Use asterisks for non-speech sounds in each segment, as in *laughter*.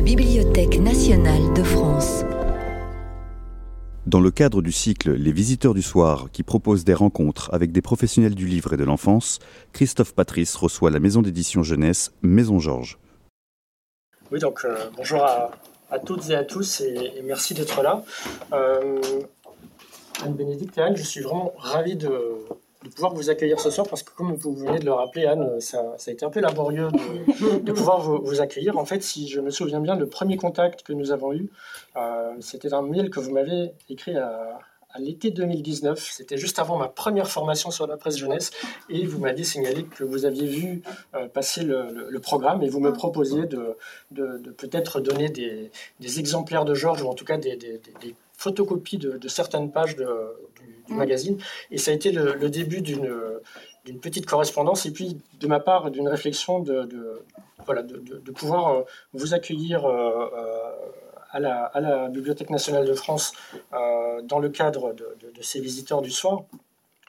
la Bibliothèque nationale de France. Dans le cadre du cycle Les Visiteurs du Soir, qui propose des rencontres avec des professionnels du livre et de l'enfance, Christophe Patrice reçoit la maison d'édition jeunesse Maison Georges. Oui, donc euh, bonjour à, toutes et à tous et, merci d'être là. Euh, Anne-Bénédicte et Anne, je suis vraiment ravi de, pouvoir vous accueillir ce soir parce que comme vous venez de le rappeler, Anne, ça, a été un peu laborieux de, *laughs* pouvoir vous, accueillir. En fait, si je me souviens bien, le premier contact que nous avons eu, euh, c'était un mail que vous m'avez écrit à, à l'été 2019. C'était juste avant ma première formation sur la presse jeunesse. Et vous m'aviez signalé que vous aviez vu euh, passer le, programme et vous me proposiez de, de, peut-être donner des, exemplaires de Georges, ou en tout cas des, photocopies de, certaines pages du, magazine. Et ça a été le, début d'une d'une petite correspondance et puis de ma part d'une réflexion de, voilà, de, pouvoir euh, vous accueillir euh, à la, Bibliothèque nationale de France euh, dans le cadre de, ces visiteurs du soir.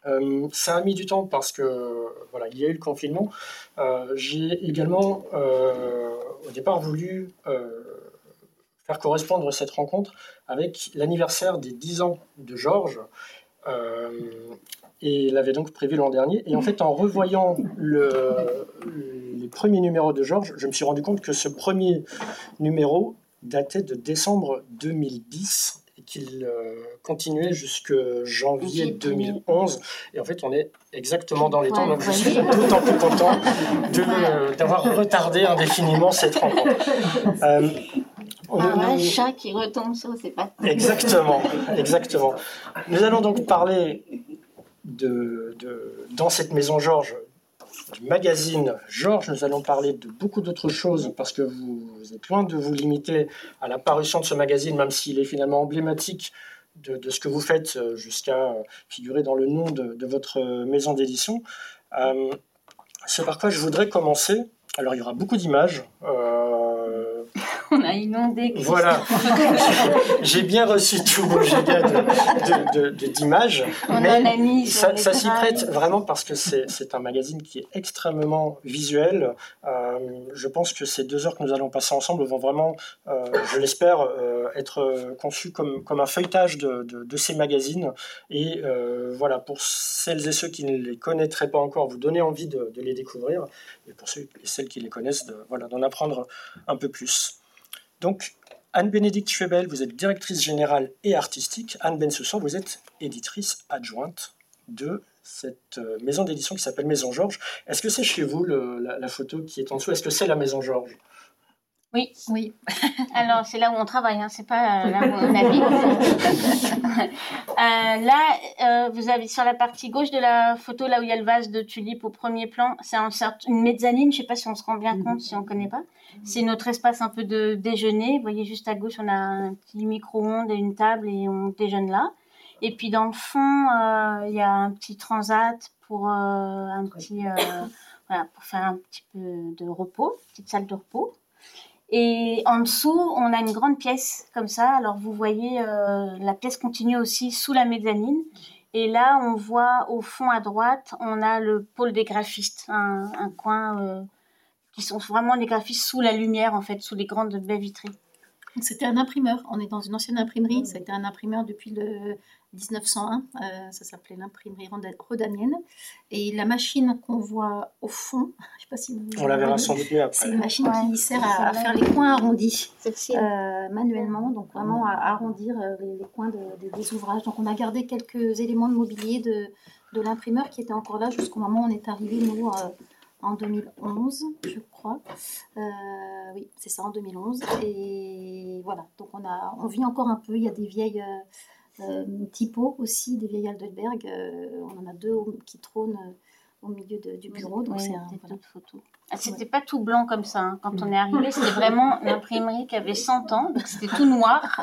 Euh, ça a mis du temps parce que voilà, il y a eu le confinement. Euh, j'ai également au départ voulu faire correspondre cette rencontre avec l'anniversaire des 10 ans de Georges. Et l'avait donc prévu l'an dernier. Et en fait, en revoyant le, les premiers numéros de Georges, je me suis rendu compte que ce premier numéro datait de décembre 2010 et qu'il euh, continuait jusque janvier 2011. Et en fait, on est exactement dans les temps, donc je suis d'autant plus content d'avoir retardé indéfiniment cette rencontre. Euh, un chat qui retombe sur ses pattes. Exactement, *laughs* exactement. Nous allons donc parler de, de, dans cette maison Georges du magazine Georges. Nous allons parler de beaucoup d'autres choses parce que vous, êtes loin de vous limiter à la parution de ce magazine, même s'il est finalement emblématique de, ce que vous faites euh, jusqu'à figurer dans le nom de, votre maison d'édition. Euh, c'est par quoi je voudrais commencer. Alors il y aura beaucoup d'images. Euh, inondé. Voilà. *laughs* J'ai bien reçu tout vos gigas d'images. mais ça, s'y prête vraiment parce que c'est un magazine qui est extrêmement visuel. Euh, je pense que ces deux heures que nous allons passer ensemble vont vraiment, euh, je l'espère, euh, être conçues comme, comme un feuilletage de, ces magazines. Et voilà, pour celles et ceux qui ne les connaîtraient pas encore, vous donner envie de, les découvrir. Et pour ceux et celles qui les connaissent, d'en voilà, apprendre un peu plus. Donc, Anne-Bénédicte Schwebel, vous êtes directrice générale et artistique. Anne Bensoussan, vous êtes éditrice adjointe de cette euh, maison d'édition qui s'appelle Maison Georges. Est-ce que c'est chez vous la, la, photo qui est en dessous? Est-ce que c'est la Maison Georges? Oui, oui. *laughs* Alors, c'est là où on travaille, hein. c'est pas euh, là où on *laughs* habite. *laughs* euh, là, euh, vous avez sur la partie gauche de la photo, là où il y a le vase de tulipes au premier plan, c'est une mezzanine, je sais pas si on se rend bien compte, si on connaît pas. C'est notre espace un peu de déjeuner. Vous voyez, juste à gauche, on a un petit micro-ondes et une table et on déjeune là. Et puis dans le fond, euh, il y a un petit transat pour un petit, voilà, pour faire un petit peu de repos, petite salle de repos. Et en dessous, on a une grande pièce comme ça. Alors vous voyez, euh, la pièce continue aussi sous la mezzanine. Et là, on voit au fond à droite, on a le pôle des graphistes, un, coin euh, qui sont vraiment des graphistes sous la lumière, en fait, sous les grandes baies vitrées. C'était un imprimeur. On est dans une ancienne imprimerie. Été un imprimeur depuis le 1901. Euh, ça s'appelait l'imprimerie rodanienne. Et la machine qu'on voit au fond, *laughs* je sais pas si vous On la verra sans doute mieux après. C'est une machine qui sert à, faire les coins arrondis euh, manuellement, donc vraiment à arrondir euh, les, coins des ouvrages. Donc on a gardé quelques éléments de mobilier de, de l'imprimeur qui étaient encore là jusqu'au moment où on est arrivé, nous, en 2011, je crois. oui, c'est ça, en 2011. Et voilà, donc on, a, on vit encore un peu. Il y a des vieilles euh, typo aussi des vieilles Heidelberg. Euh, on en a deux qui trônent euh, au milieu du bureau. Donc c'est un, ah, c'était pas tout blanc comme ça. Hein. Quand on est arrivé, c'était vraiment l'imprimerie qui avait 100 ans. C'était tout noir.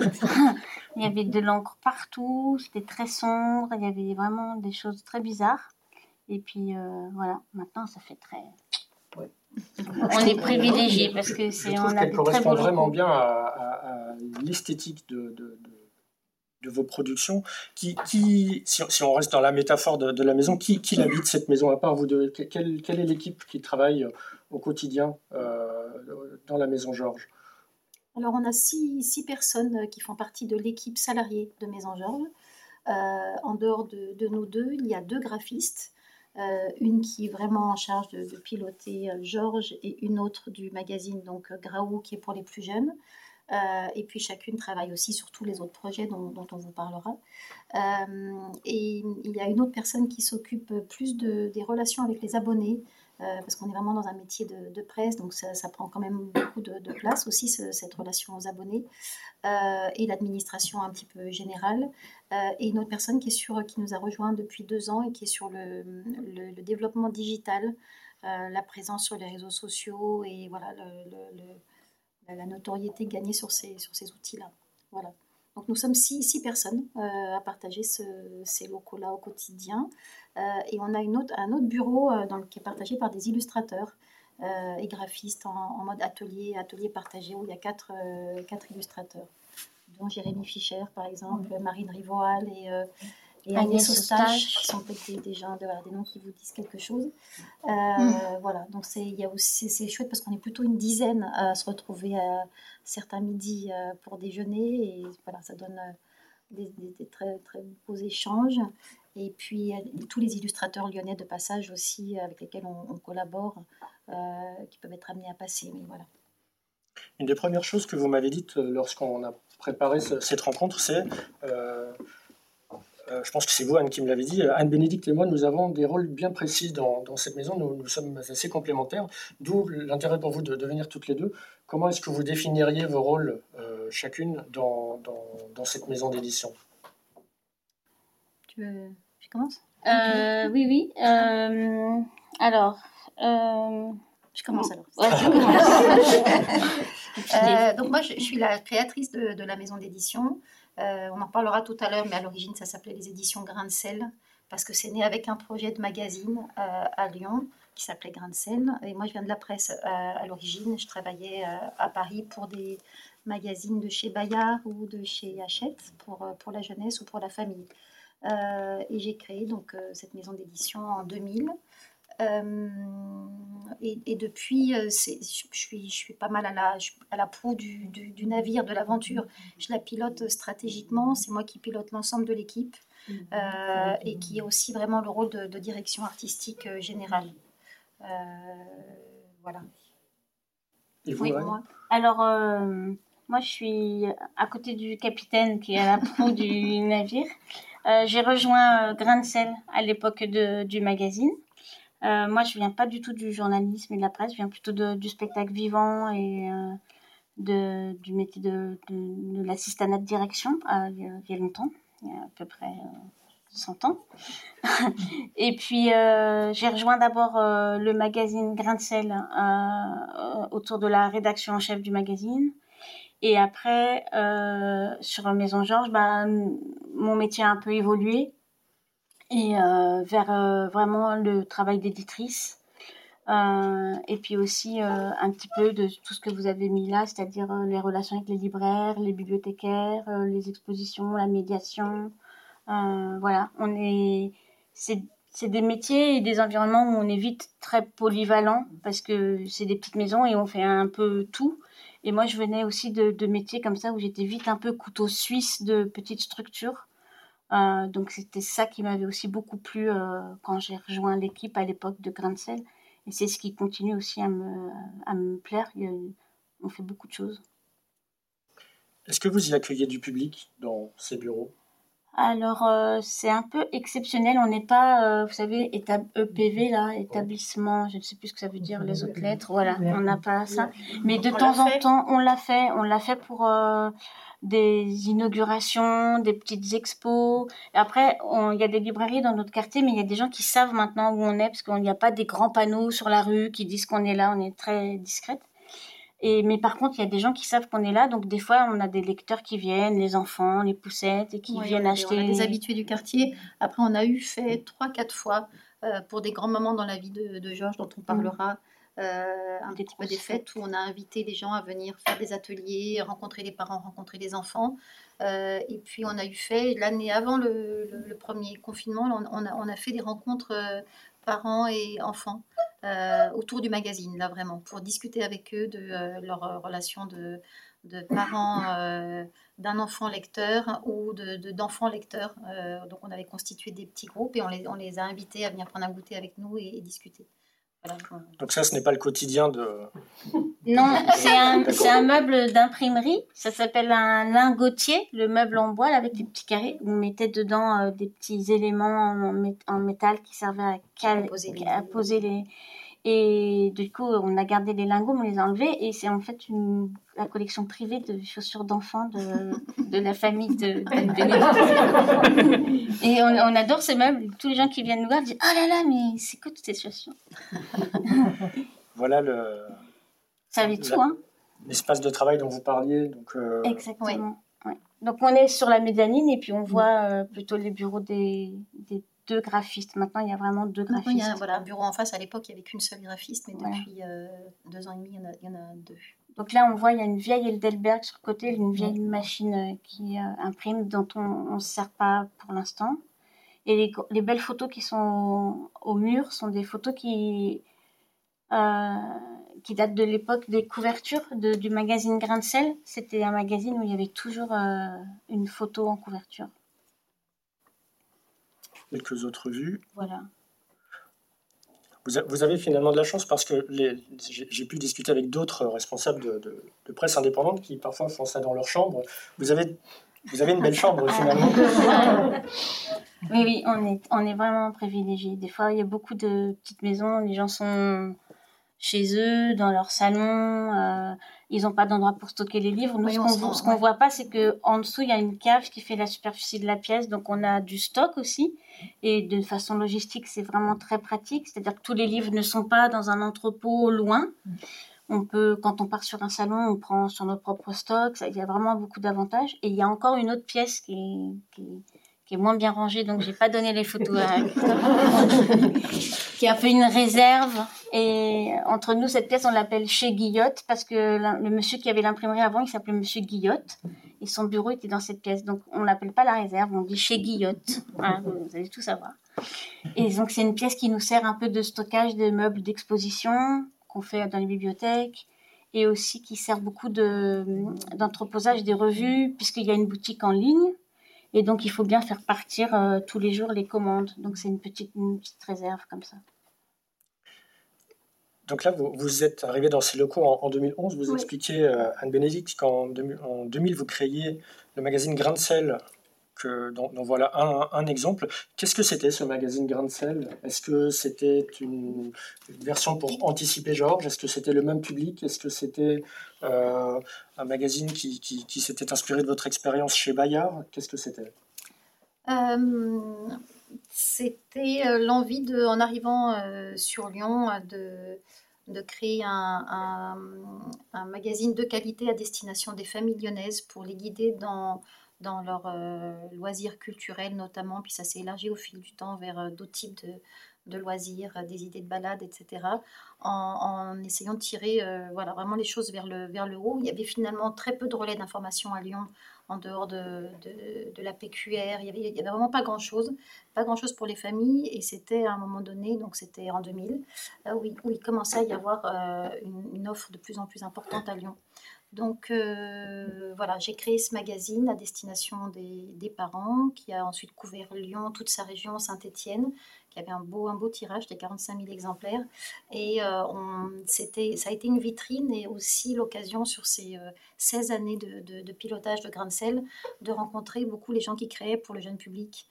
*laughs* il y avait de l'encre partout. C'était très sombre. Il y avait vraiment des choses très bizarres. Et puis voilà, maintenant ça fait très. On est privilégié parce que c'est. on a correspond vraiment bien à, l'esthétique de, de vos productions. Qui, si, on reste dans la métaphore de, la maison, qui, qui habite cette maison à part vous deux quelle, quelle est l'équipe qui travaille au quotidien euh, dans la maison Georges? Alors, on a six, personnes qui font partie de l'équipe salariée de Maison Georges. en dehors de, de, nous deux, il y a deux graphistes. une qui est vraiment en charge de, de piloter Georges et une autre du magazine, donc Graou, qui est pour les plus jeunes. Euh, et puis chacune travaille aussi sur tous les autres projets dont, on vous parlera. Euh, et il y a une autre personne qui s'occupe plus de, des relations avec les abonnés, euh, parce qu'on est vraiment dans un métier de, presse, donc ça, prend quand même beaucoup de, place aussi, cette relation aux abonnés, et l'administration un petit peu générale. et une autre personne qui, est sur, qui nous a rejoint depuis deux ans et qui est sur le, développement digital, la présence sur les réseaux sociaux et voilà la notoriété gagnée sur ces, sur ces outils-là. Voilà. Donc nous sommes six, six personnes euh, à partager ces locaux-là au quotidien. Euh, et on a une autre, un autre bureau euh, dans qui est partagé par des illustrateurs et graphistes en, mode atelier, atelier partagé, où il y a quatre, quatre illustrateurs, dont Jérémy Fischer par exemple, Marine Rivoal et et Agnès Eustache, qui sont peut-être des, gens, des noms qui vous disent quelque chose. Euh, mm. Voilà, donc c'est, il y a aussi, c'est chouette parce qu'on est plutôt une dizaine à se retrouver à certains midis euh, pour déjeuner et voilà, ça donne euh, des, très, très beaux échanges. Et puis tous les illustrateurs lyonnais de passage aussi avec lesquels on, collabore, qui peuvent être amenés à passer. Mais voilà. Une des premières choses que vous m'avez dites lorsqu'on a préparé cette rencontre, c'est euh, je pense que c'est vous, Anne, qui me l'avez dit. Anne-Bénédicte et moi, nous avons des rôles bien précis dans, cette maison. Nous, sommes assez complémentaires, d'où l'intérêt pour vous de, devenir toutes les deux. Comment est-ce que vous définiriez vos rôles euh, chacune dans, dans, cette maison d'édition? Tu veux je commence euh, Oui, oui. alors. Je commence alors. *laughs* donc moi, je, suis la créatrice de, de la maison d'édition. Euh, on en parlera tout à l'heure, mais à l'origine, ça s'appelait les éditions Grain de sel, parce que c'est né avec un projet de magazine euh, à Lyon qui s'appelait Grain de sel. Et moi, je viens de la presse euh, à l'origine. Je travaillais à Paris pour des magazines de chez Bayard ou de chez Hachette pour, pour la jeunesse ou pour la famille. et j'ai créé donc cette maison d'édition en 2000. Euh, et, depuis, euh, je, suis, je suis pas mal à la, à la proue du, du, navire, de l'aventure. Je la pilote stratégiquement, c'est moi qui pilote l'ensemble de l'équipe euh, et qui a aussi vraiment le rôle de, direction artistique générale. voilà. Et vous, moi Alors, moi, je suis à côté du capitaine qui est à la proue du *laughs* navire. J'ai rejoint Grain de sel à l'époque du magazine. Euh, moi, je viens pas du tout du journalisme et de la presse, je viens plutôt du spectacle vivant et euh, de, du métier de, de, de direction euh, il, y a, longtemps, il y a à peu près 100 ans. *laughs* et puis, j'ai rejoint d'abord le magazine Grain de sel autour de la rédaction en chef du magazine. Et après, sur Maison Georges, bah, mon métier a un peu évolué et euh, vers euh, vraiment le travail d'éditrice. Euh, et puis aussi un petit peu de tout ce que vous avez mis là, c'est-à-dire les relations avec les libraires, les bibliothécaires, les expositions, la médiation. voilà, on est, c'est c'est des métiers et des environnements où on est vite très polyvalent parce que c'est des petites maisons et on fait un peu tout. Et moi, je venais aussi de, de métiers comme ça où j'étais vite un peu couteau suisse de petites structures. Euh, donc c'était ça qui m'avait aussi beaucoup plu euh, quand j'ai rejoint l'équipe à l'époque de Grain de sel. Et c'est ce qui continue aussi à me, à me plaire. on fait beaucoup de choses. Est-ce que vous y accueillez du public dans ces bureaux? Alors, euh, c'est un peu exceptionnel. On n'est pas, vous savez, EPV, là, établissement, je ne sais plus ce que ça veut dire, les autres lettres. Voilà, on n'a pas ça. Mais de temps en temps, on l'a fait. On l'a fait pour des inaugurations, des petites expos. après, il y a des librairies dans notre quartier, mais il y a des gens qui savent maintenant où on est, parce qu'il n'y a pas des grands panneaux sur la rue qui disent qu'on est là, on est très discrète. Et, mais par contre, il y a des gens qui savent qu'on est là, donc des fois, on a des lecteurs qui viennent, les enfants, les poussettes, et qui viennent acheter. On a des habitués du quartier. Après, on a eu fait trois, quatre fois euh, pour des grands moments dans la vie de, Georges, dont on parlera. Euh, un petit peu des fêtes où on a invité les gens à venir faire des ateliers, rencontrer les parents, rencontrer les enfants. Euh, et puis on a eu fait, l'année avant le, premier confinement, on, a, on, a, fait des rencontres euh, parents et enfants autour du magazine, là vraiment, pour discuter avec eux de leur relation de, de parents d'un enfant lecteur ou d'enfants de, lecteurs. donc on avait constitué des petits groupes et on les, on les a invités à venir prendre un goûter avec nous et discuter. Donc ça, ce n'est pas le quotidien de... Non, c'est un, *laughs* un, meuble d'imprimerie. Ça s'appelle un lingotier, le meuble en bois avec des petits carrés. On mettait dedans euh, des petits éléments en, métal qui servaient à, à poser les, et du coup, on a gardé les lingots, on les a enlevés. Et c'est en fait une, la collection privée de chaussures d'enfants de, de, la famille de, Et on, adore ces meubles. Tous les gens qui viennent nous voir disent Oh là là, mais c'est quoi toutes ces chaussures? Voilà le. Ça avait tout, hein L'espace de travail dont vous parliez. Donc, euh, Exactement. Donc on est sur la médianine et puis on voit euh, plutôt les bureaux des, des deux graphistes. Maintenant, il y a vraiment deux graphistes. il y a voilà, un bureau en face. À l'époque, il n'y avait qu'une seule graphiste, mais depuis euh, deux ans et demi, il y, en a, deux. Donc là, on voit, il y a une vieille Eldelberg sur le côté, une vieille machine euh, qui euh, imprime, dont on ne se sert pas pour l'instant. Et les, belles photos qui sont au, mur sont des photos qui, qui datent de l'époque des couvertures du magazine Grain de sel. C'était un magazine où il y avait toujours une photo en couverture quelques autres vues. Voilà. Vous, avez finalement de la chance parce que j'ai pu discuter avec d'autres responsables de, presse indépendante qui parfois font ça dans leur chambre. Vous avez, vous avez une belle chambre *laughs* finalement. *laughs* Oui, oui, on est, on est vraiment privilégiés. Des fois, il y a beaucoup de petites maisons, les gens sont chez eux, dans leur salon. Euh, ils n'ont pas d'endroit pour stocker les livres. Nous, ce qu'on ne voit pas, c'est qu'en dessous, il y a une cave qui fait la superficie de la pièce. Donc, on a du stock aussi. Et de façon logistique, c'est vraiment très pratique. C'est-à-dire que tous les livres ne sont pas dans un entrepôt loin. On peut, quand on part sur un salon, on prend sur notre propre stock. il y a vraiment beaucoup d'avantages. Et il y a encore une autre pièce qui qui est moins bien rangée, donc j'ai pas donné les photos à *laughs* qui a fait une réserve. Et entre nous, cette pièce, on l'appelle chez Guillotte, parce que le monsieur qui avait l'imprimerie avant, il s'appelait Monsieur Guillotte, et son bureau était dans cette pièce. Donc on l'appelle pas la réserve, on dit chez Guillotte. vous allez tout savoir. Et donc c'est une pièce qui nous sert un peu de stockage de meubles d'exposition qu'on fait dans les bibliothèques et aussi qui sert beaucoup d'entreposage des revues, puisqu'il y a une boutique en ligne et donc, il faut bien faire partir euh, tous les jours les commandes. Donc, c'est une petite, petite réserve comme ça. Donc là, vous, êtes arrivé dans ces locaux en, 2011. Vous expliquez, euh, Anne-Bénédicte, qu'en 2000, vous créiez le magazine Grain de sel que, dont, voilà un, exemple. Qu'est-ce que c'était ce magazine Grain de sel? Est-ce que c'était une, version pour anticiper Georges? Est-ce que c'était le même public? Est-ce que c'était euh, un magazine qui, s'était inspiré de votre expérience chez Bayard? Qu'est-ce que c'était? Euh, C'était euh, l'envie, de, en arrivant sur Lyon, de de créer un, un, magazine de qualité à destination des familles lyonnaises pour les guider dans dans leurs euh, loisirs culturels notamment, puis ça s'est élargi au fil du temps vers euh, d'autres types de, loisirs, euh, des idées de balade, etc. En, essayant de tirer voilà, vraiment les choses vers le, vers le haut. Il y avait finalement très peu de relais d'information à Lyon en dehors de, de, la PQR. Il n'y avait, vraiment pas grand-chose, pas grand-chose pour les familles. Et c'était à un moment donné, donc c'était en 2000, où il, commençait à y avoir une, offre de plus en plus importante à Lyon. Donc euh, voilà, j'ai créé ce magazine à destination des, parents qui a ensuite couvert Lyon, toute sa région, Saint-Étienne, qui avait un beau, un beau tirage de 45 000 exemplaires. Et euh, ça a été une vitrine et aussi l'occasion sur ces 16 euh, années de, pilotage de grain de sel de rencontrer beaucoup les gens qui créaient pour le jeune public.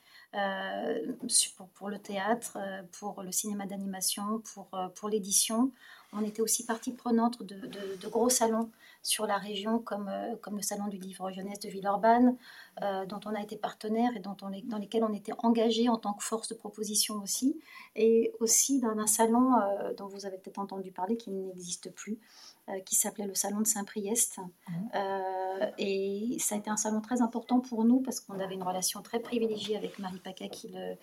pour, le théâtre, pour le cinéma d'animation, pour, pour l'édition. On était aussi partie prenante de, de gros salons sur la région, comme, euh, comme le Salon du Livre Jeunesse de Villeurbanne, euh, dont on a été partenaire et dont on, dans lesquels on était engagé en tant que force de proposition aussi, et aussi dans un salon euh, dont vous avez peut-être entendu parler, qui n'existe plus, qui s'appelait le Salon de Saint-Priest. Mmh. et ça a été un salon très important pour nous parce qu'on avait une relation très privilégiée avec Marie Paca, qui le,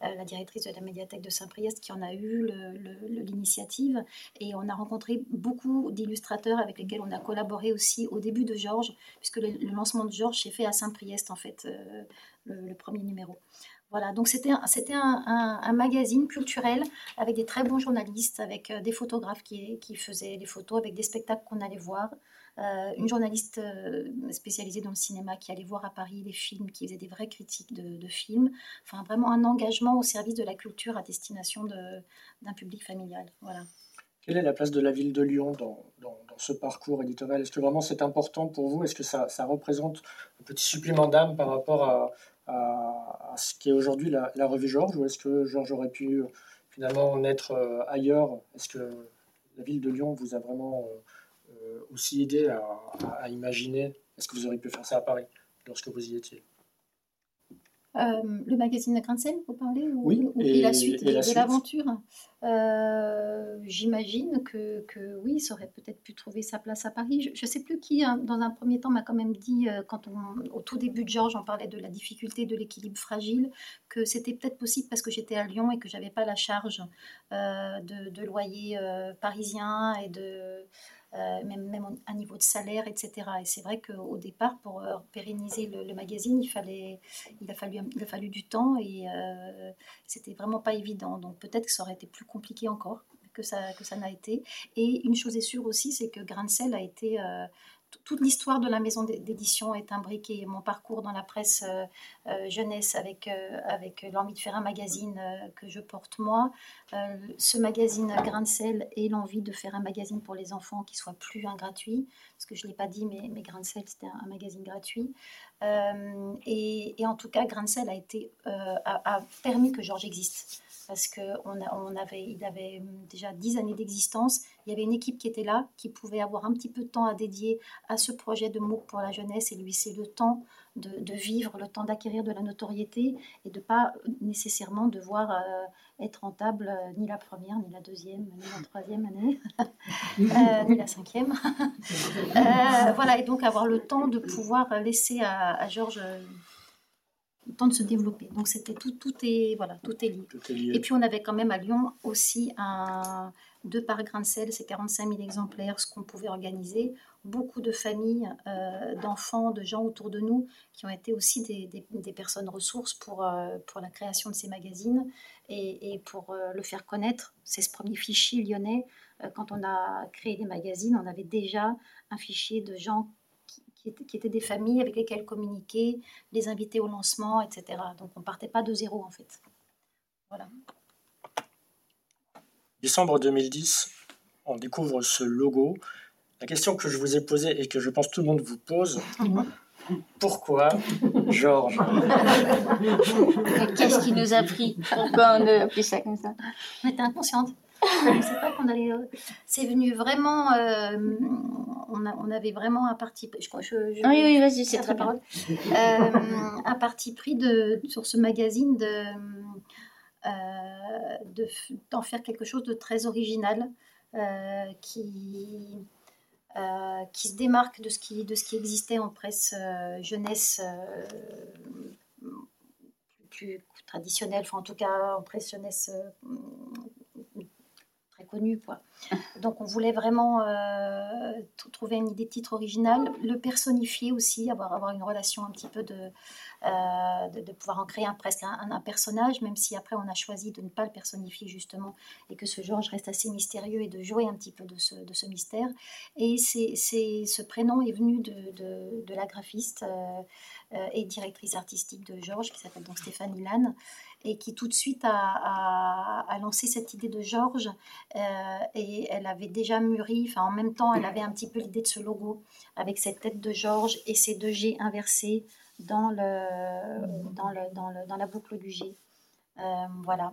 la directrice de la médiathèque de Saint-Priest, qui en a eu l'initiative. Et on a rencontré beaucoup d'illustrateurs avec lesquels on a collaboré aussi au début de Georges, puisque le, lancement de Georges s'est fait à Saint-Priest, en fait, euh, le, premier numéro. Voilà, donc c'était un, un, magazine culturel avec des très bons journalistes, avec des photographes qui, qui faisaient des photos, avec des spectacles qu'on allait voir, euh, une journaliste euh, spécialisée dans le cinéma qui allait voir à Paris les films, qui faisait des vraies critiques de, films. Enfin, vraiment un engagement au service de la culture à destination d'un public familial. Voilà. Quelle est la place de la ville de Lyon dans, dans, ce parcours éditorial? Est-ce que vraiment c'est important pour vous? Est-ce que ça, ça, représente un petit supplément d'âme par rapport à, à, ce qui est aujourd'hui la, la, revue Georges? Ou est-ce que Georges aurait pu finalement naître euh, ailleurs? Est-ce que la ville de Lyon vous a vraiment euh, aussi aider à, imaginer Est-ce que vous auriez pu faire ça à Paris lorsque vous y étiez euh, le magazine de Grain vous parlez Oui, et, la suite de, l'aventure. Euh, j'imagine que, que, oui, ça aurait peut-être pu trouver sa place à Paris. Je ne sais plus qui, hein, dans un premier temps, m'a quand même dit, quand on, au tout début de Georges, on parlait de la difficulté, de l'équilibre fragile, que c'était peut-être possible parce que j'étais à Lyon et que j'avais pas la charge de, de, loyer parisien et de euh, même, même à niveau de salaire, etc. Et c'est vrai qu'au départ, pour euh, pérenniser le, magazine, il, fallait, il, a fallu, il a fallu du temps et euh, c'était vraiment pas évident. Donc peut-être que ça aurait été plus compliqué encore que ça, que ça n'a été. Et une chose est sûre aussi, c'est que Grain a été toute l'histoire de la maison d'édition est imbriquée. Mon parcours dans la presse euh, euh, jeunesse avec, euh, avec l'envie de faire un magazine que je porte moi, ce magazine Grain sel et l'envie de faire un magazine pour les enfants qui soit plus un gratuit, parce que je ne l'ai pas dit, mais, mais sel c'était un, magazine gratuit. Et, en tout cas, Grain sel a, été, a permis que Georges existe parce qu'il on avait, il avait déjà dix années d'existence. Il y avait une équipe qui était là, qui pouvait avoir un petit peu de temps à dédier à ce projet de MOOC pour la jeunesse et lui c'est le temps de, vivre, le temps d'acquérir de la notoriété et de pas nécessairement devoir euh, être rentable euh, ni la première, ni la deuxième, ni la troisième année, *laughs* euh, ni la cinquième. *laughs* voilà, et donc avoir le temps de pouvoir laisser à Georges le temps de se développer. Donc c'était tout, tout est voilà, tout est, lié. Et puis on avait quand même à Lyon aussi un deux par grain de sel, c'est 45 000 exemplaires, ce qu'on pouvait organiser. Beaucoup de familles, euh, d'enfants, de gens autour de nous qui ont été aussi des, des, personnes ressources pour, euh, pour la création de ces magazines et, et pour euh, le faire connaître. C'est ce premier fichier lyonnais. quand on a créé des magazines, on avait déjà un fichier de gens qui, étaient des familles avec lesquelles communiquer, les inviter au lancement, etc. Donc on partait pas de zéro en fait. Voilà. Décembre 2010, on découvre ce logo. La question que je vous ai posée et que je pense tout le monde vous pose, pourquoi Georges? Qu'est-ce qui nous a pris? Pourquoi on a appelé ça comme ça? On était inconsciente. Pas qu'on allait. Euh, c'est venu vraiment. Euh, on, avait vraiment un parti. Je, je, oui, oui, vas-y, c'est très bien. Euh, un parti pris de, sur ce magazine de d'en faire quelque chose de très original qui qui se démarque de ce qui de ce qui existait en presse jeunesse plus traditionnelle, enfin en tout cas en presse jeunesse connu. Quoi. *laughs* Donc on voulait vraiment euh, trouver une idée de titre original, le personnifier aussi, avoir, avoir une relation un petit peu de, euh, de, pouvoir en créer un, presque un, personnage, même si après on a choisi de ne pas le personnifier justement et que ce Georges reste assez mystérieux et de jouer un petit peu de ce, de ce mystère. Et c'est, ce prénom est venu de, de, la graphiste euh, et directrice artistique de Georges qui s'appelle donc Stéphanie Lannes et qui tout de suite a, a, lancé cette idée de Georges. Euh, et elle avait déjà mûri, enfin en même temps, elle avait un petit peu l'idée de ce logo avec cette tête de Georges et ces deux G inversés dans, le, dans, le, dans, le, dans la boucle du G. Euh, voilà.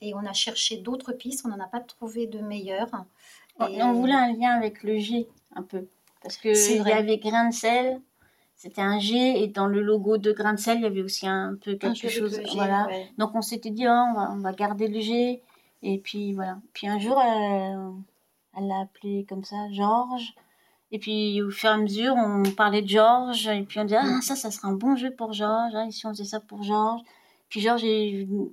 Et on a cherché d'autres pistes, on n'en a pas trouvé de meilleures. Et... On voulait un lien avec le G un peu. Parce qu'il y avait grain de sel, c'était un G et dans le logo de grain de sel, il y avait aussi un peu quelque chose. voilà. Donc on s'était dit, oh, on, va, on, va, garder le G. Et puis voilà. Puis un jour, elle l'a appelé comme ça, Georges. Et puis au fur et à mesure, on parlait de Georges. Et puis on disait, ah, ça, ça serait un bon jeu pour Georges. Ah, si on faisait ça pour Georges? Puis Georges,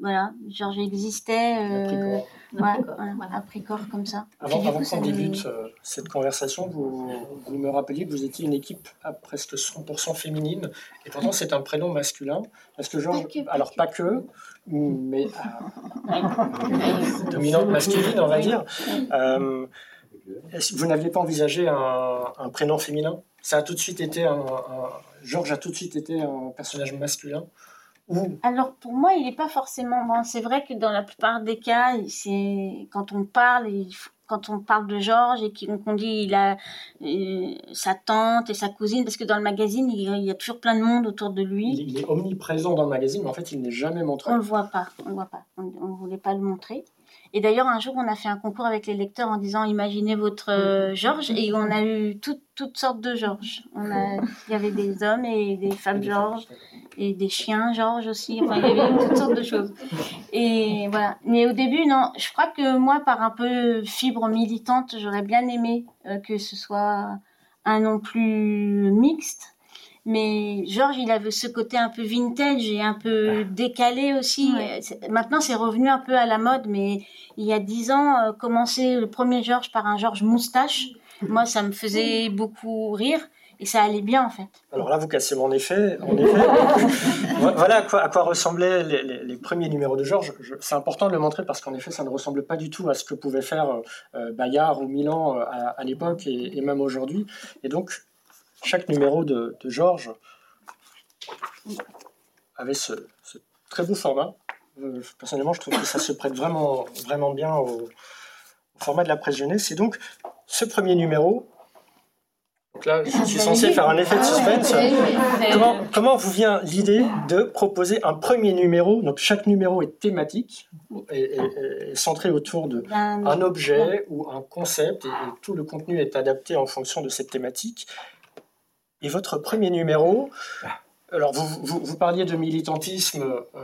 voilà, Georges existait. Euh, voilà, pris corps comme ça. Avant, qu'on débute euh, cette conversation, vous, vous, me rappeliez que vous étiez une équipe à presque 100% féminine, et pourtant c'est un prénom masculin. Parce que Georges, alors pas que, mais euh, *laughs* dominante masculine, on va dire. Euh, vous n'aviez pas envisagé un, prénom féminin? Ça a tout de suite été un, Georges a tout de suite été un personnage masculin alors pour moi, il n'est pas forcément. Bon, c'est vrai que dans la plupart des cas, c'est quand on parle, quand on parle de Georges et qu'on dit il a euh, sa tante et sa cousine, parce que dans le magazine, il, y a toujours plein de monde autour de lui. Il, est omniprésent dans le magazine, mais en fait, il n'est jamais montré. On le voit pas, on le voit pas. On ne voulait pas le montrer. Et d'ailleurs, un jour, on a fait un concours avec les lecteurs en disant imaginez votre euh, Georges, et on a eu toutes sortes de Georges. il y avait des hommes et des femmes Georges, et des chiens Georges aussi. Enfin, il y avait toutes sortes de choses. Et voilà. Mais au début, non, je crois que moi, par un peu fibre militante, j'aurais bien aimé euh, que ce soit un nom plus mixte mais Georges, il avait ce côté un peu vintage et un peu décalé aussi. Maintenant, c'est revenu un peu à la mode, mais il y a dix ans, euh, commencer le premier Georges par un Georges moustache, *laughs* moi, ça me faisait beaucoup rire. Et ça allait bien en fait. Alors là, vous cassez mon effet. En effet *laughs* voilà à quoi, à quoi ressemblaient les, premiers numéros de Georges. C'est important de le montrer parce qu'en effet, ça ne ressemble pas du tout à ce que pouvait faire euh, Bayard ou Milan euh, à, l'époque et, et, même aujourd'hui. Et donc, chaque numéro de, Georges avait ce, très beau format. Euh, personnellement, je trouve que ça se prête vraiment, vraiment bien au, format de la presse jeunesse. Et donc, ce premier numéro, donc là, je suis censé faire un effet de suspense. Comment, vous vient l'idée de proposer un premier numéro? Donc, chaque numéro est thématique, et centré autour d'un objet ou un concept, et, tout le contenu est adapté en fonction de cette thématique. Et votre premier numéro, alors vous, vous, parliez de militantisme euh,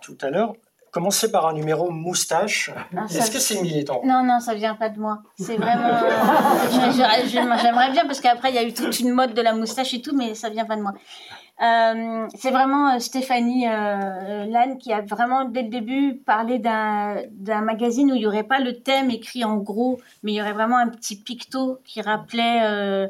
tout à l'heure. Commencez par un numéro moustache. Est-ce que c'est militant? Non, non, ça vient pas de moi. C'est vraiment. *laughs* J'aimerais bien parce qu'après il y a eu toute une mode de la moustache et tout, mais ça vient pas de moi. Euh, c'est vraiment euh, Stéphanie euh, Lannes qui a vraiment dès le début parlé d'un magazine où il n'y aurait pas le thème écrit en gros, mais il y aurait vraiment un petit picto qui rappelait euh,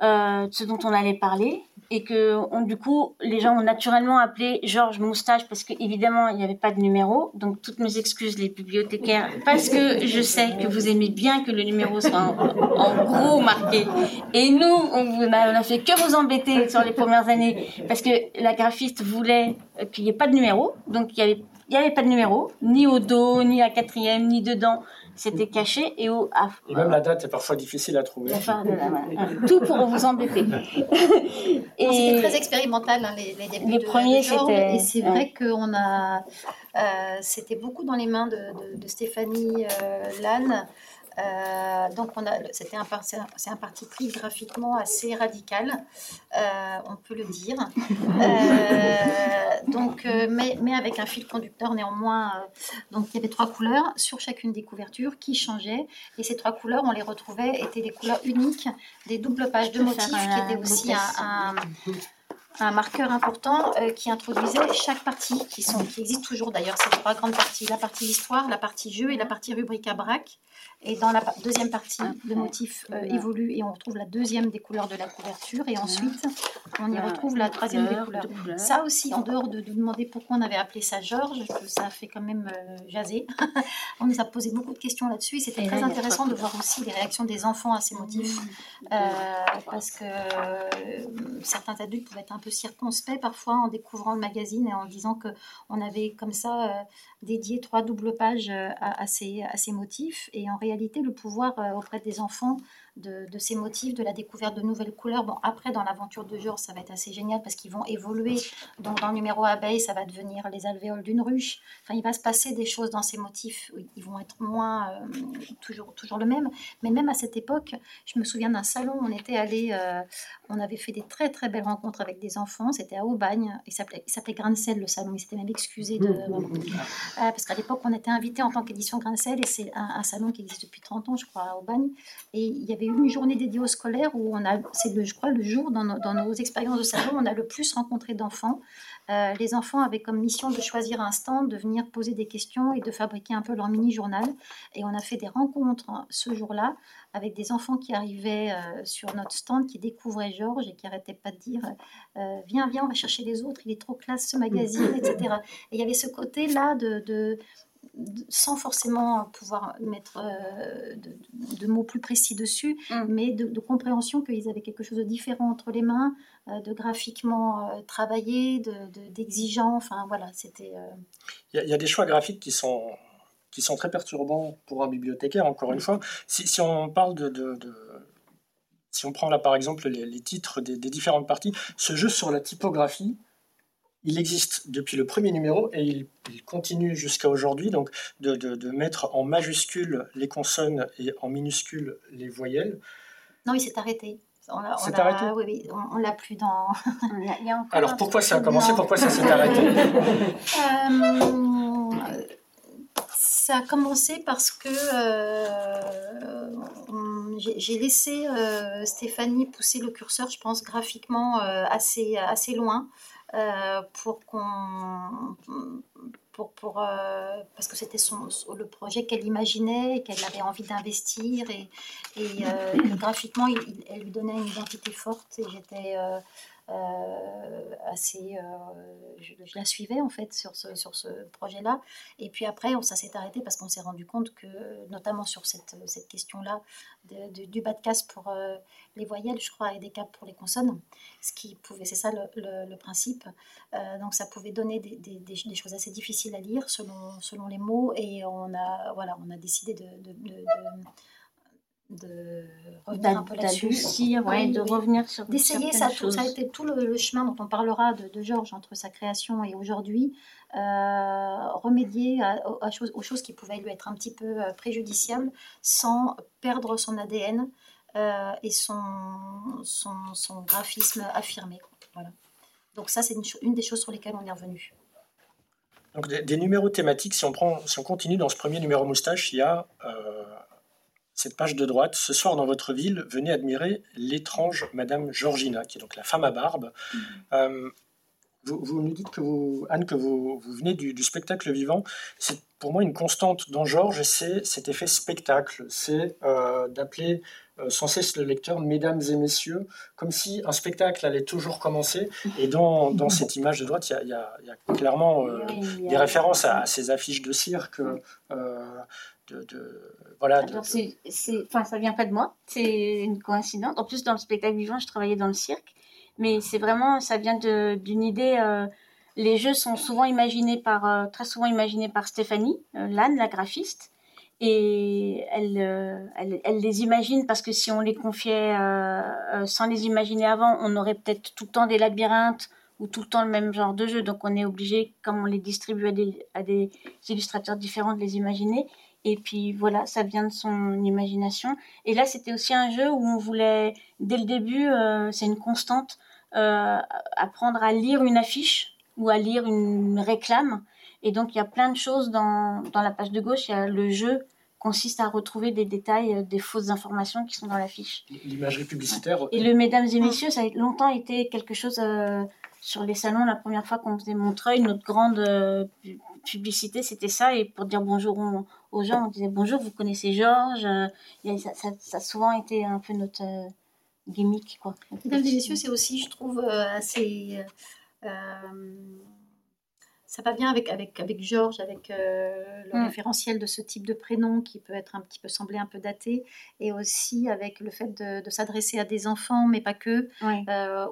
ce dont on allait parler et que du coup les gens ont naturellement appelé Georges Moustache parce qu'évidemment il n'y avait pas de numéro. Donc toutes mes excuses les bibliothécaires parce que je sais que vous aimez bien que le numéro soit en, gros marqué. Et nous on n'a fait que vous embêter sur les premières années parce que la graphiste voulait qu'il n'y ait pas de numéro. Donc il y avait n'y avait pas de numéro, ni au dos, ni à quatrième, ni dedans c'était caché et au Et même la date est parfois difficile à trouver. *laughs* tout pour vous embêter. *laughs* et c'était très expérimental hein, les, les, débuts les premiers c'était et c'est vrai que on a euh, c'était beaucoup dans les mains de, de, Stéphanie euh, Lannes euh, donc on a, c'était un, c'est un parti pris graphiquement assez radical, euh, on peut le dire. Euh, donc, mais, mais, avec un fil conducteur néanmoins. donc il y avait trois couleurs sur chacune des couvertures qui changeaient, et ces trois couleurs, on les retrouvait, étaient des couleurs uniques, des doubles pages de motifs, qui étaient aussi un, un marqueur important qui introduisait chaque partie, qui, sont, qui existe toujours d'ailleurs, ces trois grandes parties, la partie histoire, la partie jeu et la partie rubrique à braque. Et dans la deuxième partie, le motif euh, évolue et on retrouve la deuxième des couleurs de la couverture. Et ensuite, on y retrouve la troisième des couleurs. Ça aussi, en dehors de, demander pourquoi on avait appelé ça Georges, ça fait quand même euh, jaser. *laughs* on nous a posé beaucoup de questions là-dessus. C'était très intéressant de voir aussi les réactions des enfants à ces motifs. Euh, parce que certains adultes pouvaient être un peu circonspects parfois en découvrant le magazine et en disant qu'on avait comme ça dédié trois doubles pages à, ces, à ces motifs. Et en le pouvoir euh, auprès des enfants de, ces motifs, de la découverte de nouvelles couleurs. Bon, après, dans l'aventure de jour, ça va être assez génial parce qu'ils vont évoluer. Donc, dans le numéro abeille, ça va devenir les alvéoles d'une ruche. Enfin, il va se passer des choses dans ces motifs. Ils vont être moins euh, toujours, toujours le même. Mais même à cette époque, je me souviens d'un salon, on était allé, euh, on avait fait des très très belles rencontres avec des enfants. C'était à Aubagne. Il s'appelait, il s'appelait Grincel, le salon. Il s'était même excusé de. *laughs* parce qu'à l'époque, on était invité en tant qu'édition Grincel et c'est un, salon qui existe depuis 30 ans, je crois, au Bagne. Et il y avait une journée dédiée aux scolaires où on a, c'est je crois, le jour dans nos, dans nos expériences de salon, on a le plus rencontré d'enfants. Euh, les enfants avaient comme mission de choisir un stand, de venir poser des questions et de fabriquer un peu leur mini-journal. Et on a fait des rencontres hein, ce jour-là avec des enfants qui arrivaient euh, sur notre stand, qui découvraient Georges et qui n'arrêtaient pas de dire euh, Viens, viens, on va chercher les autres, il est trop classe ce magazine, etc. Et il y avait ce côté-là de, sans forcément pouvoir mettre de, mots plus précis dessus, mm. mais de, compréhension qu'ils avaient quelque chose de différent entre les mains, de graphiquement travaillé, d'exigeant. enfin voilà, c'était. Il y, a des choix graphiques qui sont qui sont très perturbants pour un bibliothécaire, encore une fois. Si, on parle de, Si on prend là, par exemple, les, titres des, différentes parties, ce jeu sur la typographie, il existe depuis le premier numéro et il, continue jusqu'à aujourd'hui, donc de, mettre en majuscules les consonnes et en minuscules les voyelles. Non, il s'est arrêté. On c'est arrêté? Oui, oui, on, l'a plus dans. *laughs* Alors pourquoi ça a commencé? Pourquoi ça s'est arrêté? Euh, ça a commencé parce que euh, j'ai laissé euh, Stéphanie pousser le curseur, je pense, graphiquement euh, assez, assez loin pour qu'on. Pour, pour, parce que c'était son, le projet qu'elle imaginait, qu'elle avait envie d'investir et, et, graphiquement, elle lui donnait une identité forte et j'étais euh, assez. Euh, je, la suivais en fait sur ce, sur ce projet-là. Et puis après, ça s'est arrêté parce qu'on s'est rendu compte que, notamment sur cette, cette question-là du bas de casse pour euh, les voyelles, je crois, et des caps pour les consonnes, ce qui pouvait, c'est ça le, le, principe. donc ça pouvait donner des, des, choses assez difficiles à lire selon, selon les mots, et on a, voilà, on a décidé de revenir un peu là-dessus. Ouais, de revenir sur D'essayer, ça, ça a été tout le, chemin dont on parlera de, Georges entre sa création et aujourd'hui, euh, remédier à, aux choses qui pouvaient lui être un petit peu euh, préjudiciables sans perdre son ADN euh, et son, son, son, graphisme affirmé. Voilà. Donc ça, c'est une, une, des choses sur lesquelles on est revenu. Donc des, des, numéros thématiques, si on, prend, si on continue dans ce premier numéro moustache, il y a cette page de droite, ce soir dans votre ville, venez admirer l'étrange Madame Georgina, qui est donc la femme à barbe. Mm-hmm. Euh, vous, nous dites que vous, Anne, que vous, venez du, spectacle vivant. C'est pour moi une constante dans Georges, c'est cet effet spectacle. C'est euh, d'appeler euh, sans cesse le lecteur mesdames et messieurs, comme si un spectacle allait toujours commencer. Et dans, dans cette image de droite, il y a, clairement des références à, ces affiches de cirque de, voilà. Alors c'est, enfin, ça vient pas de moi, c'est une coïncidence. En plus, dans le spectacle vivant, je travaillais dans le cirque, mais c'est vraiment, ça vient d'une idée. Euh, les jeux sont souvent imaginés par, euh, très souvent imaginés par Stéphanie euh, Lannes, la graphiste, et elle, elle, elle, les imagine parce que si on les confiait sans les imaginer avant, on aurait peut-être tout le temps des labyrinthes ou tout le temps le même genre de jeu. Donc on est obligé, comme on les distribue à des, à des illustrateurs différents, de les imaginer. Et puis voilà, ça vient de son imagination. Et là, c'était aussi un jeu où on voulait, dès le début, euh, c'est une constante, euh, apprendre à lire une affiche ou à lire une réclame. Et donc, il y a plein de choses dans, dans la page de gauche. Il y a le jeu consiste à retrouver des détails, euh, des fausses informations qui sont dans l'affiche. L'imagerie publicitaire. Et le Mesdames et Messieurs, ça a longtemps été quelque chose sur les salons. La première fois qu'on faisait Montreuil, notre grande publicité, c'était ça. Et pour dire bonjour aux gens, on disait bonjour, vous connaissez Georges. Euh, ça, ça, a souvent été un peu notre euh, gimmick. Quoi. Mesdames et messieurs, c'est aussi, je trouve, euh, assez. ça va bien avec, avec, avec Georges, avec le mm. référentiel de ce type de prénom qui peut être un petit peu sembler un peu daté, et aussi avec le fait de, s'adresser à des enfants, mais pas que,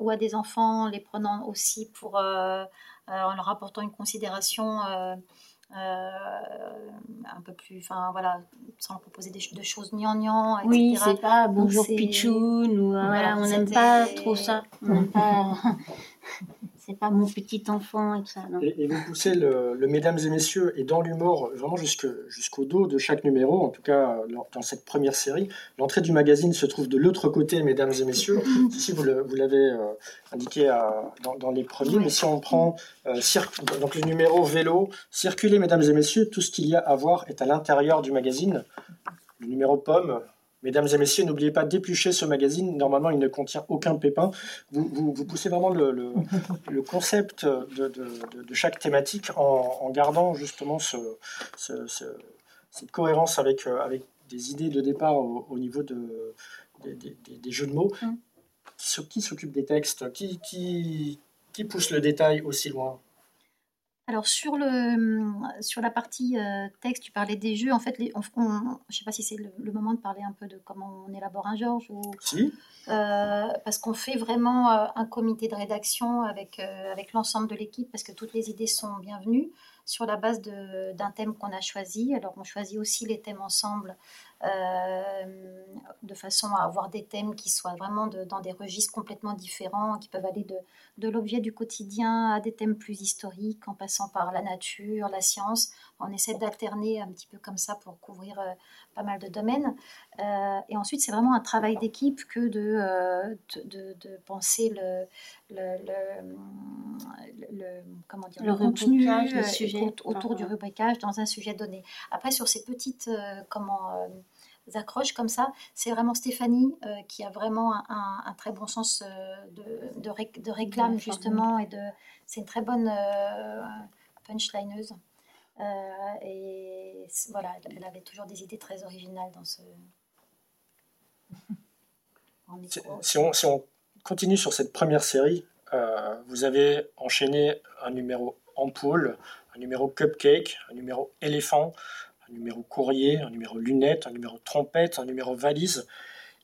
ou à des enfants les prenant aussi pour en leur apportant une considération un peu plus, enfin voilà, sans proposer des, de choses gnangnang, etc. Oui, c'est pas bonjour Pichoun, ou voilà, on n'aime pas trop ça. *laughs* On n'aime pas. *laughs* c'est pas mon petit enfant et tout ça. Non. Et, vous poussez le, Mesdames et Messieurs et dans l'humour vraiment jusqu'au dos de chaque numéro, en tout cas dans cette première série. L'entrée du magazine se trouve de l'autre côté, Mesdames et Messieurs. *laughs* Ici, vous l'avez euh, indiqué dans, dans, les premiers, mais si on prend euh, donc le numéro vélo, circuler, Mesdames et Messieurs, tout ce qu'il y a à voir est à l'intérieur du magazine le numéro pomme. Mesdames et messieurs, n'oubliez pas d'éplucher ce magazine. Normalement, il ne contient aucun pépin. Vous, poussez vraiment le, *laughs* concept de, chaque thématique en, gardant justement ce, cette cohérence avec, avec des idées de départ au, niveau de, des, jeux de mots. Mm. Qui, s'occupe des textes? Qui, qui, qui pousse le détail aussi loin? Alors sur, le, sur la partie euh, texte, tu parlais des jeux. En fait, les, on, je ne sais pas si c'est le, moment de parler un peu de comment on élabore un Georges. Ou, si. Euh, parce qu'on fait vraiment euh, un comité de rédaction avec, avec l'ensemble de l'équipe, parce que toutes les idées sont bienvenues sur la base d'un thème qu'on a choisi. Alors on choisit aussi les thèmes ensemble de façon à avoir des thèmes qui soient vraiment dans des registres complètement différents, qui peuvent aller de, de l'objet du quotidien à des thèmes plus historiques, en passant par la nature, la science. On essaie d'alterner un petit peu comme ça pour couvrir euh, pas mal de domaines. Euh, et ensuite, c'est vraiment un travail d'équipe que de, de, de, penser le, le, le, comment dire, le, contenu autour du rubricage dans un sujet donné. Après, sur ces petites comment, accroches comme ça. C'est vraiment Stéphanie euh, qui a vraiment un, très bon sens euh, de, de, réclame justement et de c'est une très bonne euh, punchlineuse. Et voilà, elle avait toujours des idées très originales dans ce. *laughs* Si on, si on, continue sur cette première série, vous avez enchaîné un numéro ampoule, un numéro cupcake, un numéro éléphant, un numéro courrier, un numéro lunette, un numéro trompette, un numéro valise.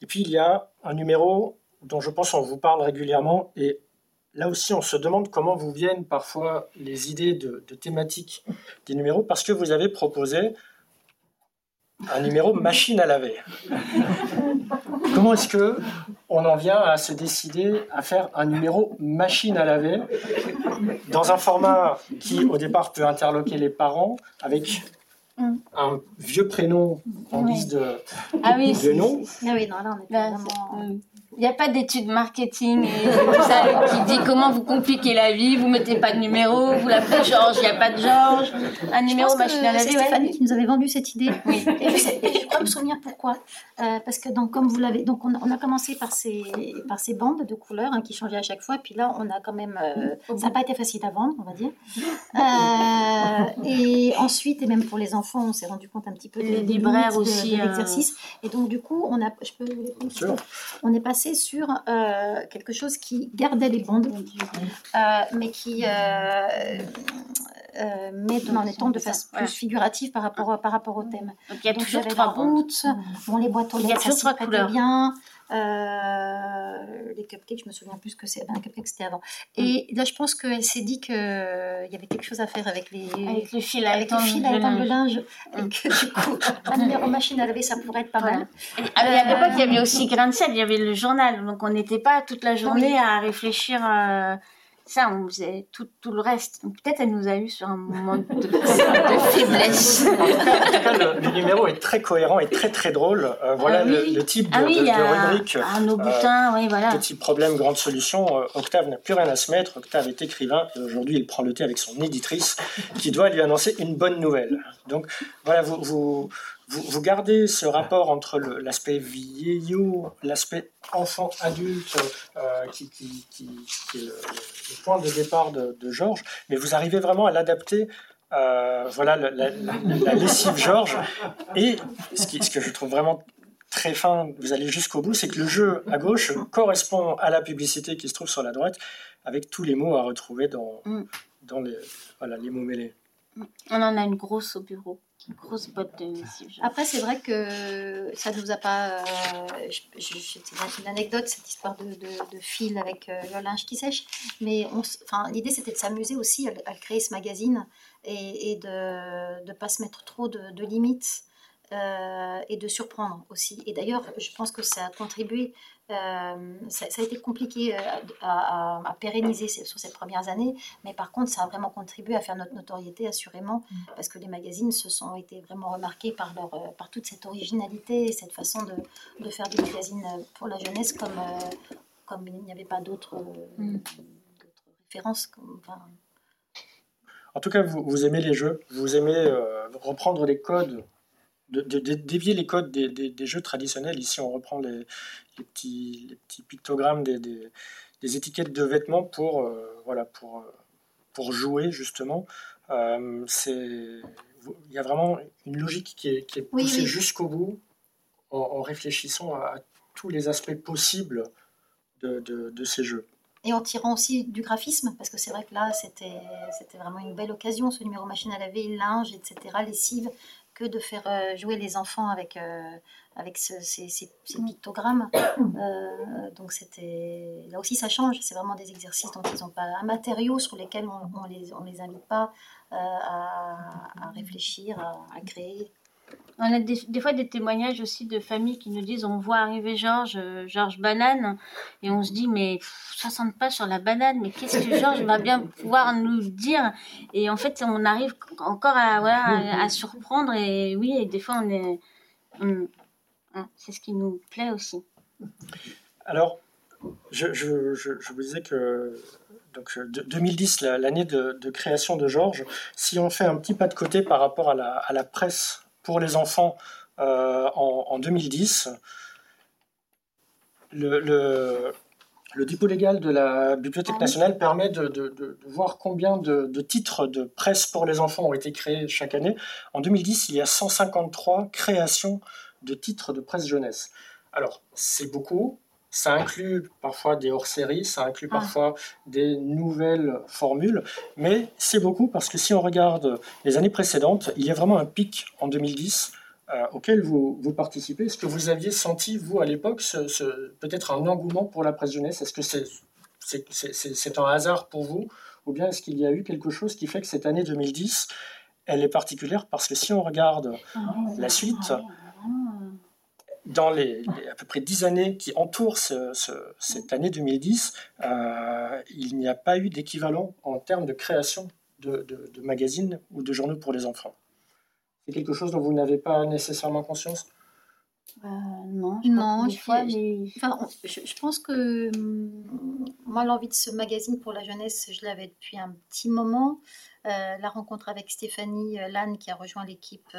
Et puis il y a un numéro dont je pense qu'on vous parle régulièrement et là aussi on se demande comment vous viennent parfois les idées de, de thématiques des numéros parce que vous avez proposé un numéro machine à laver. Comment est-ce que on en vient à se décider à faire un numéro machine à laver dans un format qui au départ peut interloquer les parents avec un vieux prénom en guise de, ah oui, de nom? Oui, non, là, on est vraiment... Il n'y a pas d'études marketing et tout ça qui dit comment vous compliquez la vie, vous mettez pas de numéro, vous l'appelez Georges, il n'y a pas de Georges, un numéro machine à laver. C'est Stéphanie qui nous avait vendu cette idée. Oui. Et, je, crois me souvenir pourquoi. Euh, parce que donc, comme vous l'avez, donc on, a commencé par ces, par ces bandes de couleurs hein, qui changeaient à chaque fois, puis là on a quand même, euh, ça n'a pas été facile à vendre, on va dire. Euh, et ensuite, et même pour les enfants, on s'est rendu compte un petit peu des libraires aussi de, l'exercice. Et donc du coup, on a, je peux les on est passé sur euh, quelque chose qui gardait les bandes, euh, mais qui euh, met dans les temps de façon plus figurative par rapport, par rapport au thème. Donc il y a toujours trois routes, bon, les boîtes aux lettres, ça s'y prêtait bien. Euh, les cupcakes, je me souviens plus que c'est. Ben, cupcake, c'était avant. Et mm. là, je pense qu'elle s'est dit qu'il y avait quelque chose à faire avec les. Avec le fil à étendre le linge. Et que du coup, un numéro machine à laver, ça pourrait être pas mal. à l'époque, il y avait aussi Grain il y avait le journal. Donc, on n'était pas toute la journée à réfléchir. Euh, ça, on faisait tout, tout le reste. Peut-être elle nous a eu sur un moment de, *laughs* faiblesse. En tout cas, le, numéro est très cohérent et très très drôle. Euh, voilà ah le, type de, ah oui, de, rubrique. Un nos butins, oui, voilà. Petit problème, grande solution. Euh, Octave n'a plus rien à se mettre. Octave est écrivain et aujourd'hui il prend le thé avec son éditrice qui doit lui annoncer une bonne nouvelle. Donc voilà, vous, vous vous, gardez ce rapport entre l'aspect vieillot, l'aspect enfant-adulte, euh, qui, est le, point de départ de, Georges, mais vous arrivez vraiment à l'adapter. Euh, voilà la, lessive Georges. Et ce, ce que je trouve vraiment très fin, vous allez jusqu'au bout, c'est que le jeu à gauche correspond à la publicité qui se trouve sur la droite, avec tous les mots à retrouver dans, mm. dans les, voilà, les mots mêlés. On en a une grosse au bureau grosse botte de Après, c'est vrai que ça ne nous a pas. Euh, une anecdote, cette histoire de, fil avec euh, le linge qui sèche. Mais l'idée, c'était de s'amuser aussi à, créer ce magazine et, de ne pas se mettre trop de limites. Euh, et de surprendre aussi. Et d'ailleurs, je pense que ça a contribué euh, ça, a été compliqué euh, à, pérenniser sur ces premières années, mais par contre, ça a vraiment contribué à faire notre notoriété, assurément, mm. parce que les magazines se sont été vraiment remarqués par, leur, par toute cette originalité et cette façon de, de faire des magazines pour la jeunesse comme, comme il n'y avait pas d'autres mm. références. En tout cas, vous, vous, aimez les jeux, vous aimez reprendre les codes de, dévier les codes des, jeux traditionnels. Ici, on reprend les, petits, les petits, pictogrammes des, étiquettes de vêtements pour, voilà, pour, pour jouer justement. c'est il y a vraiment une logique qui est, qui poussée jusqu'au bout en, réfléchissant à, tous les aspects possibles de, de, ces jeux. Et en tirant aussi du graphisme, parce que c'est vrai que là, c'était vraiment une belle occasion, ce numéro machine à laver, linge, etc., lessive, que de faire euh, jouer les enfants avec, euh, avec ces, ces, pictogrammes. *coughs* Euh, donc c'était là aussi ça change, c'est vraiment des exercices dont ils n'ont pas un matériau sur lesquels on ne les, on les invite pas à, réfléchir, à, créer. On a des, fois des témoignages aussi de familles qui nous disent on voit arriver Georges, Georges Banane, et on se dit mais 60 pas sur la banane, mais qu'est-ce que Georges va bien pouvoir nous dire? Et en fait, on arrive encore à, voilà, à, surprendre, et oui, et des fois on est. C'est ce qui nous plaît aussi. Alors, je, je, je, vous disais que donc 2010, l'année de, création de Georges, si on fait un petit pas de côté par rapport à la presse pour les enfants euh, en, 2010, le, le, le, dépôt légal de la Bibliothèque ah nationale permet de, de, voir combien de, titres de presse pour les enfants ont été créés chaque année. En 2010, il y a 153 créations de titres de presse jeunesse. Alors, c'est beaucoup, ça inclut parfois des hors-séries, ça inclut ah. parfois des nouvelles formules, mais c'est beaucoup parce que si on regarde les années précédentes, il y a vraiment un pic en 2010 euh, auquel vous, vous participez. Est-ce que vous aviez senti, vous, à l'époque, ce, peut-être un engouement pour la presse jeunesse? Est-ce que c'est c'est un hasard pour vous? Ou bien est-ce qu'il y a eu quelque chose qui fait que cette année 2010, elle est particulière? Parce que si on regarde ah la suite, dans les, à peu près dix années qui entourent cette année 2010, euh, il n'y a pas eu d'équivalent en termes de création de, magazines ou de journaux pour les enfants. C'est quelque chose dont vous n'avez pas nécessairement conscience? Euh, non, je, non je, pense que hum, moi, l'envie de ce magazine pour la jeunesse, je l'avais depuis un petit moment. Euh, la rencontre avec Stéphanie Lannes, qui a rejoint l'équipe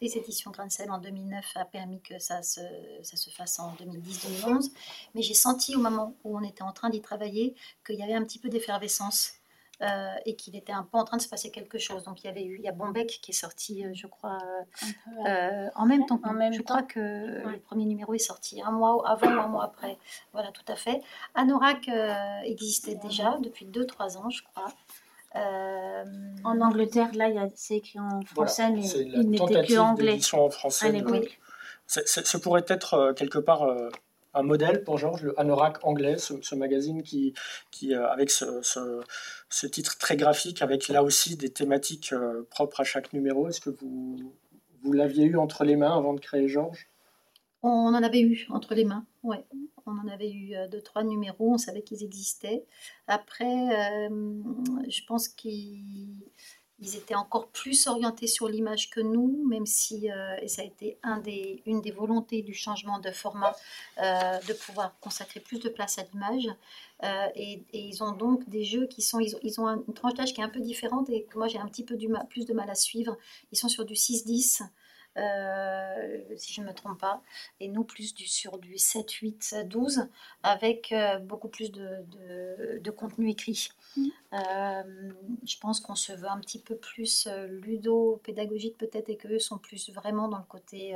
des éditions Grinsel en 2009 a permis que ça se, ça se fasse en 2010-2011. Mais j'ai senti au moment où on était en train d'y travailler qu'il y avait un petit peu d'effervescence. Euh, et qu'il était un peu en train de se passer quelque chose. Donc il y avait eu, il y a Bombec qui est sorti, euh, je crois, euh, en même temps. En même je crois que le premier numéro est sorti un mois avant ou un mois après. Voilà, tout à fait. Anorak existait déjà depuis 2-3 ans, je crois. Euh, en Angleterre, là, c'est écrit en français, mais il n'était que anglais. en français. Ce pourrait être euh, quelque part euh, un modèle pour Georges, le Anorak anglais, ce, magazine qui, qui avec ce, ce, titre très graphique, avec là aussi des thématiques propres à chaque numéro. Est-ce que vous, vous l'aviez eu entre les mains avant de créer Georges? On en avait eu entre les mains, ouais. On en avait eu euh, deux, trois numéros, on savait qu'ils existaient. Après, euh, je pense qu'ils étaient encore plus orientés sur l'image que nous, même si, euh, ça a été une des volontés du changement de format, de pouvoir consacrer plus de place à l'image. Et, ils ont donc des jeux qui sont, ils ont, une tranche d'âge qui est un peu différente et que moi j'ai un petit peu plus de mal à suivre. Ils sont sur du 6-10. Euh, si je ne me trompe pas, et nous plus du, sur du 7, 8, 12, avec euh, beaucoup plus de, de, contenu écrit. Mm. Euh, je pense qu'on se veut un petit peu plus ludo-pédagogique peut-être, et qu'eux sont plus vraiment dans le côté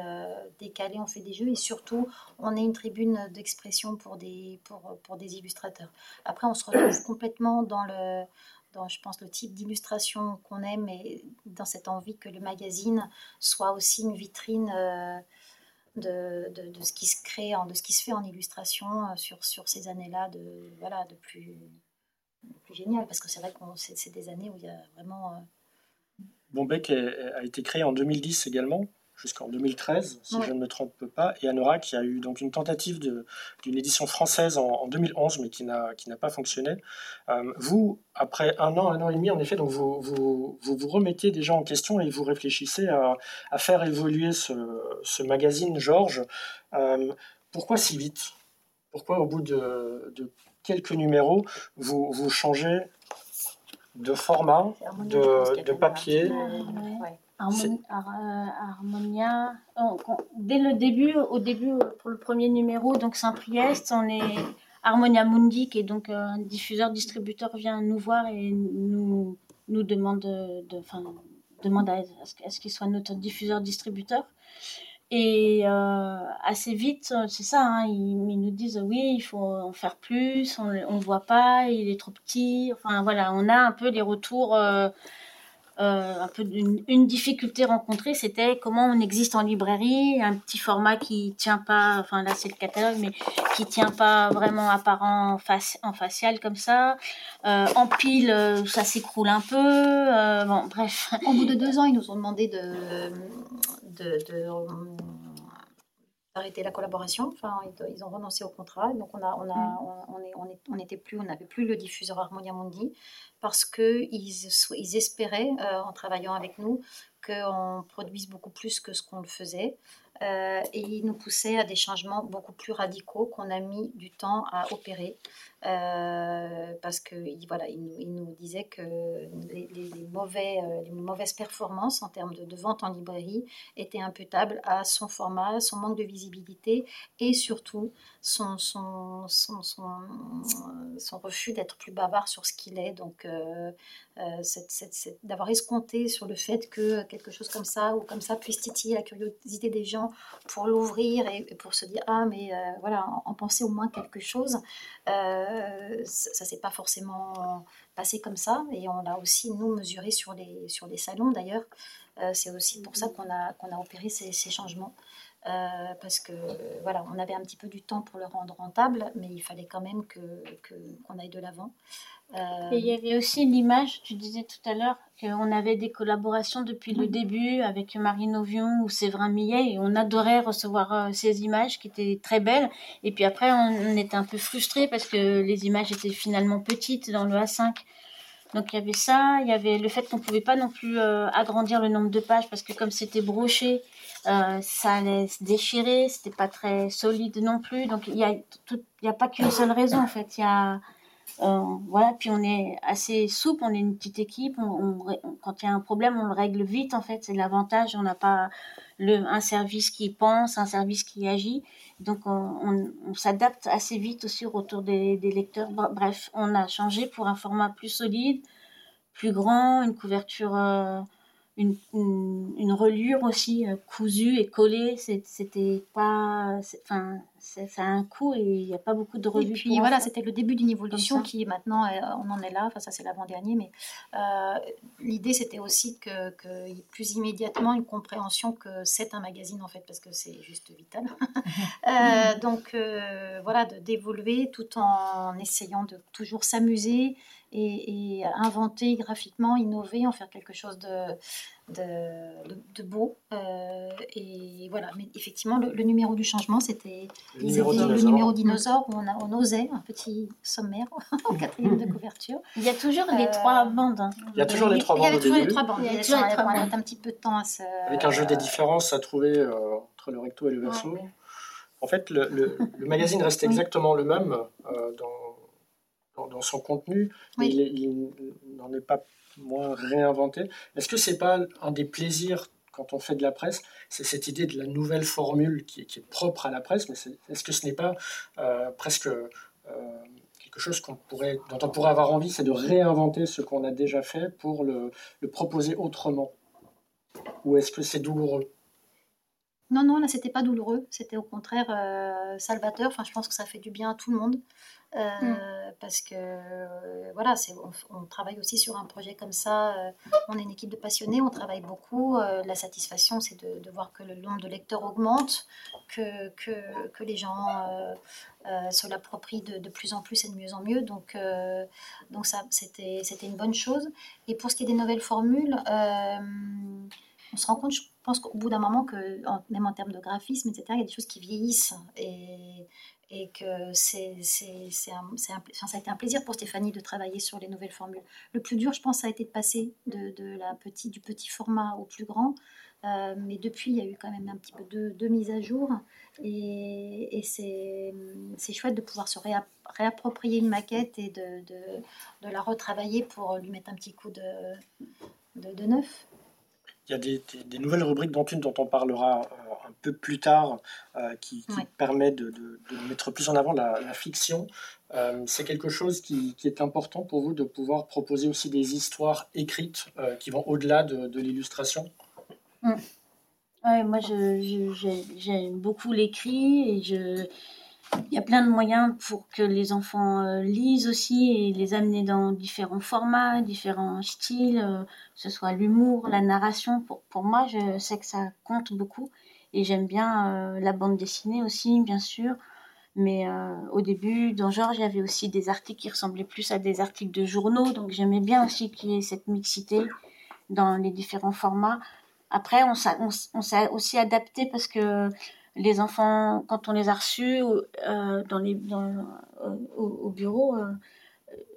décalé, on fait des jeux, et surtout, on est une tribune d'expression pour des, pour, pour des illustrateurs. Après, on se retrouve *clears throat* complètement dans le dans, je pense, le type d'illustration qu'on aime et dans cette envie que le magazine soit aussi une vitrine euh, de, ce qui se fait en illustration euh, sur, ces années-là de, plus, génial. Parce que c'est vrai que c'est des années où il y a vraiment... Euh... Bombec a été créé en 2010 également jusqu'en 2013, si je ne me trompe pas. Et Anorak, qui a eu donc une tentative d'une édition française en, 2011, mais qui n'a pas fonctionné. Euh, vous, après un an, un an et demi, en effet, donc vous vous, vous, remettez déjà en question et vous réfléchissez à, à faire évoluer ce, ce magazine Georges. Euh, pourquoi si vite? Pourquoi au bout de, de quelques numéros, vous, vous changez de format, de, de papier? Harmonia. dès le début, au début, pour le premier numéro, donc Saint-Priest, on est Harmonia Mundi, qui est donc un diffuseur distributeur, vient nous voir et nous nous demande de, enfin, demande à, ce qu'il soit notre diffuseur distributeur. Et euh, assez vite, c'est ça, hein, ils, nous disent oui, il faut en faire plus, on ne voit pas, il est trop petit. Enfin voilà, on a un peu les retours euh, euh, un peu une, difficulté rencontrée, c'était comment on existe en librairie, un petit format qui tient pas, enfin là c'est le catalogue, mais qui tient pas vraiment apparent en facial comme ça. Euh, en pile, euh, ça s'écroule un peu. bon, bref. Au bout de deux ans, ils nous ont demandé de, de, de arrêter la collaboration. Enfin, ils ont renoncé au contrat. Donc, on a, on a, mm. on, est, on, est, on était plus, on n'avait plus le diffuseur Harmonia Mundi parce que ils, ils espéraient, euh, en travaillant avec nous, qu'on produise beaucoup plus que ce qu'on le faisait. Euh, et ils nous poussaient à des changements beaucoup plus radicaux qu'on a mis du temps à opérer. Euh, parce que voilà, il, nous disait que les, mauvais, euh, les mauvaises performances en termes de, vente en librairie étaient imputables à son format, son manque de visibilité et surtout son, son, son, son, refus d'être plus bavard sur ce qu'il est. Donc, euh, d'avoir escompté sur le fait que quelque chose comme ça ou comme ça puisse titiller la curiosité des gens pour l'ouvrir et, pour se dire ah mais voilà en, penser au moins quelque chose euh, ça s'est pas forcément passé comme ça et on l'a aussi nous mesuré sur les, sur les salons d'ailleurs. Euh, c'est aussi pour ça qu'on a, qu'on a opéré ces, ces changements. Euh, parce que voilà, on avait un petit peu du temps pour le rendre rentable, mais il fallait quand même que qu'on aille de l'avant. Et il y avait aussi l'image, tu disais tout à l'heure qu'on avait des collaborations depuis le début avec Marine Ovion ou Séverin Millet et on adorait recevoir euh, ces images qui étaient très belles. Et puis après, on, était un peu frustrés parce que les images étaient finalement petites dans le A5. Donc il y avait ça, il y avait le fait qu'on ne pouvait pas non plus euh, agrandir le nombre de pages parce que comme c'était broché, euh, ça allait se déchirer, c'était pas très solide non plus. Donc il n'y a, a pas qu'une seule raison en fait. Il y a euh, voilà, puis on est assez souple, on est une petite équipe. Quand il y a un problème, on le règle vite. En fait, c'est l'avantage. On n'a pas le, un service qui pense, un service qui agit. Donc, on, s'adapte assez vite aussi au retour des, lecteurs. Bref, on a changé pour un format plus solide, plus grand, une couverture. Euh, une, une, reliure aussi euh, cousue et collée. C'était pas. Enfin, ça a un coût et il n'y a pas beaucoup de revues. Et puis voilà, c'était le début d'une évolution qui maintenant, euh, on en est là. Enfin, ça, c'est l'avant-dernier. Mais euh, l'idée, c'était aussi ait plus immédiatement une compréhension que c'est un magazine, en fait, parce que c'est juste vital. *laughs* donc, voilà, d'évoluer tout en essayant de toujours s'amuser et, inventer graphiquement, innover, en faire quelque chose de, de, beau. Euh, et voilà, mais effectivement, le, numéro du changement, c'était le, numéro dinosaure où on, a, on osait un petit sommaire *laughs* au *laughs* quatrième de couverture. Il y a toujours les euh, trois bandes. Hein. Il y a toujours les trois bandes. Il y a toujours les trois bandes. Il y a toujours les trois bandes. un petit peu de temps à se. Avec un jeu des différences à trouver euh, entre le recto et le verso. En fait, le, le, magazine reste *laughs* exactement le même dans dans, son contenu, mais il, n'en est pas moins réinventé. Est-ce que c'est pas un des plaisirs quand on fait de la presse, c'est cette idée de la nouvelle formule qui, est propre à la presse, mais est-ce que ce n'est pas euh, presque euh, quelque chose dont on pourrait avoir envie, c'est de réinventer ce qu'on a déjà fait pour le, proposer autrement? Ou est-ce que c'est douloureux? Non, non, là, c'était pas douloureux. C'était au contraire euh, salvateur. Enfin, je pense que ça fait du bien à tout le monde. Euh, mm. Parce que euh, voilà, on, travaille aussi sur un projet comme ça. Euh, on est une équipe de passionnés, on travaille beaucoup. la satisfaction, c'est de, voir que le nombre de lecteurs augmente, que, les gens se l'approprient de, plus en plus et de mieux en mieux. Donc, donc ça, c'était une bonne chose. Et pour ce qui est des nouvelles formules, on se rend compte, je pense qu'au bout d'un moment, que même en termes de graphisme, etc., il y a des choses qui vieillissent. Et que c'est, ça a été un plaisir pour Stéphanie de travailler sur les nouvelles formules. Le plus dur, je pense, ça a été de passer de, la petit, du petit format au plus grand. Euh, mais depuis, il y a eu quand même un petit peu de, de mise à jour. Et, c'est, chouette de pouvoir se réapproprier une maquette et de, la retravailler pour lui mettre un petit coup de, neuf. Il y a des, nouvelles rubriques, dont une dont on parlera euh, un peu plus tard, euh, qui, permet de, mettre plus en avant la, fiction. Euh, c'est quelque chose qui, est important pour vous de pouvoir proposer aussi des histoires écrites qui vont au-delà de, l'illustration? Mm. Moi, j'aime beaucoup l'écrit et je, il y a plein de moyens pour que les enfants euh, lisent aussi et les amener dans différents formats, différents styles, euh, que ce soit l'humour, la narration. Pour, pour, moi, je sais que ça compte beaucoup et j'aime bien euh, la bande dessinée aussi, bien sûr. Mais au début, dans Georges, il y avait aussi des articles qui ressemblaient plus à des articles de journaux, donc j'aimais bien aussi qu'il y ait cette mixité dans les différents formats. Après, on s'est aussi adapté parce que les enfants, quand on les a reçus euh, dans les, euh, au, bureau, euh,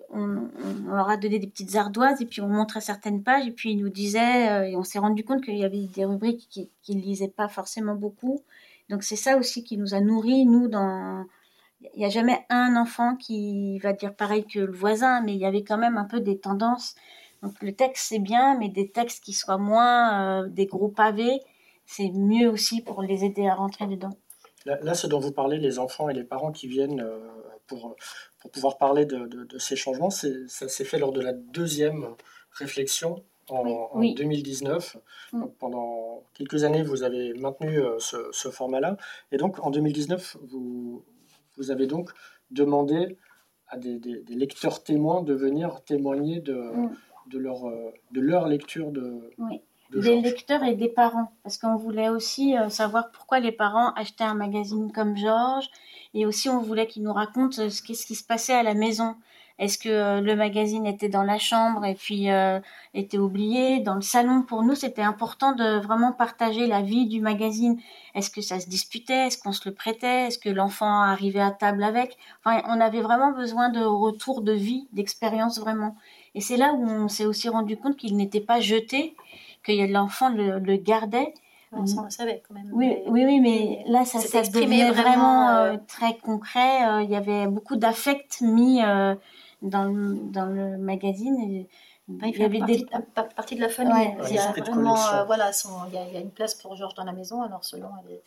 on, leur a donné des petites ardoises et puis on montrait certaines pages et puis ils nous disaient, et on s'est rendu compte qu'il y avait des rubriques qu'ils ne lisaient pas forcément beaucoup. Donc c'est ça aussi qui nous a nourris, nous, dans... Il n'y a jamais un enfant qui va dire pareil que le voisin, mais il y avait quand même un peu des tendances. Donc le texte c'est bien, mais des textes qui soient moins des gros pavés c'est mieux aussi pour les aider à rentrer dedans. Là, ce dont vous parlez, les enfants et les parents qui viennent euh, pour, pour pouvoir parler de, de, ces changements, ça s'est fait lors de la deuxième réflexion en, 2019. Mm. pendant quelques années, vous avez maintenu euh, ce, format-là. Et donc, en 2019, vous, vous avez donc demandé à des, des, lecteurs témoins de venir témoigner de, mm. de, leur, euh, de leur lecture de, des lecteurs et des parents, parce qu'on voulait aussi euh, savoir pourquoi les parents achetaient un magazine comme Georges, et aussi on voulait qu'ils nous racontent euh, ce qu'est-ce qui se passait à la maison. Est-ce que euh, le magazine était dans la chambre et puis était oublié? Dans le salon Pour nous, c'était important de vraiment partager la vie du magazine. Est-ce que ça se disputait? Est-ce qu'on se le prêtait? Est-ce que l'enfant arrivait à table avec? Enfin, on avait vraiment besoin de retour de vie, d'expérience vraiment. Et c'est là où on s'est aussi rendu compte qu'il n'était pas jeté que l'enfant le, le, gardait. On le savait quand même. Oui, oui, oui, mais là, ça, ça devenait vraiment, euh, euh, très concret. Euh, il y avait beaucoup d'affect mis dans, le, dans le magazine. Et, il, y avait partie, des... partie de la famille. il y a vraiment, voilà, il, y a, il, y a, une place pour Georges dans la maison. Alors selon, elle est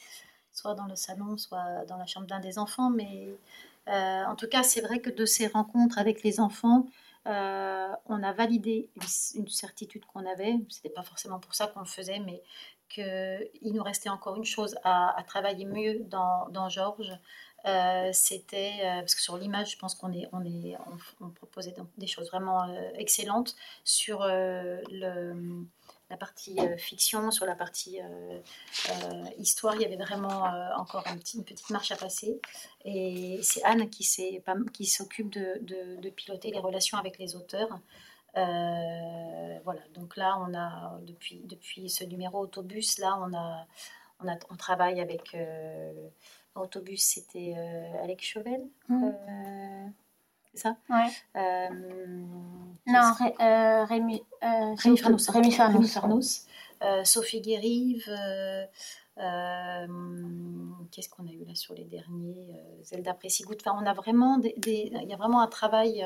soit dans le salon, soit dans la chambre d'un des enfants. Mais en tout cas, c'est vrai que de ces rencontres avec les enfants, euh, on a validé une, certitude qu'on avait. C'était pas forcément pour ça qu'on le faisait, mais qu'il nous restait encore une chose à, travailler mieux dans, Georges. Euh, c'était euh, parce que sur l'image, je pense qu'on est, on proposait des choses vraiment excellentes sur le la partie euh, fiction, sur la partie euh, euh, histoire, il y avait vraiment encore un petit, une petite marche à passer. Et c'est Anne qui, qui s'occupe de, de, piloter les relations avec les auteurs. voilà, donc là, on a, depuis, depuis ce numéro autobus, là, on, a, on, a, on travaille avec. autobus, c'était Alex Chauvel. Mmh c'est ça? Ouais. Euh, non, euh, Rémi, euh, Rémi Farnos. Rémi Farnos. Sophie Guérive. Qu'est-ce qu'on a eu là sur les derniers Zelda Pressigout. Enfin, on a vraiment des, il y a vraiment un travail,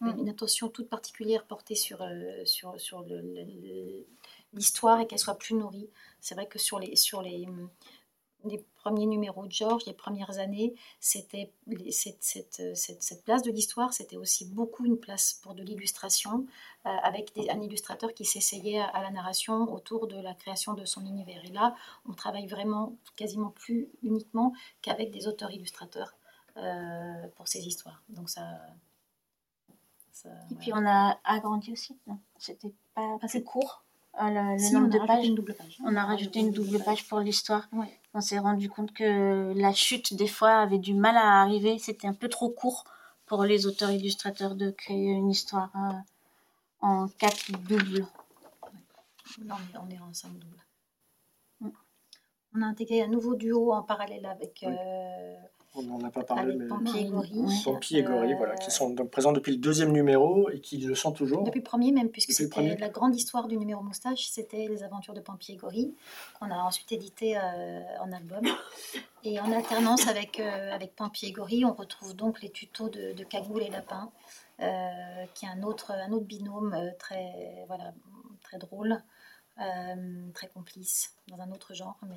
mm. une attention toute particulière portée sur, sur, sur l'histoire et qu'elle soit plus nourrie. C'est vrai que sur les, sur les, les premiers numéros de Georges, les premières années, c'était cette, cette, cette, place de l'histoire, c'était aussi beaucoup une place pour de l'illustration, euh, avec un illustrateur qui s'essayait à, la narration autour de la création de son univers. Et là, on travaille vraiment quasiment plus uniquement qu'avec des auteurs-illustrateurs euh, pour ces histoires. Donc ça... Et puis on a agrandi aussi, c'était pas assez court le, nombre de pages. Une double page. On a rajouté une double page pour l'histoire. On s'est rendu compte que la chute, des fois, avait du mal à arriver. C'était un peu trop court pour les auteurs-illustrateurs de créer une histoire euh, en quatre doubles. Non, on est en cinq doubles. Mm. On a intégré un nouveau duo en parallèle avec euh, on n'en a pas parlé, mais Pampi et Gori. et Gori, voilà, qui sont donc présents depuis le deuxième numéro et qui le sont toujours. Depuis le premier même, puisque c'était la grande histoire du numéro Moustache, c'était les aventures de Pampi et Gori, qu'on a ensuite édité euh, en album. *coughs* Et en alternance avec, euh, avec Pampi et Gori, on retrouve donc les tutos de, de Cagoule et Lapin, euh, qui est un autre, un autre binôme très, voilà, très drôle. très complice, dans un autre genre, mais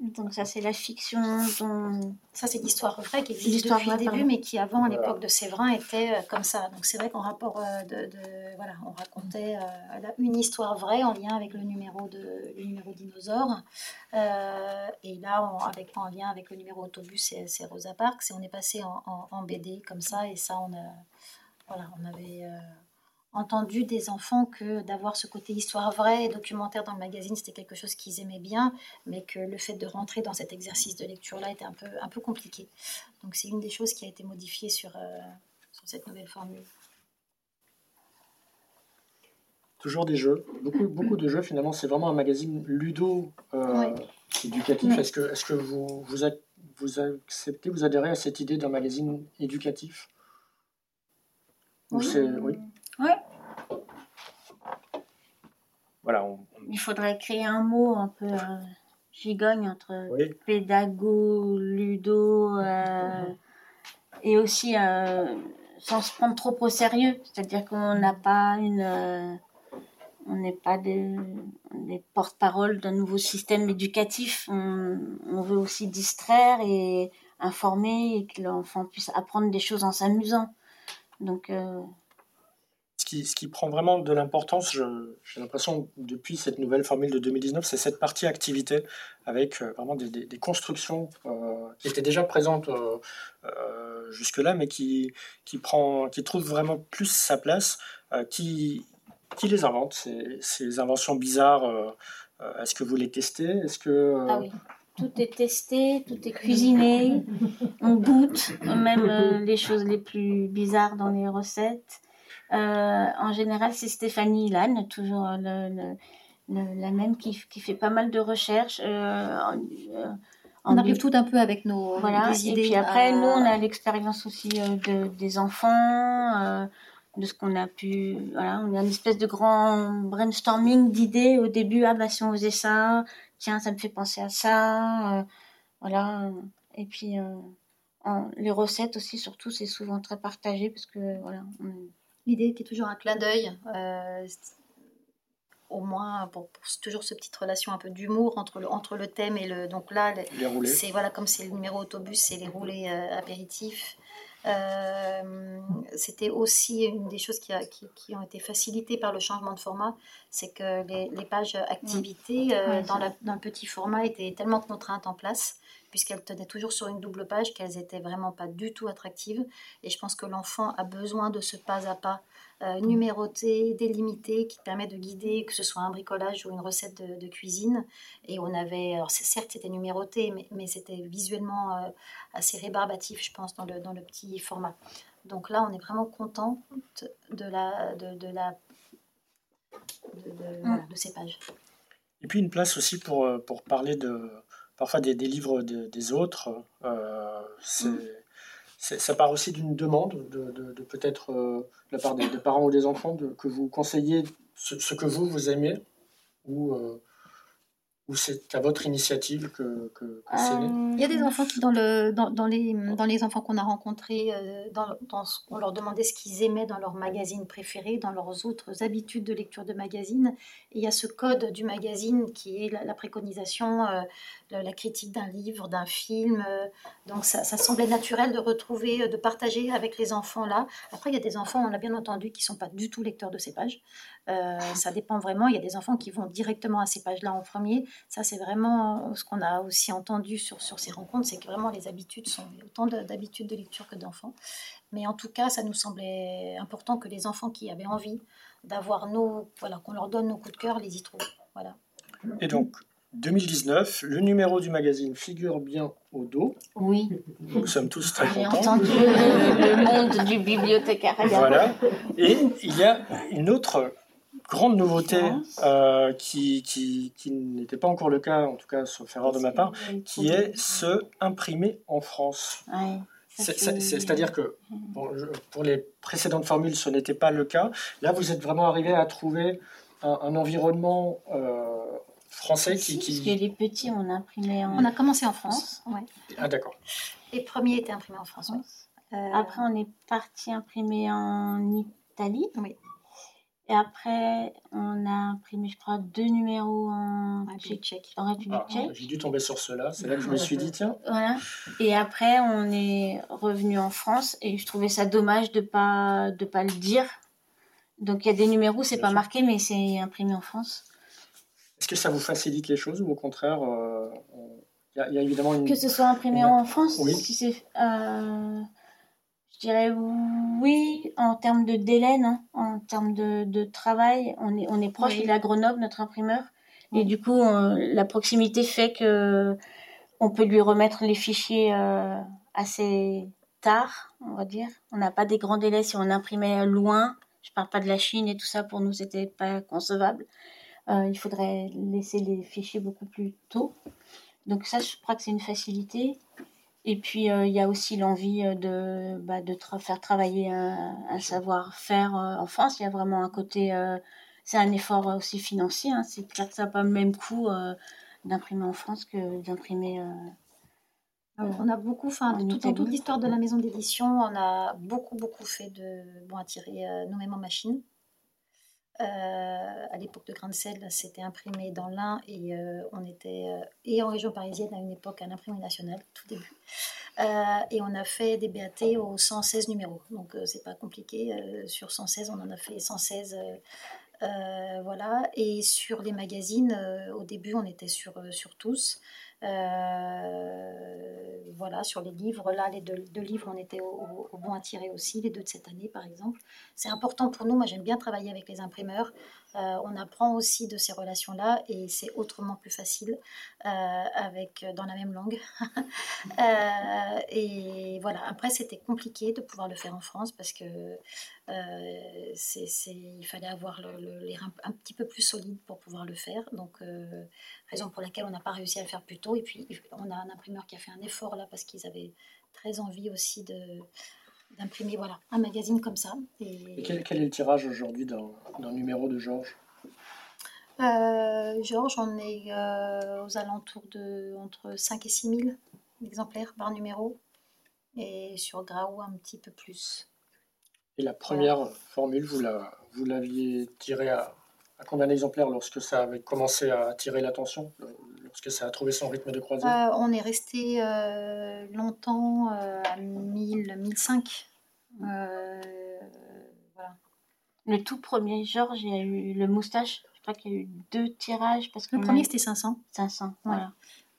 Donc ça, c'est la fiction dont... Ça, c'est l'histoire vraie qui existe depuis le début, mais qui, avant, à l'époque de Séverin, était euh, comme ça. Donc c'est vrai qu'en rapport euh, de, Voilà, on racontait euh, une histoire vraie en lien avec le numéro de le numéro dinosaure. et là, avec, en lien avec le numéro autobus, c'est Rosa Parks. Et on est passé en, en, BD comme ça. Et ça, on, a, voilà, on avait entendu des enfants que d'avoir ce côté histoire vraie et documentaire dans le magazine, c'était quelque chose qu'ils aimaient bien, mais que le fait de rentrer dans cet exercice de lecture-là était un peu, un peu compliqué. Donc c'est une des choses qui a été modifiée sur, euh, sur cette nouvelle formule. Toujours des jeux, beaucoup, beaucoup de jeux finalement, c'est vraiment un magazine ludo euh, éducatif. Est-ce que, est que vous, vous, vous acceptez, vous adhérez à cette idée d'un magazine éducatif? Oui. oui. Ouais. Voilà, Il faudrait créer un mot un peu euh, gigogne entre pédago, ludo euh, et aussi euh, sans se prendre trop au sérieux. C'est-à-dire qu'on n'a pas une. on n'est pas des, des porte-parole d'un nouveau système éducatif. On, on, veut aussi distraire et informer et que l'enfant puisse apprendre des choses en s'amusant. Donc ce qui prend vraiment de l'importance, j'ai l'impression, depuis cette nouvelle formule de 2019, c'est cette partie activité avec euh, vraiment des, constructions euh, qui étaient déjà présentes euh, jusque-là, mais qui, qui, prend, qui trouve vraiment plus sa place, qui, qui les invente, ces, ces inventions bizarres. Est-ce que vous les testez? Est-ce que ah oui tout est testé, tout est cuisiné, on goûte même les choses les plus bizarres dans les recettes. Euh, en général, c'est Stéphanie Ilan, toujours le, la même, qui, qui, fait pas mal de recherches. Euh, on arrive tout un peu avec nos voilà. idées. Et puis après, nous, on a l'expérience aussi euh, de, des enfants, de ce qu'on a pu. Voilà, on a une espèce de grand brainstorming d'idées au début. Ah bah si on faisait ça, tiens, ça me fait penser à ça. voilà. Et puis les recettes aussi, surtout, c'est souvent très partagé parce que voilà. On, L'idée était toujours un clin d'œil, euh, au moins pour, toujours cette petite relation un peu d'humour entre le, entre le thème et le. Donc là, c'est voilà, comme c'est le numéro autobus, c'est les roulés euh, apéritifs. Euh, c'était aussi une des choses qui, a, qui, ont été facilitées par le changement de format, c'est que les, pages activités dans, dans, le petit format étaient tellement contraintes en place puisqu'elles tenaient toujours sur une double page, qu'elles n'étaient vraiment pas du tout attractives. Et je pense que l'enfant a besoin de ce pas à pas euh, numéroté, délimité, qui permet de guider, que ce soit un bricolage ou une recette de, cuisine. Et on avait, alors certes c'était numéroté, mais, mais c'était visuellement euh, assez rébarbatif, je pense, dans le, dans le petit format. Donc là, on est vraiment content de, la, de, de la, de, mm. de, ces pages. Et puis une place aussi pour, euh, pour parler de, parfois des, livres des autres. Euh, mm. Ça part aussi d'une demande de, peut-être euh, de la part des, parents ou des enfants de, que vous conseillez ce, que vous, vous aimez ou, euh, ou c'est à votre initiative que, que, c'est né euh, Il y a des enfants qui, dans, le, dans, dans les, dans les enfants qu'on a rencontrés, euh, dans, dans, on leur demandait ce qu'ils aimaient dans leur magazine préféré, dans leurs autres habitudes de lecture de magazine. Et il y a ce code du magazine qui est la, préconisation, euh, la critique d'un livre, d'un film. donc ça, ça, semblait naturel de retrouver, de partager avec les enfants là. Après, il y a des enfants, on l'a bien entendu, qui ne sont pas du tout lecteurs de ces pages. ça dépend vraiment. Il y a des enfants qui vont directement à ces pages-là en premier ça, c'est vraiment ce qu'on a aussi entendu sur, sur ces rencontres, c'est que vraiment les habitudes sont autant d'habitudes de lecture que d'enfants. Mais en tout cas, ça nous semblait important que les enfants qui avaient envie d'avoir nos, voilà, qu'on leur donne nos coups de cœur, les y trouvent. Voilà. Et donc, 2019, le numéro du magazine figure bien au dos. Oui. Nous sommes tous très contents. J'ai entendu le, monde du bibliothécaire. Voilà. Et il y a une autre grande nouveauté euh, qui, qui, qui n'était pas encore le cas, en tout cas sauf erreur de ma part, qui est ce imprimer en France. C'est-à-dire que pour les précédentes formules, ce n'était pas le cas. Là, vous êtes vraiment arrivé à trouver un, environnement euh, français qui, qui... Parce que les petits, on a imprimé en... On a commencé en France. Ouais. Ah d'accord. Les premiers étaient imprimés en France. Euh, Après, on est parti imprimer en Italie. Oui. Et après, on a imprimé, je crois, deux numéros en République tchèque. En République Ah, tchèque. J'ai dû tomber sur cela. C'est là que je me suis dit, tiens, Voilà. Et après, on est revenu en France et je trouvais ça dommage de pas de pas le dire. Donc il y a des numéros, c'est pas sûr. marqué, mais c'est imprimé en France. est-ce que ça vous facilite les choses ou au contraire, euh, il y, a- il y a évidemment une. Que ce soit imprimé en France, Oui. si c'est, euh, je dirais oui en termes de délai, non? En termes de, de travail, on est on est proche. Oui. Il est à Grenoble, notre imprimeur, et du coup on- la proximité fait que on peut lui remettre les fichiers euh, assez tard, on va dire. On n'a pas des grands délais si on imprimait loin. Je parle pas de la Chine et tout ça. Pour nous, c'était pas concevable. Euh, il faudrait laisser les fichiers beaucoup plus tôt. Donc ça, je crois que c'est une facilité. Et puis, euh, il y a aussi l'envie euh, de, bah, de tra- faire travailler un, un savoir-faire euh, en France. Il y a vraiment un côté... euh, c'est un effort aussi financier. hein. C'est clair que ça n'a pas le même coût euh, d'imprimer en France que d'imprimer... Alors, on a beaucoup, enfin, En tout, toute l'histoire de la maison d'édition, on a beaucoup, beaucoup fait de bon à tirer nous-mêmes en machine. Euh, à l'époque de Grain de c'était imprimé dans l'Ain et euh, on était euh, et en région parisienne à une époque à l'imprimerie nationale, tout début. Et on a fait des BAT aux 116 numéros, donc c'est pas compliqué. sur 116, on en a fait 116. euh, euh, voilà. Et sur les magazines, au début, on était sur, sur tous. Euh, voilà, sur les livres, là, les deux, livres, on était au bon à tirer aussi, les deux de cette année, par exemple. C'est important pour nous. Moi, j'aime bien travailler avec les imprimeurs. Euh, on apprend aussi de ces relations-là et c'est autrement plus facile euh, avec, dans la même langue. *laughs* Euh, et voilà, après, c'était compliqué de pouvoir le faire en France parce que euh, c'est, il fallait avoir le- le- les reins un petit peu plus solides pour pouvoir le faire. Donc, euh, raison pour laquelle on n'a pas réussi à le faire plus tôt. Et puis, on a un imprimeur qui a fait un effort là parce qu'ils avaient très envie aussi de, d'imprimer voilà, un magazine comme ça. Et quel, quel est le tirage aujourd'hui d'un numéro de Georges? Euh, Georges, on est euh, aux alentours de entre 5 et 6 000 exemplaires par numéro. Et sur Graou, un petit peu plus. Et la première formule, vous la- vous l'aviez tirée à, à combien d'exemplaires lorsque ça avait commencé à attirer l'attention, lorsque ça a trouvé son rythme de croisière Euh, on est resté euh, longtemps euh, à 1000, 1005. Euh, voilà. Le tout premier Georges, il y a eu le moustache. Je crois qu'il y a eu deux tirages parce que Le premier, c'était 500. 500. Voilà.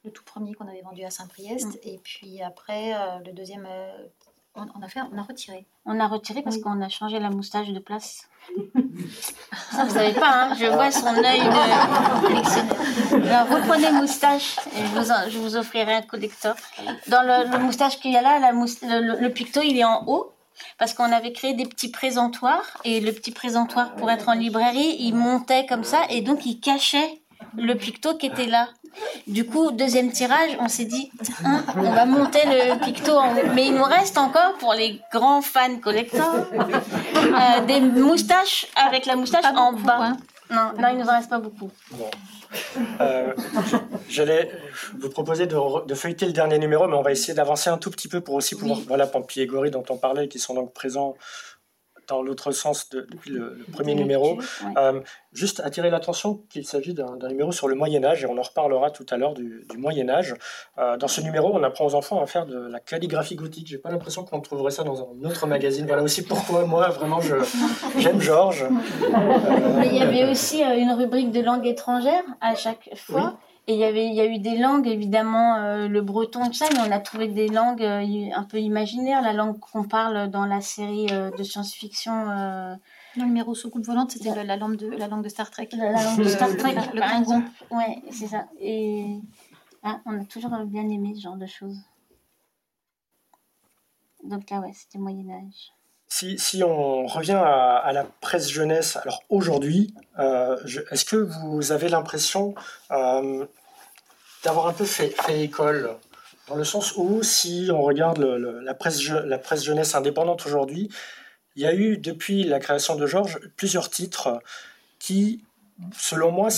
Le tout premier qu'on avait vendu à Saint-Priest. Mm. Et puis après, euh, le deuxième, euh, on, on a fait, on a retiré. On a retiré parce Oui. qu'on a changé la moustache de place. *laughs* Ça, vous savez pas, hein je vois son œil de collectionneur. Alors, reprenez moustache et je vous, en- je vous offrirai un collector. Dans le, le moustache qu'il y a là, la mousse- le, le- le picto, il est en haut parce qu'on avait créé des petits présentoirs et le petit présentoir pour être en librairie, il montait comme ça et donc il cachait le picto qui était là. Du coup, deuxième tirage, on s'est dit, Hein, on va monter le picto en haut. Mais il nous reste encore, pour les grands fans collecteurs, euh, des moustaches avec la moustache Pas en beaucoup, bas. hein. Non, non, il nous en reste pas beaucoup. Bon. Euh, J'allais vous proposer de, feuilleter le dernier numéro, mais on va essayer d'avancer un tout petit peu pour aussi pouvoir, Oui. voilà, Pampi et Gori dont on parlait, qui sont donc présents dans l'autre sens de- depuis le, le premier numéro. Euh, juste attirer l'attention qu'il s'agit d'un d'un numéro sur le Moyen Âge, et on en reparlera tout à l'heure du, du Moyen Âge. Euh, dans ce numéro, on apprend aux enfants à faire de la calligraphie gothique. J'ai pas l'impression qu'on trouverait ça dans un autre magazine. Voilà aussi pourquoi moi, vraiment, je- j'aime Georges. Mais il y avait aussi euh, une rubrique de langue étrangère à chaque fois. Et il y avait, il y a eu des langues, évidemment, euh, le breton, tout ça, mais on a trouvé des langues euh, un peu imaginaires. La langue qu'on parle dans la série euh, de science-fiction, euh, Le numéro soucoupe volante, c'était la, langue de, la langue de Star Trek. la, la langue de Star Trek, Le exemple. Ouais, c'est ça. Et hein, on a toujours bien aimé ce genre de choses. Donc là, ouais, c'était Moyen-Âge. Si, si on revient à, à la presse jeunesse, alors aujourd'hui, euh, je- est-ce que vous avez l'impression euh, d'avoir un peu fait, école. Dans le sens où, si on regarde la, presse, la presse jeunesse indépendante aujourd'hui, il y a eu, depuis la création de Georges, plusieurs titres qui selon moi,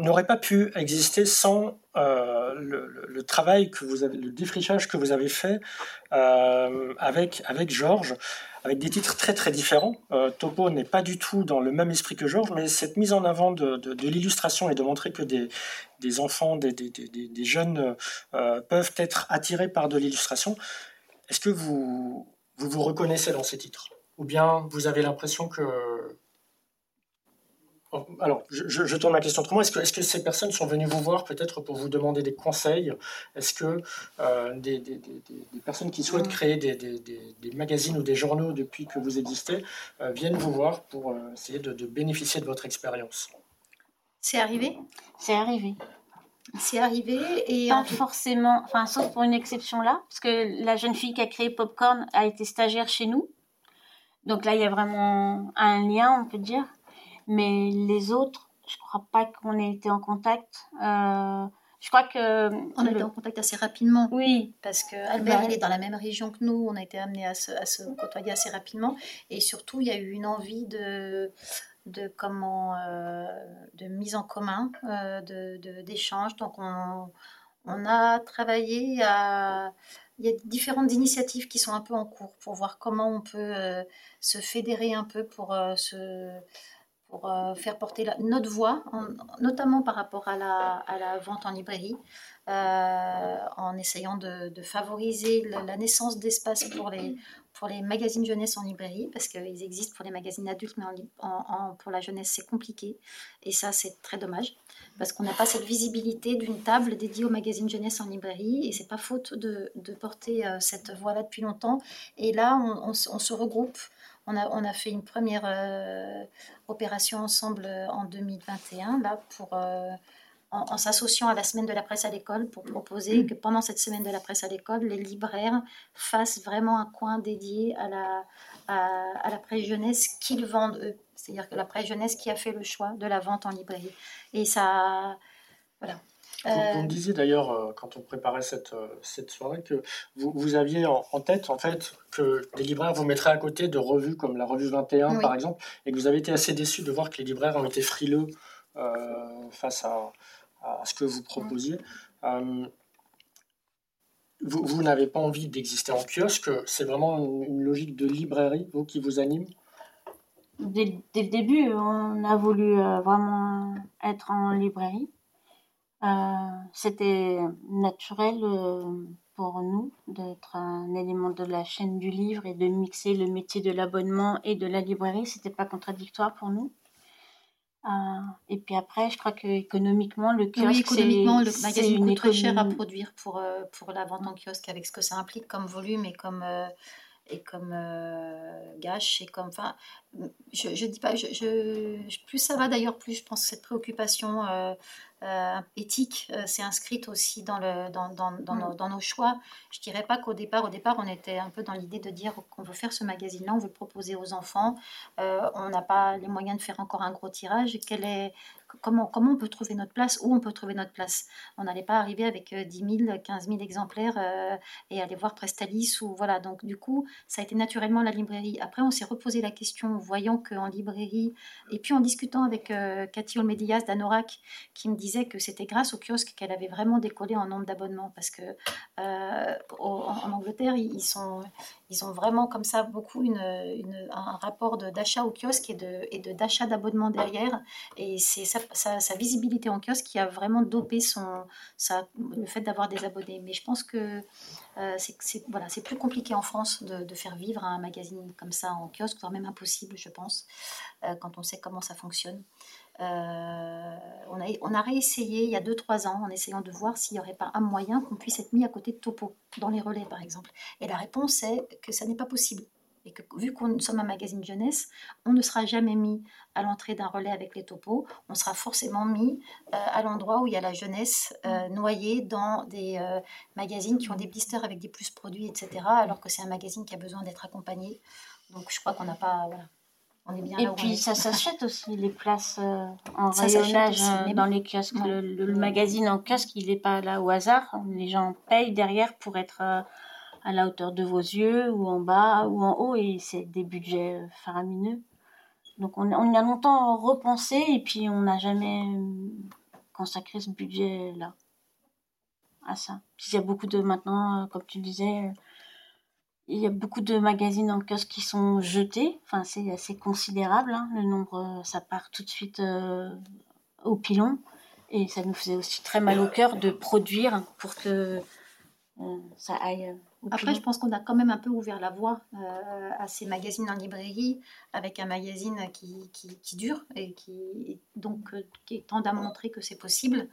n'aurait pas pu exister sans euh, le, travail que vous avez, le défrichage que vous avez fait euh, avec, avec Georges, avec des titres très très différents. Euh, Topo n'est pas du tout dans le même esprit que Georges, mais cette mise en avant de, de, l'illustration et de montrer que des, des enfants, des, des, des jeunes peuvent être attirés par de l'illustration, est-ce que vous, vous vous reconnaissez dans ces titres? Ou bien vous avez l'impression que alors, je, tourne ma question autrement. Est-ce que, est que, ces personnes sont venues vous voir peut-être pour vous demander des conseils? Est-ce que euh, des, personnes qui souhaitent créer des, magazines ou des journaux depuis que vous existez euh, viennent vous voir pour euh, essayer de, bénéficier de votre expérience? C'est arrivé? C'est arrivé. C'est arrivé et pas forcément, enfin sauf pour une exception là, parce que la jeune fille qui a créé Popcorn a été stagiaire chez nous. Donc là, il y a vraiment un lien, on peut dire. Mais les autres, je crois pas qu'on ait été en contact. Euh, je crois que on a été en contact assez rapidement. Oui, parce que Albert il est dans la même région que nous. On a été amené à se, à se côtoyer assez rapidement et surtout il y a eu une envie de de comment euh, de mise en commun euh, de d'échange. Donc on on a travaillé à il y a différentes initiatives qui sont un peu en cours pour voir comment on peut se fédérer un peu pour se pour euh, faire porter notre voix, notamment par rapport à la, vente en librairie, euh, en essayant de, favoriser la, naissance d'espaces pour les, pour les magazines jeunesse en librairie, parce qu'ils existent pour les magazines adultes, mais pour la jeunesse, c'est compliqué. Et ça, c'est très dommage, parce qu'on n'a pas cette visibilité d'une table dédiée aux magazines jeunesse en librairie, et c'est pas faute de, porter euh, cette voix-là depuis longtemps. Et là, on se regroupe on a, fait une première euh, opération ensemble euh, en 2021, là, pour, euh, en, s'associant à la semaine de la presse à l'école, pour proposer que pendant cette semaine de la presse à l'école, les libraires fassent vraiment un coin dédié à la, à, la presse jeunesse qu'ils vendent eux. C'est-à-dire que la presse jeunesse qui a fait le choix de la vente en librairie. Et ça, voilà, vous, me euh, disiez d'ailleurs, euh, quand on préparait cette, euh, cette soirée, que vous, vous aviez en, tête, en fait, que les libraires vous mettraient à côté de revues comme la revue 21, par exemple, et que vous avez été assez déçu de voir que les libraires ont été frileux face à, à, ce que vous proposiez. vous, vous n'avez pas envie d'exister en kiosque, c'est vraiment une, logique de librairie, vous, qui vous anime? Dès, dès, le début, on a voulu vraiment être en librairie. Euh, c'était naturel euh, pour nous d'être un élément de la chaîne du livre et de mixer le métier de l'abonnement et de la librairie. C'était pas contradictoire pour nous. Euh, et puis après, je crois que économiquement, le kiosque, oui, économiquement, le magazine coûte très cher à produire pour pour la vente en kiosque avec ce que ça implique comme volume et comme et comme gâche et comme enfin je, je dis pas je, je plus ça va d'ailleurs plus je pense que cette préoccupation euh, éthique euh, s'est inscrite aussi dans, le, dans, dans, dans, mm. nos, dans, nos, choix. Je dirais pas qu'au départ, au départ, on était un peu dans l'idée de dire qu'on veut faire ce magazine-là, on veut le proposer aux enfants. Euh, on n'a pas les moyens de faire encore un gros tirage. Quel est, comment, on peut trouver notre place, où on peut trouver notre place. On n'allait pas arriver avec 10 000, 15 000 exemplaires et aller voir Prestalis ou voilà. Donc du coup, ça a été naturellement la librairie. Après, on s'est reposé la question, voyant qu'en librairie, et puis en discutant avec Cathy Olmedias d'Anorak, qui me disait que c'était grâce au kiosque qu'elle avait vraiment décollé en nombre d'abonnements parce que euh, en, Angleterre ils ont vraiment comme ça beaucoup un rapport d'achat au kiosque et de et de d'achat d'abonnements derrière et c'est sa, visibilité en kiosque qui a vraiment dopé son le fait d'avoir des abonnés mais je pense que euh, c'est voilà, plus compliqué en France de, de, faire vivre un magazine comme ça en kiosque, voire même impossible, je pense, euh, quand on sait comment ça fonctionne. Euh, on, a, on a réessayé il y a 2-3 ans en essayant de voir s'il n'y aurait pas un moyen qu'on puisse être mis à côté de Topo, dans les relais par exemple. Et la réponse est que ça n'est pas possible. Et que vu qu'on sommes un magazine jeunesse, on ne sera jamais mis à l'entrée d'un relais avec les topos, on sera forcément mis euh, à l'endroit où il y a la jeunesse euh, noyée dans des magazines qui ont des blisters avec des plus produits, etc. Alors que c'est un magazine qui a besoin d'être accompagné. Donc je crois qu'on n'a pas... Voilà et puis ça s'achète aussi les places euh, en rayonnage euh, dans les kiosques. Le, magazine en kiosque, il n'est pas là au hasard. Les gens payent derrière pour être euh, à la hauteur de vos yeux ou en bas ou en haut et c'est des budgets faramineux. Donc on, on, y a longtemps repensé et puis on n'a jamais consacré ce budget-là à ça. Il y a beaucoup de maintenant, comme tu disais, il y a beaucoup de magazines en kiosque qui sont jetés. Enfin, c'est assez considérable. Hein. Le nombre, ça part tout de suite au pilon. Et ça nous faisait aussi très mal au cœur de produire pour que euh, ça aille. Euh, Après, je pense qu'on a quand même un peu ouvert la voie euh, à ces magazines en librairie, avec un magazine qui, qui, qui dure et qui, donc, qui tend à montrer que c'est possible.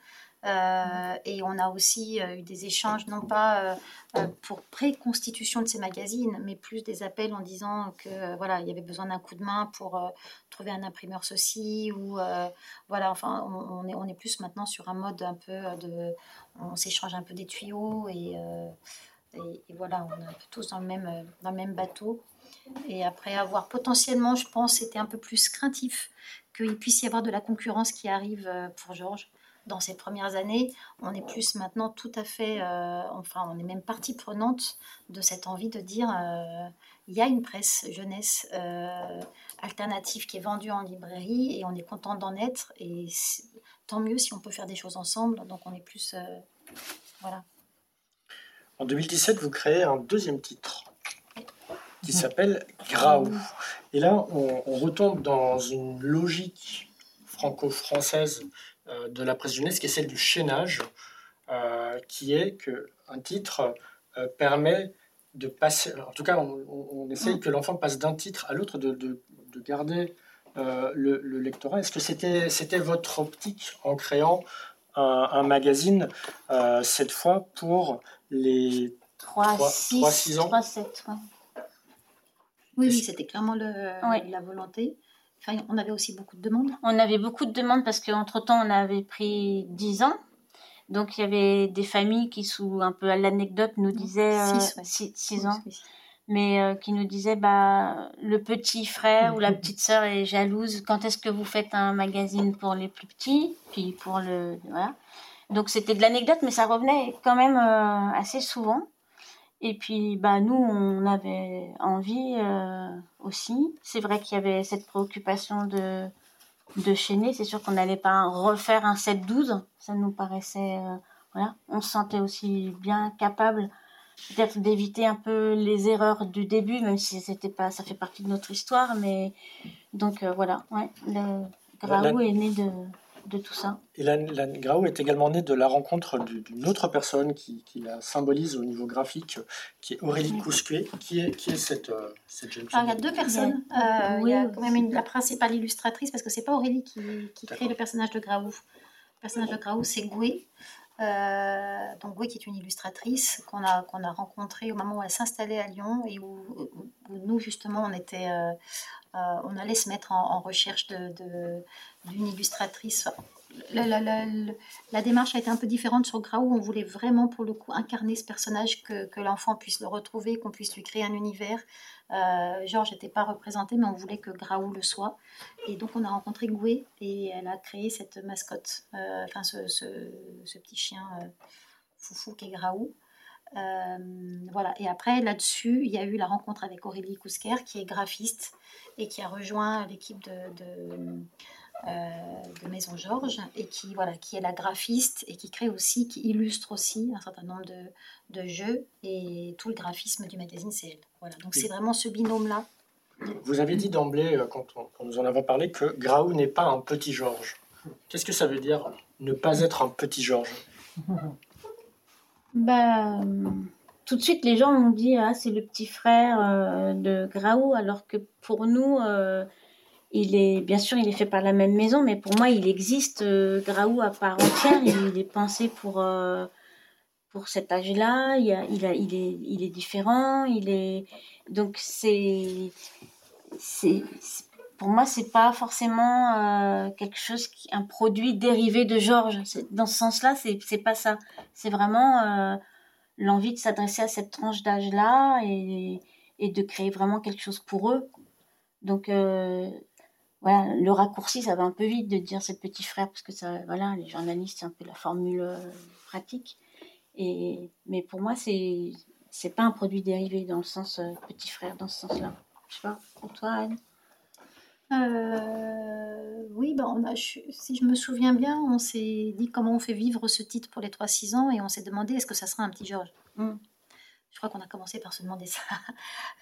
Euh, et on a aussi euh, eu des échanges, non pas euh, pour pré-constitution de ces magazines, mais plus des appels en disant que voilà, il y avait besoin d'un coup de main pour trouver un imprimeur ceci ou voilà, enfin, on, est, on est plus maintenant sur un mode un peu de, on s'échange un peu des tuyaux et, et, voilà, on est tous dans le même, dans le même bateau. Et après avoir potentiellement, je pense, c'était un peu plus craintif qu'il puisse y avoir de la concurrence qui arrive pour Georges dans ces premières années, on est plus maintenant tout à fait, euh, enfin, on est même partie prenante de cette envie de dire, euh, il y a une presse jeunesse euh, alternative qui est vendue en librairie et on est content d'en être et tant mieux si on peut faire des choses ensemble. Donc on est plus, voilà. En 2017, vous créez un deuxième titre qui s'appelle Graou. Et là, on, retombe dans une logique franco-française euh, de la presse jeunesse, qui est celle du chaînage, euh, qui est qu'un titre euh, permet de passer, en tout cas, on, essaye que l'enfant passe d'un titre à l'autre, de, de, garder le, lectorat. Est-ce que c'était votre optique en créant un, magazine, cette fois pour les 3-6 ans 3, 7, Oui, oui c'était clairement le, la volonté on avait aussi beaucoup de demandes. On avait beaucoup de demandes parce qu'entre-temps, on avait pris 10 ans. Donc, il y avait des familles qui, sous un peu à l'anecdote, nous disaient 6 euh, ans. Mais euh, qui nous disaient, bah, le petit frère ou la petite sœur est jalouse. Quand est-ce que vous faites un magazine pour les plus petits? Puis pour le. Voilà. Donc, c'était de l'anecdote, mais ça revenait quand même euh, assez souvent. Et puis, bah, nous, on avait envie euh, aussi. C'est vrai qu'il y avait cette préoccupation de, de chaîner. C'est sûr qu'on n'allait pas refaire un 7-12. Ça nous paraissait. Voilà. On se sentait aussi bien capable peut-être d'éviter un peu les erreurs du début, même si c'était pas, ça fait partie de notre histoire. Mais donc, euh, voilà. Ouais, le Graou est né de de tout ça. Et la, Grau est également née de la rencontre d'une autre personne qui, la symbolise au niveau graphique, qui est Aurélie Cousquet. Qui est, qui est cette, euh, cette jeune fille Il y a deux personnes. Euh, il y a quand même la principale illustratrice, parce que c'est pas Aurélie qui, qui crée le personnage de Graou. Le personnage de Graou, c'est Goué. Euh, donc Goué qui est une illustratrice qu'on a, rencontrée au moment où elle s'installait à Lyon et où, nous justement on était euh, on allait se mettre en, recherche d'une illustratrice. La, démarche a été un peu différente sur Graou. On voulait vraiment, pour le coup, incarner ce personnage, que, l'enfant puisse le retrouver, qu'on puisse lui créer un univers. Euh, Georges n'était pas représenté, mais on voulait que Graou le soit. Et donc, on a rencontré Goué et elle a créé cette mascotte, euh, enfin, ce, petit chien foufou qui est Graou. voilà. Et après, là-dessus, il y a eu la rencontre avec Aurélie Kousker, qui est graphiste et qui a rejoint l'équipe de, euh, Maison Georges et qui, voilà, qui est la graphiste et qui crée aussi, qui illustre aussi un certain nombre de, de jeux et tout le graphisme du magazine, c'est elle. Voilà, donc c'est vraiment ce binôme-là. Vous avez dit d'emblée, euh, quand, nous en avons parlé, que Graou n'est pas un petit Georges. Qu'est-ce que ça veut dire ne pas être un petit Georges? *laughs* Bah, tout de suite, les gens ont dit ah c'est le petit frère euh, de Graou, alors que pour nous, euh, il est bien sûr il est fait par la même maison, mais pour moi il existe euh, Graou à part entière. Il, est pensé pour pour cet âge-là. Il, a, il est il est différent. Il est donc c'est c'est pour moi, c'est pas forcément quelque chose, qui, un produit dérivé de Georges. Dans ce sens-là, c'est c'est pas ça. C'est vraiment l'envie de s'adresser à cette tranche d'âge-là et, et, de créer vraiment quelque chose pour eux. Donc, euh, voilà, le raccourci, ça va un peu vite de dire c'est petit frère, parce que ça, voilà, les journalistes, c'est un peu la formule euh, pratique. Et, mais pour moi, c'est, c'est pas un produit dérivé dans le sens euh, petit frère, dans ce sens-là. Je sais pas, pour toi, Anne oui, ben on a, si je me souviens bien, on s'est dit comment on fait vivre ce titre pour les 3-6 ans et on s'est demandé est-ce que ça sera un petit Georges mm. Je crois qu'on a commencé par se demander ça. *laughs*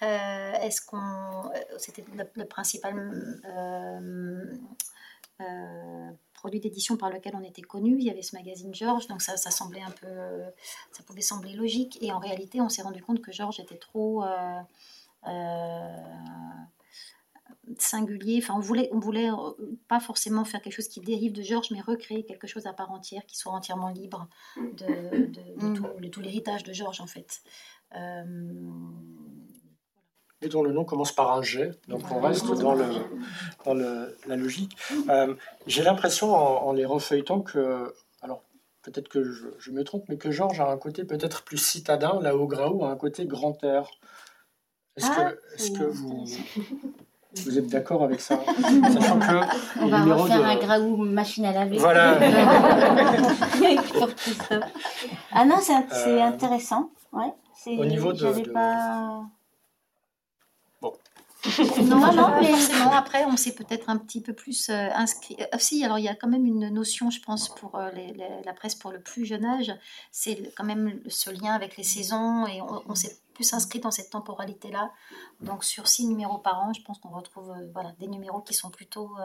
est-ce qu'on. C'était le, principal produit d'édition par lequel on était connu. Il y avait ce magazine Georges, donc ça, ça, semblait un peu, ça pouvait sembler logique. Et en réalité, on s'est rendu compte que Georges était trop euh, euh, singulier. Enfin, on voulait, on voulait euh, pas forcément faire quelque chose qui dérive de Georges, mais recréer quelque chose à part entière, qui soit entièrement libre de, de, mm. tout, l'héritage de Georges, en fait et dont le nom commence par un G, donc on reste dans, le, dans le, la logique. Euh, j'ai l'impression en, les refeuilletant que, alors peut-être que je, me trompe, mais que Georges a un côté peut-être plus citadin, là où Graou a un côté grand air. Est-ce que, ah, que vous, vous êtes d'accord avec ça *laughs* Sachant que On va refaire un Graou machine à laver. Voilà. *laughs* ah non, c'est euh, intéressant. Ouais, au niveau de, Pas... *laughs* non, non, mais après, on s'est peut-être un petit peu plus euh, inscrit. Euh, si, alors il y a quand même une notion, je pense, pour euh, la presse pour le plus jeune âge, c'est quand même ce lien avec les saisons et on, s'est plus inscrit dans cette temporalité-là. Donc sur six numéros par an, je pense qu'on retrouve voilà, des numéros qui sont plutôt...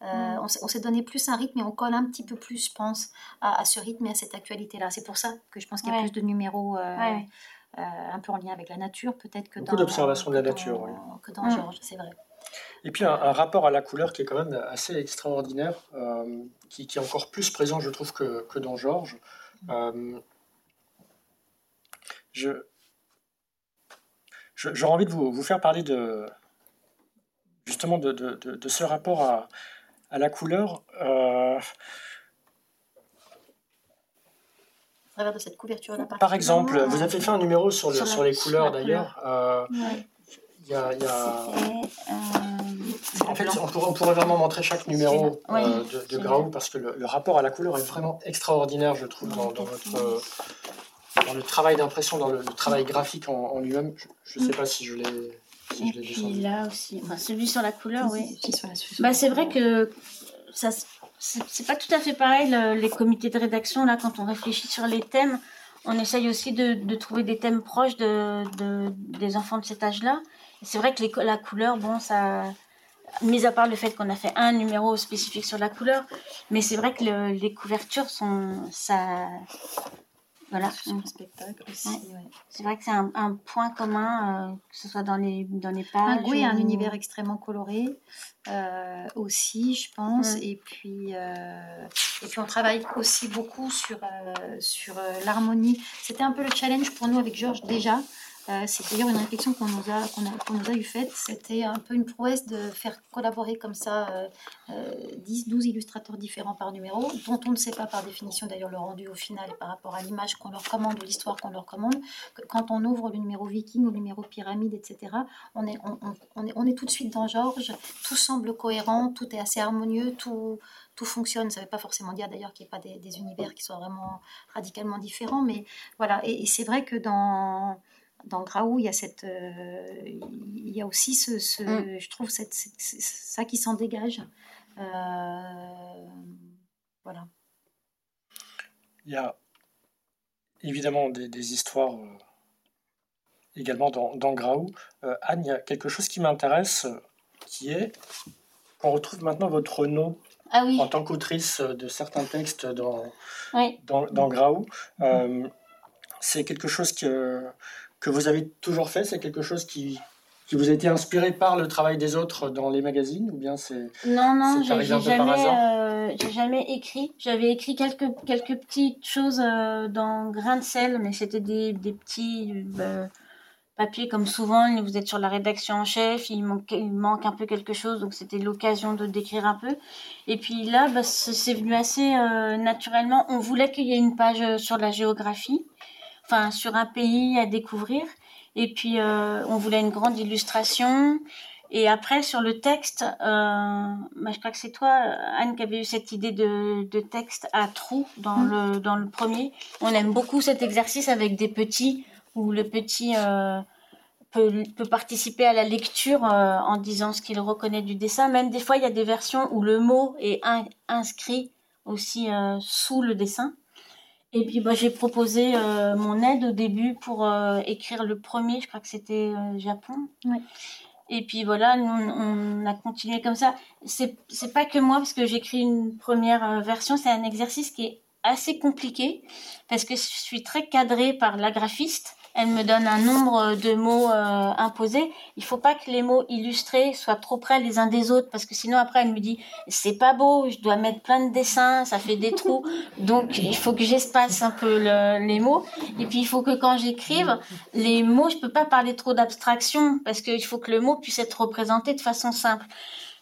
Mm. On s'est donné plus un rythme et on colle un petit peu plus, je pense, à, ce rythme et à cette actualité-là. C'est pour ça que je pense qu'il y a plus de numéros. Euh, un peu en lien avec la nature, peut-être que Beaucoup d'observation de la nature, oui. Que dans mm. Georges, c'est vrai. Et puis un, rapport à la couleur qui est quand même assez extraordinaire, euh, qui, est encore plus présent, je trouve, que, que dans Georges. Euh, je, j'aurais envie de vous, vous, faire parler de justement de, de, de, ce rapport à, à la couleur. Euh, travers de cette couverture là. Par exemple, vous avez fait un numéro sur, le, sur, les couleurs d'ailleurs. Euh, il y a, y a... Euh, en fait, on pourrait, on pourrait, vraiment montrer chaque numéro euh, de, de Graou parce que le, rapport à la couleur est vraiment extraordinaire, je trouve, dans, dans votre, dans le travail d'impression, dans le, travail graphique en, lui-même. Je ne sais pas si je l'ai. Si Et puis là aussi, enfin, celui sur la couleur, oui. Bah, c'est vrai que ça, c'est pas tout à fait pareil les comités de rédaction là quand on réfléchit sur les thèmes on essaye aussi de, trouver des thèmes proches de, des enfants de cet âge-là. C'est vrai que la couleur, bon, ça, mis à part le fait qu'on a fait un numéro spécifique sur la couleur, mais c'est vrai que les couvertures sont, ça, voilà. spectacle aussi. C'est vrai que c'est un, point commun, euh, que ce soit dans les, dans les pages. oui, un univers extrêmement coloré euh, aussi, je pense. Et, puis, euh, et puis, on travaille aussi beaucoup sur, sur l'harmonie. C'était un peu le challenge pour nous avec Georges déjà. Euh, c'est d'ailleurs une réflexion qu'on nous, a, qu'on a, a eu faite. C'était un peu une prouesse de faire collaborer comme ça 10, euh, 12 euh, illustrateurs différents par numéro, dont on ne sait pas par définition d'ailleurs le rendu au final par rapport à l'image qu'on leur commande ou l'histoire qu'on leur commande. Quand on ouvre le numéro Viking ou le numéro Pyramide, etc., on est, tout de suite dans Georges. Tout semble cohérent, tout est assez harmonieux, tout tout fonctionne. Ça ne veut pas forcément dire d'ailleurs qu'il n'y ait pas des, univers qui soient vraiment radicalement différents, mais voilà. et c'est vrai que dans, dans Graou, il y a cette, euh, il y a aussi ce, mm. je trouve cette, ça qui s'en dégage. Euh, voilà. Il y a évidemment des, histoires euh, également dans, dans Graou. Anne, il y a quelque chose qui m'intéresse, qui est qu'on retrouve maintenant votre nom ah en tant qu'autrice de certains textes dans, dans, dans, Graou. c'est quelque chose que que vous avez toujours fait C'est quelque chose qui, qui vous a été inspiré par le travail des autres dans les magazines ou bien c'est Non, non, j'ai jamais, euh, j'ai jamais écrit. J'avais écrit quelques, quelques petites choses euh, dans Grain de sel, mais c'était des, des petits euh, papiers comme souvent. Vous êtes sur la rédaction en chef, il manque, il manque un peu quelque chose, donc c'était l'occasion de décrire un peu. Et puis là, bah, c'est venu assez naturellement. On voulait qu'il y ait une page sur la géographie enfin sur un pays à découvrir. Et puis euh, on voulait une grande illustration. Et après sur le texte, euh, bah, je crois que c'est toi Anne qui avait eu cette idée de, de texte à trous dans mmh. le dans le premier. On aime beaucoup cet exercice avec des petits où le petit euh, peut, peut, participer à la lecture en disant ce qu'il reconnaît du dessin. Même des fois, il y a des versions où le mot est inscrit aussi sous le dessin. Et puis bah, j'ai proposé mon aide au début pour écrire le premier, je crois que c'était Japon. Ouais. Et puis voilà, on, a continué comme ça. C'est, c'est pas que moi, parce que j'écris une première euh, version, c'est un exercice qui est assez compliqué, parce que je suis très cadrée par la graphiste elle me donne un nombre de mots euh, imposés. Il faut pas que les mots illustrés soient trop près les uns des autres parce que sinon après elle me dit c'est pas beau, je dois mettre plein de dessins, ça fait des trous. *laughs* Donc il faut que j'espace un peu les mots et puis il faut que quand j'écrive les mots, je peux pas parler trop d'abstraction parce qu'il faut que le mot puisse être représenté de façon simple.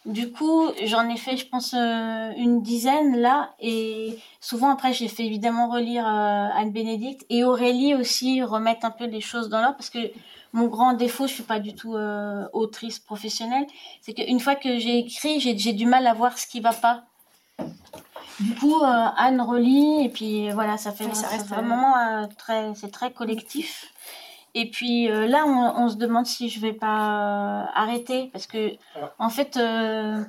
Du coup, j'en ai fait, je pense, euh, une dizaine là. Et souvent, après, j'ai fait évidemment relire euh, Anne Bénédicte et Aurélie aussi, remettre un peu les choses dans l'ordre. Parce que mon grand défaut, je suis pas du tout euh, autrice professionnelle. C'est qu'une fois que j'ai écrit, j'ai du mal à voir ce qui va pas. Du coup, Anne relit et puis voilà, ça fait, ça reste vraiment très, c'est très collectif. Et puis euh, là, on, se demande si je vais pas euh, arrêter parce que en fait, euh,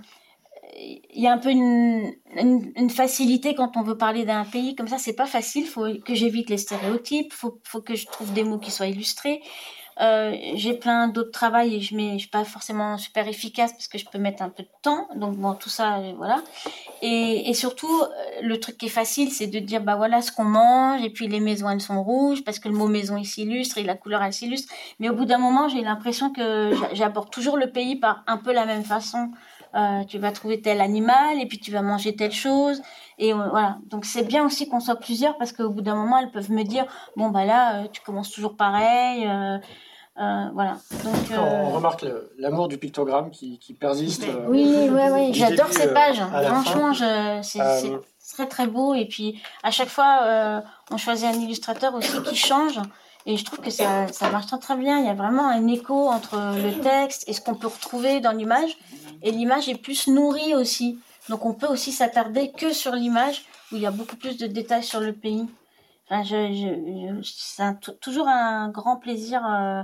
il y a un peu une, une, facilité quand on veut parler d'un pays comme ça. C'est pas facile. Faut que j'évite les stéréotypes. Faut, faut que je trouve des mots qui soient illustrés. Euh, j'ai plein d'autres travail et je je suis pas forcément super efficace parce que je peux mettre un peu de temps. Donc bon, tout ça, euh, voilà. Et, et surtout, euh, le truc qui est facile, c'est de dire bah voilà ce qu'on mange et puis les maisons elles sont rouges parce que le mot maison il s'illustre et la couleur elle s'illustre. Mais au bout d'un moment, j'ai l'impression que j'aborde toujours le pays par un peu la même façon. Tu vas trouver tel animal et puis tu vas manger telle chose et voilà donc c'est bien aussi qu'on soit plusieurs parce qu'au bout d'un moment elles peuvent me dire bon bah là euh, tu commences toujours pareil euh, euh, voilà. Donc, On remarque l'amour du pictogramme qui, qui persiste. oui, oui, oui. J'adore ces pages. Franchement, c'est très très beau. Et puis à chaque fois, on choisit un illustrateur aussi qui change. Et je trouve que ça, ça marche très, très bien. Il y a vraiment un écho entre le texte et ce qu'on peut retrouver dans l'image. Et l'image est plus nourrie aussi. Donc on peut aussi s'attarder que sur l'image où il y a beaucoup plus de détails sur le pays. Enfin, je, c'est toujours un grand plaisir euh,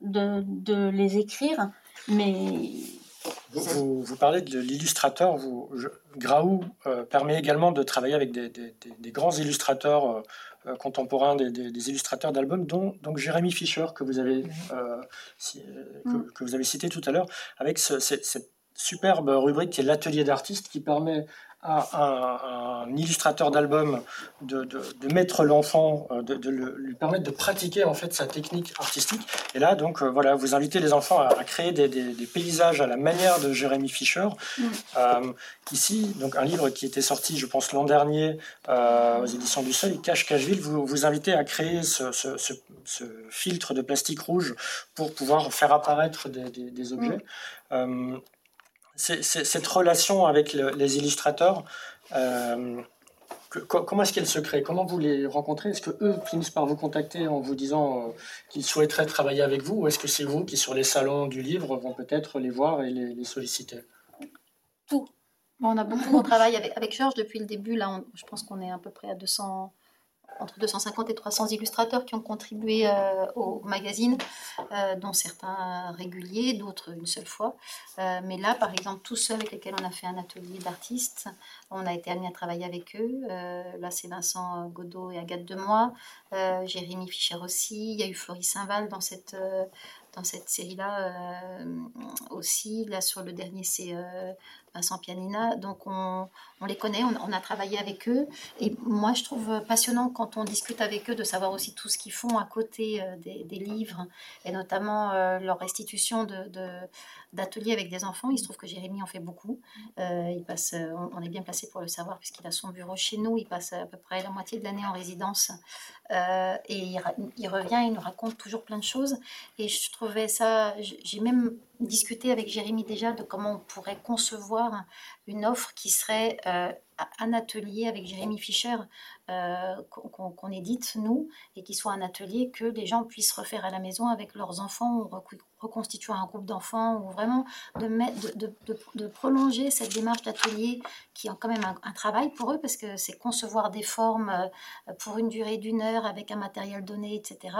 de, de, les écrire, mais vous, vous, parlez de l'illustrateur. Graou euh, permet également de travailler avec des, des, des grands illustrateurs euh, contemporains, des, illustrateurs d'albums, dont donc Jérémy Fischer que vous avez que, que, vous avez cité tout à l'heure, avec ce, cette, cette superbe rubrique qui est l'atelier d'artiste qui permet à un, illustrateur d'album de, mettre l'enfant, euh, de, lui permettre de pratiquer en fait sa technique artistique. Et là, donc euh, voilà, vous invitez les enfants à, créer des, paysages à la manière de Jérémy Fischer. Mm. Euh, ici, donc un livre qui était sorti, je pense l'an dernier aux éditions du Seuil, Cache Cacheville, vous vous invitez à créer ce, filtre de plastique rouge pour pouvoir faire apparaître des, objets. Cette relation avec les illustrateurs, euh, comment est-ce qu'elle se crée Comment vous les rencontrez? Est-ce que eux finissent par vous contacter en vous disant euh, qu'ils souhaiteraient travailler avec vous, ou est-ce que c'est vous qui, sur les salons du livre, vont peut-être les voir et les, solliciter? Tout. on a beaucoup, *laughs* on travaille avec, avec Georges depuis le début. Là, je pense qu'on est à peu près à 200, entre 250 et 300 illustrateurs qui ont contribué euh, au magazine, euh, dont certains réguliers, d'autres une seule fois. Euh, mais là, par exemple, tous ceux avec lesquels on a fait un atelier d'artistes, on a été amené à travailler avec eux. là, c'est Vincent Godot et Agathe Demois, Jérémy Fischer aussi. Il y a eu Florie Saint-Val dans cette, dans cette série-là aussi. Là, sur le dernier, c'est Vincent Pianina. Donc on, les connaît, on, a travaillé avec eux. Et moi, je trouve passionnant quand on discute avec eux de savoir aussi tout ce qu'ils font à côté euh, des, livres et notamment euh, leur restitution de, d'ateliers avec des enfants. Il se trouve que Jérémy en fait beaucoup. Euh, il passe, on, est bien placé pour le savoir puisqu'il a son bureau chez nous. Il passe à peu près la moitié de l'année en résidence et il, il, revient, il nous raconte toujours plein de choses. Et je trouvais ça, j'ai même discuté avec Jérémy déjà de comment on pourrait concevoir une offre qui serait euh, un atelier avec Jérémy Fischer euh, qu'on édite, nous, et qui soit un atelier que les gens puissent refaire à la maison avec leurs enfants ou reconstituer un groupe d'enfants, ou vraiment de, de, de, de, prolonger cette démarche d'atelier qui est quand même un, travail pour eux, parce que c'est concevoir des formes euh, pour une durée d'une heure avec un matériel donné, etc.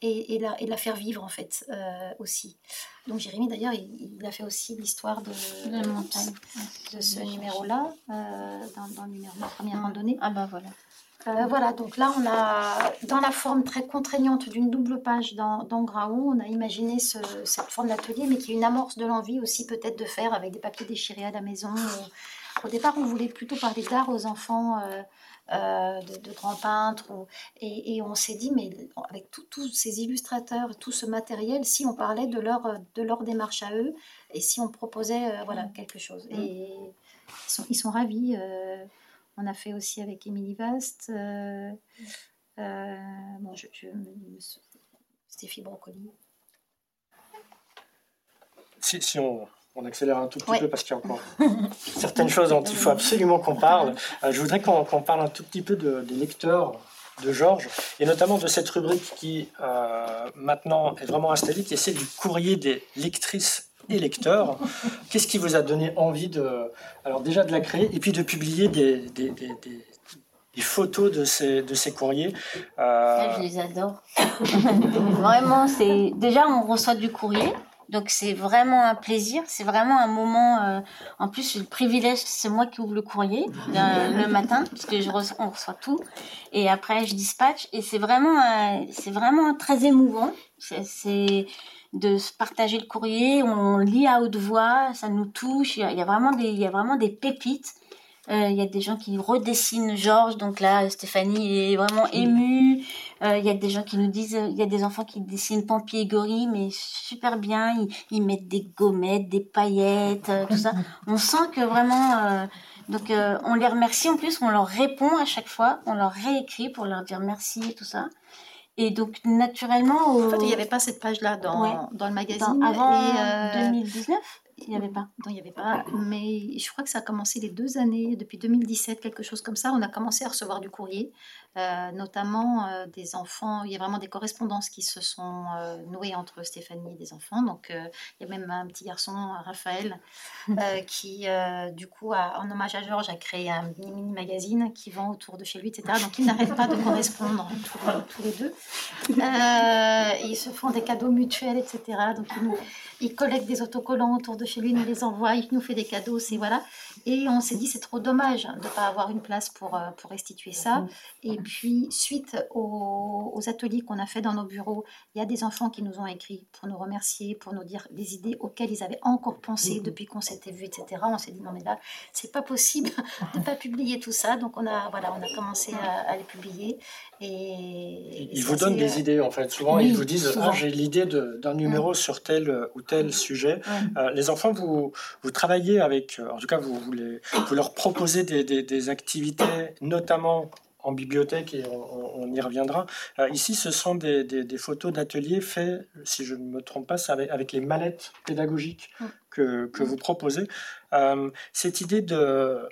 Et, et, la, et la faire vivre, en fait, euh, aussi. Donc Jérémy, d'ailleurs, il, a fait aussi l'histoire de, de, ce numéro-là, dans, dans, la première randonnée. Ah bah voilà. Euh, voilà, donc là, on a, dans la forme très contraignante d'une double page dans, dans Graou, on a imaginé cette forme d'atelier, mais qui est une amorce de l'envie aussi peut-être de faire avec des papiers déchirés à la maison. Au départ, on voulait plutôt parler d'art aux enfants euh, euh, de, grands peintres. et, on s'est dit, mais avec tous ces illustrateurs, tout ce matériel, si on parlait de leur, de leur démarche à eux, et si on proposait voilà, quelque chose. Et ils sont, ils sont ravis. On a fait aussi avec Émilie Vast. Euh, euh, bon, je, Stéphie Brocoli. Si, on, accélère un tout petit peu parce qu'il y a encore certaines choses dont il faut absolument qu'on parle, euh, je voudrais qu'on parle un tout petit peu des lecteurs de Georges, et notamment de cette rubrique qui maintenant est vraiment installée, qui est celle du courrier des lectrices lecteurs. Qu'est-ce qui vous a donné envie de, alors déjà de la créer et puis de publier des, photos de ces, courriers. Euh... Je les adore. *laughs* vraiment, c'est déjà on reçoit du courrier. Donc c'est vraiment un plaisir, c'est vraiment un moment. Euh, en plus, le privilège, c'est moi qui ouvre le courrier le matin, parce que je reçois, on reçoit tout, et après je dispatche, et c'est vraiment, euh, c'est vraiment très émouvant. C'est de se partager le courrier, on lit à haute voix, ça nous touche. Il y a, vraiment des, il y a vraiment des pépites. Euh, il y a des gens qui redessinent Georges, donc là Stéphanie est vraiment émue. Euh, il y a des gens qui nous disent, il y a des enfants qui dessinent Pampi et Gori, mais super bien. Ils, ils mettent des gommettes, des paillettes, euh, tout ça. *laughs* On sent que vraiment. donc on les remercie en plus, on leur répond à chaque fois, on leur réécrit pour leur dire merci et tout ça. Et donc, naturellement. En fait, il n'y avait pas cette page-là dans, dans le magazine. avant 2019 il n'y avait pas. Non, il n'y avait pas. Mais je crois que ça a commencé les deux années, depuis 2017, quelque chose comme ça. On a commencé à recevoir du courrier, euh, notamment euh, des enfants. Il y a vraiment des correspondances qui se sont euh, nouées entre Stéphanie et des enfants. Donc, il y a même un petit garçon, Raphaël, *laughs* qui, du coup, en hommage à Georges, a créé un mini magazine qui vend autour de chez lui, etc. Donc, ils n'arrêtent pas de correspondre *laughs* tous, les deux. ils se font des cadeaux mutuels, etc. Donc, ils, nous, ils collectent des autocollants autour de chez lui, nous les envoie, il nous fait des cadeaux, c'est voilà. Et on s'est dit, c'est trop dommage de ne pas avoir une place pour, euh, pour restituer ça. Et puis, suite aux, ateliers qu'on a fait dans nos bureaux, il y a des enfants qui nous ont écrit pour nous remercier, pour nous dire des idées auxquelles ils avaient encore pensé depuis qu'on s'était vu, etc. On s'est dit, non, mais là, c'est pas possible de ne pas publier tout ça. Donc, on a, voilà, on a commencé à, les publier. Et, ils vous donnent des idées, en fait. Souvent, ils vous disent, ah, j'ai l'idée d'un numéro mm. sur tel ou tel sujet. Euh, les enfants, vous, vous travaillez avec, en tout cas, vous vous, leur proposez des, activités, notamment en bibliothèque, et on, y reviendra. Euh, ici, ce sont des, photos d'ateliers faits, si je ne me trompe pas, avec, avec, les mallettes pédagogiques que, que vous proposez. Euh, cette idée de,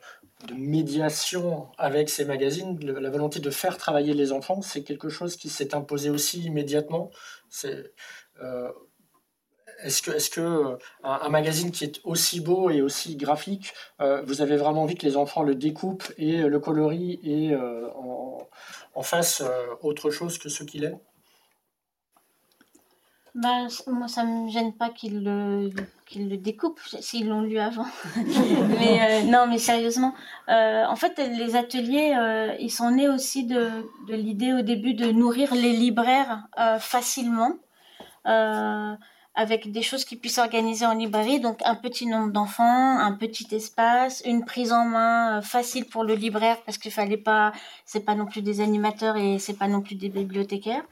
de, médiation avec ces magazines, la volonté de faire travailler les enfants, c'est quelque chose qui s'est imposé aussi immédiatement. C'est euh, est-ce que, est-ce que euh, un, magazine qui est aussi beau et aussi graphique, euh, vous avez vraiment envie que les enfants le découpent et le colorient et euh, en, en, fassent autre chose que ce qu'il est? Bah, moi, ça me gêne pas qu'ils le, découpent s'ils l'ont lu avant. *laughs* mais non, mais sérieusement, en fait, les ateliers, ils sont nés aussi de, de l'idée au début de nourrir les libraires facilement avec des choses qui puissent s'organiser en librairie, donc un petit nombre d'enfants, un petit espace, une prise en main euh, facile pour le libraire parce qu'il fallait pas, c'est pas non plus des animateurs et c'est pas non plus des bibliothécaires.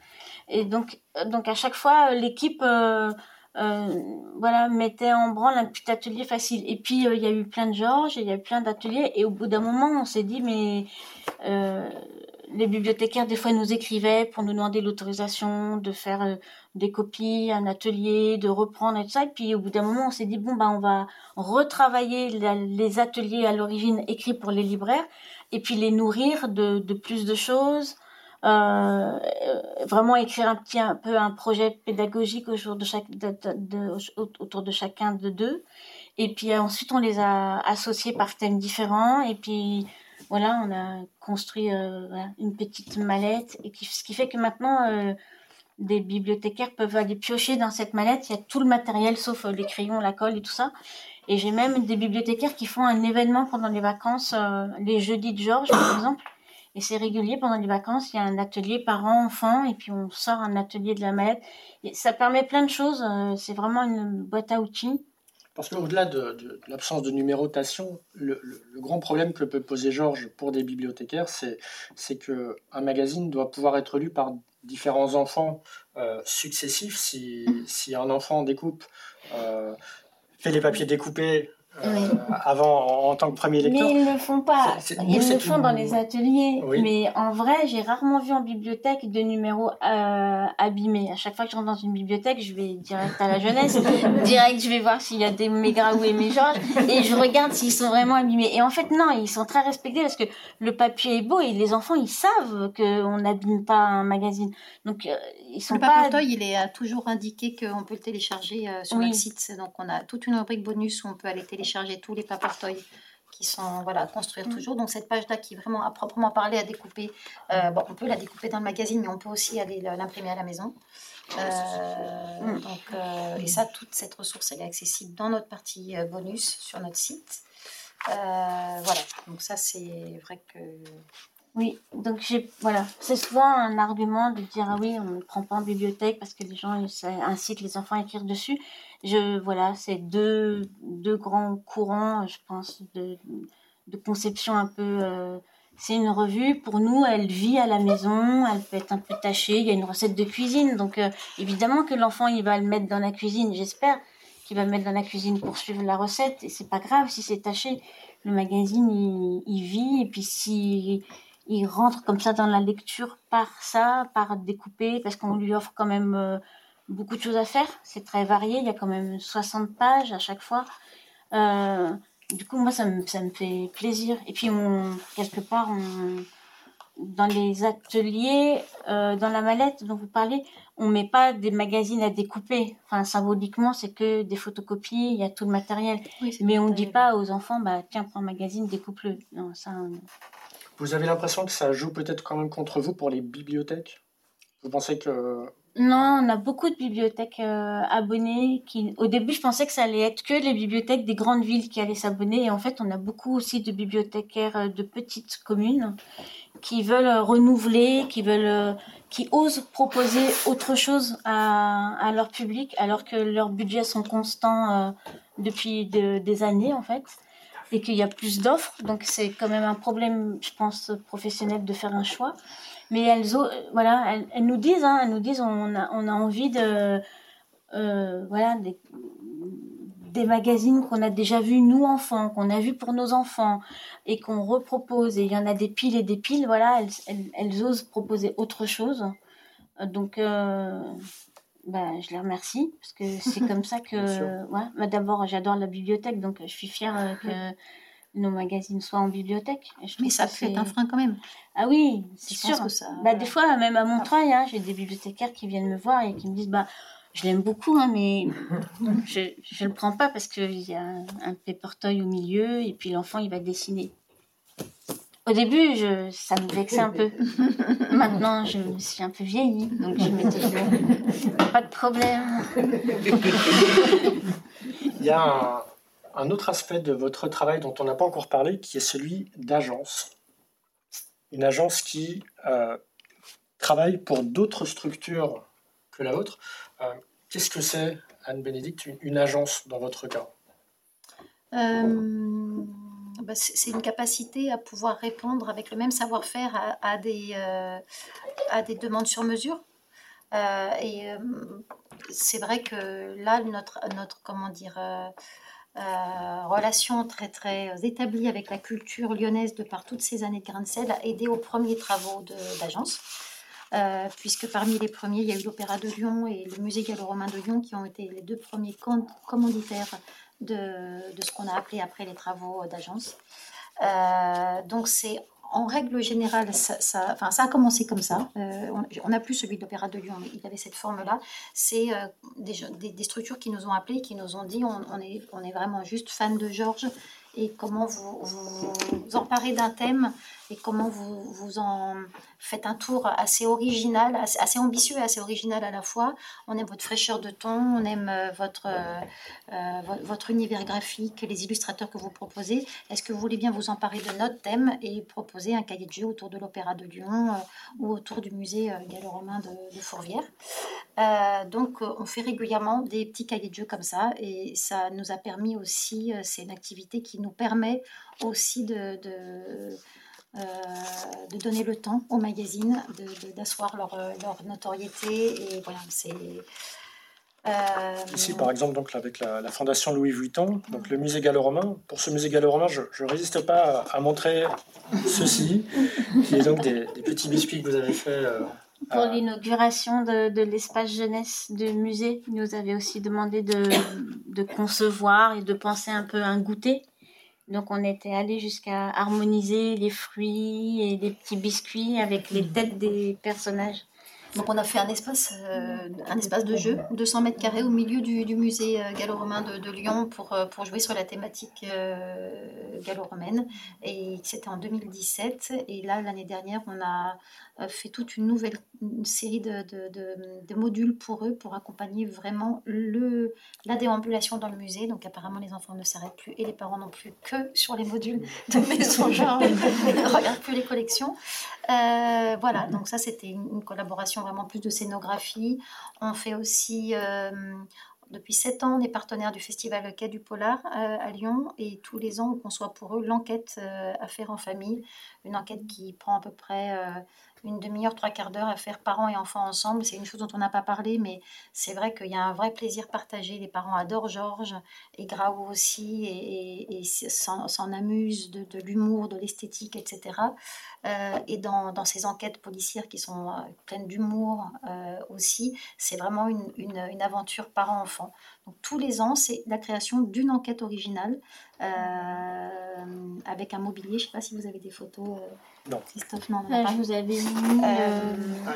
Et donc, euh, donc à chaque fois, l'équipe euh, voilà, mettait en branle un petit atelier facile. Et puis, il y a eu plein de Georges, il y a eu plein d'ateliers. Et au bout d'un moment, on s'est dit, mais les bibliothécaires, des fois, nous écrivaient pour nous demander l'autorisation de faire des copies, un atelier, de reprendre et tout ça. Et puis, au bout d'un moment, on s'est dit, bon, bah, on va retravailler les ateliers à l'origine écrits pour les libraires et puis les nourrir de, de plus de choses. Euh, vraiment écrire un petit un peu un projet pédagogique autour de chaque autour de chacun de deux et puis ensuite on les a associés par thèmes différents et puis voilà, on a construit euh, une petite mallette, et ce qui fait que maintenant, euh, des bibliothécaires peuvent aller piocher dans cette mallette. Il y a tout le matériel, sauf euh, les crayons, la colle et tout ça. Et j'ai même des bibliothécaires qui font un événement pendant les vacances, les jeudis de Georges, par exemple. Et c'est régulier pendant les vacances. Il y a un atelier parents-enfants, et puis on sort un atelier de la mallette. Et ça permet plein de choses. c'est vraiment une boîte à outils. Parce qu'au-delà de, l'absence de numérotation, le, grand problème que peut poser Georges pour des bibliothécaires, c'est qu'un magazine doit pouvoir être lu par différents enfants euh, successifs. Si, si, un enfant découpe, euh, fait les papiers découpés euh, avant en, tant que premier lecteur. Mais ils ne le font pas. ils le font dans les ateliers. Mais en vrai, j'ai rarement vu en bibliothèque de numéros euh, abîmés. À chaque fois que je rentre dans une bibliothèque, je vais direct à la jeunesse, *laughs* direct, je vais voir s'il y a des Mégra ou mes Georges, et je regarde s'ils sont vraiment abîmés. Et en fait, non, ils sont très respectés parce que le papier est beau et les enfants, ils savent qu'on n'abîme pas un magazine. Donc, euh, ils sont le pas. Le il est toujours indiqué qu'on peut le télécharger sur le site. Donc, on a toute une rubrique bonus où on peut aller télécharger télécharger tous les papartoys qui sont voilà construire mm. toujours. Donc cette page-là qui vraiment à proprement parler à découper, euh, bon on peut la découper dans le magazine, mais on peut aussi aller l'imprimer à la maison. Euh, mm. donc, euh, et ça, toute cette ressource, elle est accessible dans notre partie bonus sur notre site. voilà, donc ça c'est vrai que oui, donc j'ai voilà, c'est souvent un argument de dire ah oui, on ne prend pas en bibliothèque parce que les gens incitent les enfants à écrire dessus. Je voilà, c'est deux deux grands courants, je pense, de de conception un peu. Euh, c'est une revue pour nous, elle vit à la maison, elle peut être un peu tachée. Il y a une recette de cuisine, donc euh, évidemment que l'enfant il va le mettre dans la cuisine. J'espère qu'il va le mettre dans la cuisine pour suivre la recette et c'est pas grave si c'est taché. Le magazine il, vit et puis si il rentre comme ça dans la lecture par ça, par découper, parce qu'on lui offre quand même euh, beaucoup de choses à faire. C'est très varié, il y a quand même 60 pages à chaque fois. Euh, du coup, moi, ça me, ça me fait plaisir. Et puis, on, quelque part, on, dans les ateliers, euh, dans la mallette dont vous parlez, on met pas des magazines à découper. Enfin, symboliquement, c'est que des photocopies, il y a tout le matériel. Mais on ne dit pas aux enfants, bah, tiens, prends un magazine, découpe-le. Non, ça, vous avez l'impression que ça joue peut-être quand même contre vous pour les bibliothèques? Vous pensez que... Non, on a beaucoup de bibliothèques euh, abonnées. Qui... Au début, je pensais que ça allait être que les bibliothèques des grandes villes qui allaient s'abonner. Et en fait, on a beaucoup aussi de bibliothécaires euh, de petites communes qui veulent euh, renouveler, qui veulent, qui osent proposer autre chose à, à, leur public, alors que leurs budgets sont constants depuis des années, en fait et qu'il y a plus d'offres. Donc c'est quand même un problème, je pense, professionnel de faire un choix. Mais elles, voilà, elles, nous disent, hein, elles nous disent, on a, on a envie de, euh, voilà, des, des magazines qu'on a déjà vus nous enfants, qu'on a vus pour nos enfants et qu'on repropose. Et il y en a des piles et des piles. Voilà, elles, elles, osent proposer autre chose. Donc euh, bah, je les remercie parce que c'est *laughs* comme ça que. Ouais, bah, D'abord, j'adore la bibliothèque, donc je suis fière euh, que *laughs* nos magazines soient en bibliothèque. mais ça fait un frein quand même. Ah oui, c'est sûr. bah, Des fois, même à Montreuil, hein, j'ai des bibliothécaires qui viennent me voir et qui me disent bah, Je l'aime beaucoup, hein, mais *laughs* je ne le prends pas parce qu'il y a un, un au milieu et puis l'enfant, il va dessiner. Au début, je, ça me vexait un peu. *laughs* Maintenant, je me suis un peu vieillie, donc je m'étais dit, pas de problème. *laughs* Il y a un, autre aspect de votre travail dont on n'a pas encore parlé, qui est celui d'agence. Une agence qui euh, travaille pour d'autres structures que la vôtre. Euh, qu'est-ce que c'est, Anne-Bénédicte, une, agence dans votre cas? Euh, bah, c'est une capacité à pouvoir répondre avec le même savoir-faire à, des, demandes sur mesure. Et c'est vrai que là, notre, notre comment dire, relation très très établie avec la culture lyonnaise de par toutes ces années de grain de sel, a aidé aux premiers travaux d'agence. puisque parmi les premiers, il y a eu l'Opéra de Lyon et le Musée gallo-romain de Lyon qui ont été les deux premiers commanditaires de, de ce qu'on a appelé après les travaux d'agence. donc c'est en règle générale, ça, a commencé comme ça. Euh, on n'a plus celui de l'Opéra de Lyon, mais il avait cette forme-là. C'est euh, des, structures qui nous ont appelés, qui nous ont dit on, on, est, on est vraiment juste fan de Georges et comment vous vous, vous emparez d'un thème et comment vous, vous en faites un tour assez original, assez, ambitieux et assez original à la fois. On aime votre fraîcheur de ton, on aime euh, votre, euh, euh, votre univers graphique, les illustrateurs que vous proposez. Est-ce que vous voulez bien vous emparer de notre thème et proposer un cahier de jeu autour de l'Opéra de Lyon ou autour du musée gallo-romain de, de, Fourvière? Donc, on fait régulièrement des petits cahiers de jeu comme ça et ça nous a permis aussi, c'est une activité qui nous permet aussi de euh, de donner le temps aux magazines d'asseoir leur, euh, leur, notoriété. Et voilà, c'est. Euh, Ici, par exemple, donc, avec la, Fondation Louis Vuitton, donc le musée gallo-romain. Pour ce musée gallo-romain, je ne résiste pas à, montrer ceci, qui est donc des, petits biscuits que vous avez fait. pour l'inauguration de, de l'espace jeunesse du musée, il nous avait aussi demandé de, de, concevoir et de penser un peu un goûter donc on était allé jusqu'à harmoniser les fruits et les petits biscuits avec les têtes des personnages. Donc on a fait un espace, euh, un espace de jeu, 200 mètres carrés au milieu du, musée euh, gallo-romain de, Lyon pour, euh, pour jouer sur la thématique gallo-romaine. Et c'était en 2017. Et là, l'année dernière, on a fait toute une nouvelle série de, de, modules pour eux pour accompagner vraiment le, la déambulation dans le musée. Donc apparemment, les enfants ne s'arrêtent plus et les parents non plus que sur les modules de *laughs* maison *laughs* genre, ne regardent plus les collections. voilà, donc ça c'était une collaboration vraiment plus de scénographie. On fait aussi, euh, depuis sept ans, des partenaires du Festival Quai du Polar euh, à Lyon et tous les ans, on conçoit pour eux l'enquête euh, à faire en famille, une enquête qui prend à peu près une demi-heure, trois quarts d'heure à faire parents et enfants ensemble. C'est une chose dont on n'a pas parlé, mais c'est vrai qu'il y a un vrai plaisir partagé. Les parents adorent Georges et Graou aussi et, s'en amusent de, l'humour, de l'esthétique, etc. Euh, et dans, dans, ces enquêtes policières qui sont euh, pleines d'humour euh, aussi, c'est vraiment une, une, aventure parent-enfant. Donc tous les ans, c'est la création d'une enquête originale avec un mobilier. Je ne sais pas si vous avez des photos. Non. Christophe, non, pas. Je vous avais mis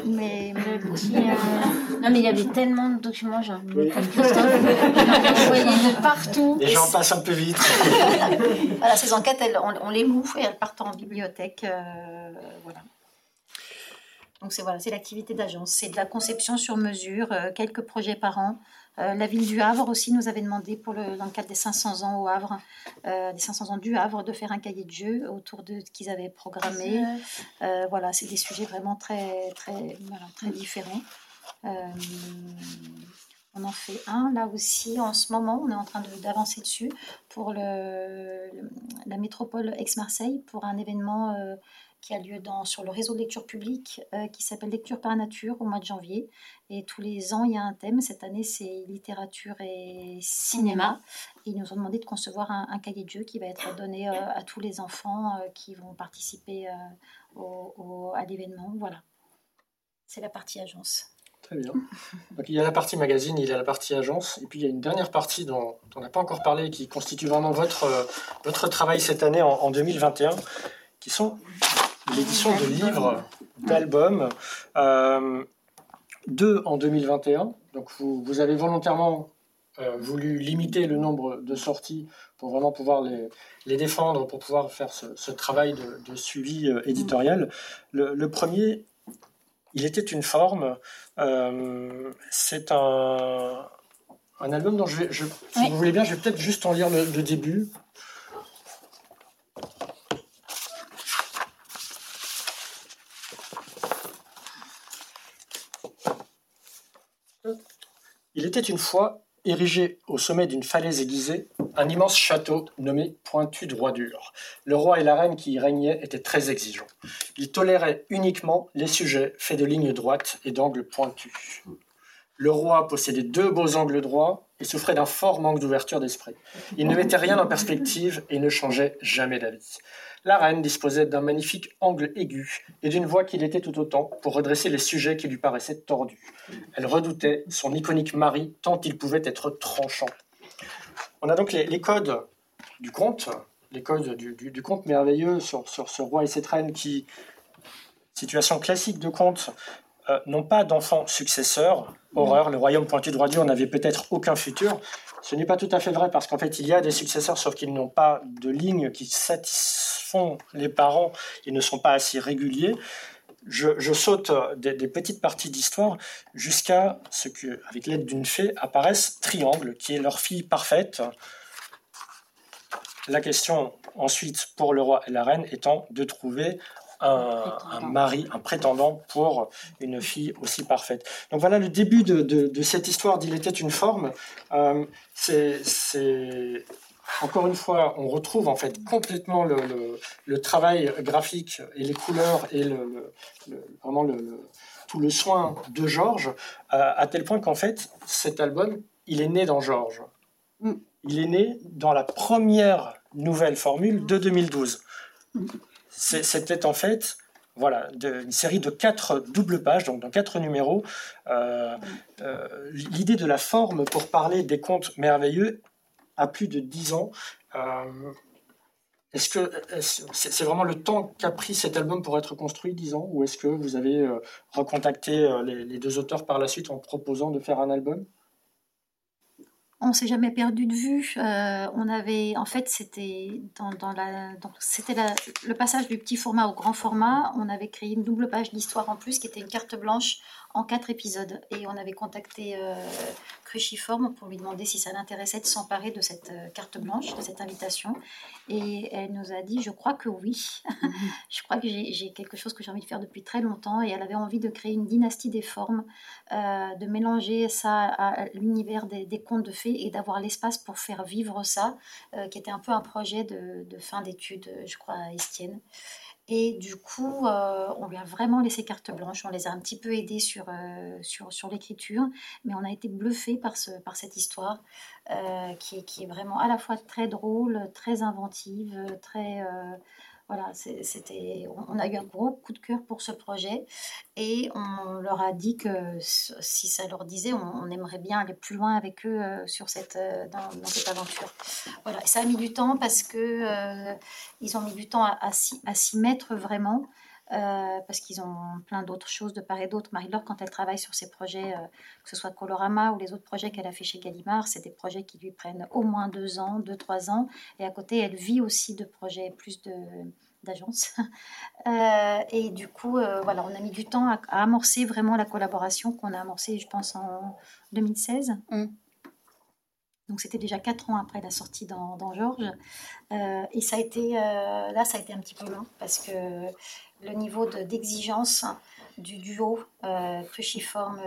mais, *laughs* Non, mais il y avait tellement de documents, genre. Oui. Christophe, vous voyez de partout. Les gens passent un peu vite. *laughs* voilà, ces enquêtes, elles, on, les loue et elles partent en bibliothèque. Euh, voilà. Donc c'est voilà, c'est l'activité d'agence, c'est de la conception sur mesure, euh, quelques projets par an. Euh, la ville du Havre aussi nous avait demandé pour le, dans le cadre des 500 ans au Havre, des 500 ans du Havre, de faire un cahier de jeu autour de ce qu'ils avaient programmé. voilà, c'est des sujets vraiment très très très différents. On en fait un là aussi en ce moment, on est en train d'avancer dessus pour le, la métropole Aix-Marseille pour un événement euh, qui a lieu dans, sur le réseau de lecture publique euh, qui s'appelle Lecture par nature au mois de janvier. Et tous les ans, il y a un thème. Cette année, c'est littérature et cinéma. Et ils nous ont demandé de concevoir un, cahier de jeu qui va être donné euh, à tous les enfants qui vont participer à l'événement. Voilà. C'est la partie agence. Très bien. Donc, il y a la partie magazine, il y a la partie agence, et puis il y a une dernière partie dont, on n'a pas encore parlé, qui constitue vraiment votre, euh, votre travail cette année en, 2021, qui sont l'édition de livres, d'albums, euh, deux en 2021. Donc vous, vous avez volontairement euh, voulu limiter le nombre de sorties pour vraiment pouvoir les, les défendre, pour pouvoir faire ce, travail de, suivi éditorial. Le, le, premier il était une forme. Euh, c'est un, un, album dont je vais, je, si vous voulez bien, je vais peut-être juste en lire le, début. Était une fois érigé au sommet d'une falaise aiguisée, un immense château nommé Pointu de Roi-Dur. Le roi et la reine qui y régnaient étaient très exigeants. Ils toléraient uniquement les sujets faits de lignes droites et d'angles pointus. Le roi possédait deux beaux angles droits et souffrait d'un fort manque d'ouverture d'esprit. Il ne mettait rien en perspective et ne changeait jamais d'avis. La reine disposait d'un magnifique angle aigu et d'une voix qui l'était tout autant pour redresser les sujets qui lui paraissaient tordus. Elle redoutait son iconique mari tant il pouvait être tranchant. On a donc les, codes du conte, les codes du, conte merveilleux sur, ce roi et cette reine qui, situation classique de conte, euh, n'ont pas d'enfants successeurs. Horreur, le royaume pointu droit dur n'avait peut-être aucun futur. Ce n'est pas tout à fait vrai parce qu'en fait, il y a des successeurs, sauf qu'ils n'ont pas de ligne qui les parents et ne sont pas assez réguliers. Je, saute des, petites parties d'histoire jusqu'à ce que, avec l'aide d'une fée, apparaisse Triangle, qui est leur fille parfaite. La question ensuite pour le roi et la reine étant de trouver un, mari, un prétendant pour une fille aussi parfaite. Donc voilà le début de, cette histoire d'Il était une forme. Euh, c'est encore une fois, on retrouve en fait complètement le, travail graphique et les couleurs et le, vraiment tout le soin de Georges, euh, à tel point qu'en fait, cet album, il est né dans Georges. Mm. Il est né dans la première nouvelle formule de 2012 c'était en fait voilà, une série de quatre doubles pages, donc dans quatre numéros. Euh, euh, l'idée de la forme pour parler des contes merveilleux a plus de dix ans. Euh, est-ce que c'est vraiment le temps qu'a pris cet album pour être construit, dix ans, ou est-ce que vous avez recontacté les, deux auteurs par la suite en proposant de faire un album? On s'est jamais perdu de vue. Euh, on avait, en fait, c'était dans, la, c'était le passage du petit format au grand format. On avait créé une double page d'histoire en plus, qui était une carte blanche en quatre épisodes. Et on avait contacté euh, Cruciforme pour lui demander si ça l'intéressait de s'emparer de cette euh, carte blanche, de cette invitation. Et elle nous a dit, je crois que oui. Mhm. *laughs* je crois que j'ai quelque chose que j'ai envie de faire depuis très longtemps. Et elle avait envie de créer une dynastie des formes, euh, de mélanger ça à l'univers des, contes de fées et d'avoir l'espace pour faire vivre ça, euh, qui était un peu un projet de, fin d'études, je crois, à Estienne. Et du coup, euh, on lui a vraiment laissé carte blanche. On les a un petit peu aidés sur, euh, sur, l'écriture, mais on a été bluffés par, ce, par cette histoire euh, qui, qui, est vraiment à la fois très drôle, très inventive, très voilà, c'était, on a eu un gros coup de cœur pour ce projet et on leur a dit que si ça leur disait, on, aimerait bien aller plus loin avec eux euh, sur cette, euh, dans, cette aventure. Voilà, ça a mis du temps parce que euh, ils ont mis du temps à, s'y mettre vraiment. Parce qu'ils ont plein d'autres choses de part et d'autre. Marie-Laure, quand elle travaille sur ses projets, que ce soit Colorama ou les autres projets qu'elle a fait chez Gallimard, c'est des projets qui lui prennent au moins deux ans, deux, trois ans. Et à côté, elle vit aussi de projets plus de d'agence. *laughs* Euh, et du coup, euh, voilà, on a mis du temps à, amorcer vraiment la collaboration qu'on a amorcée, je pense, en 2016. Mm. Donc c'était déjà quatre ans après la sortie dans, Georges. Euh, et ça a été, là, ça a été un petit peu long parce que le niveau d'exigence du duo cruciforme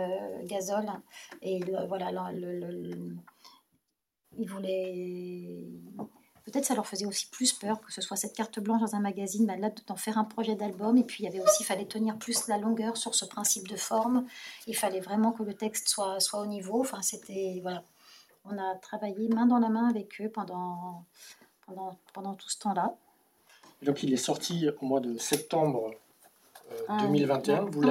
gazole et voilà, le, il voulait peut-être ça leur faisait aussi plus peur que ce soit cette carte blanche dans un magazine, là d'en faire un projet d'album. Et puis il y avait aussi, il fallait tenir plus la longueur sur ce principe de forme. Il fallait vraiment que le texte soit, soit au niveau. Enfin, c'était voilà, on a travaillé main dans la main avec eux pendant pendant, pendant tout ce temps-là. Donc il est sorti au mois de septembre 2021. Euh, ah vous,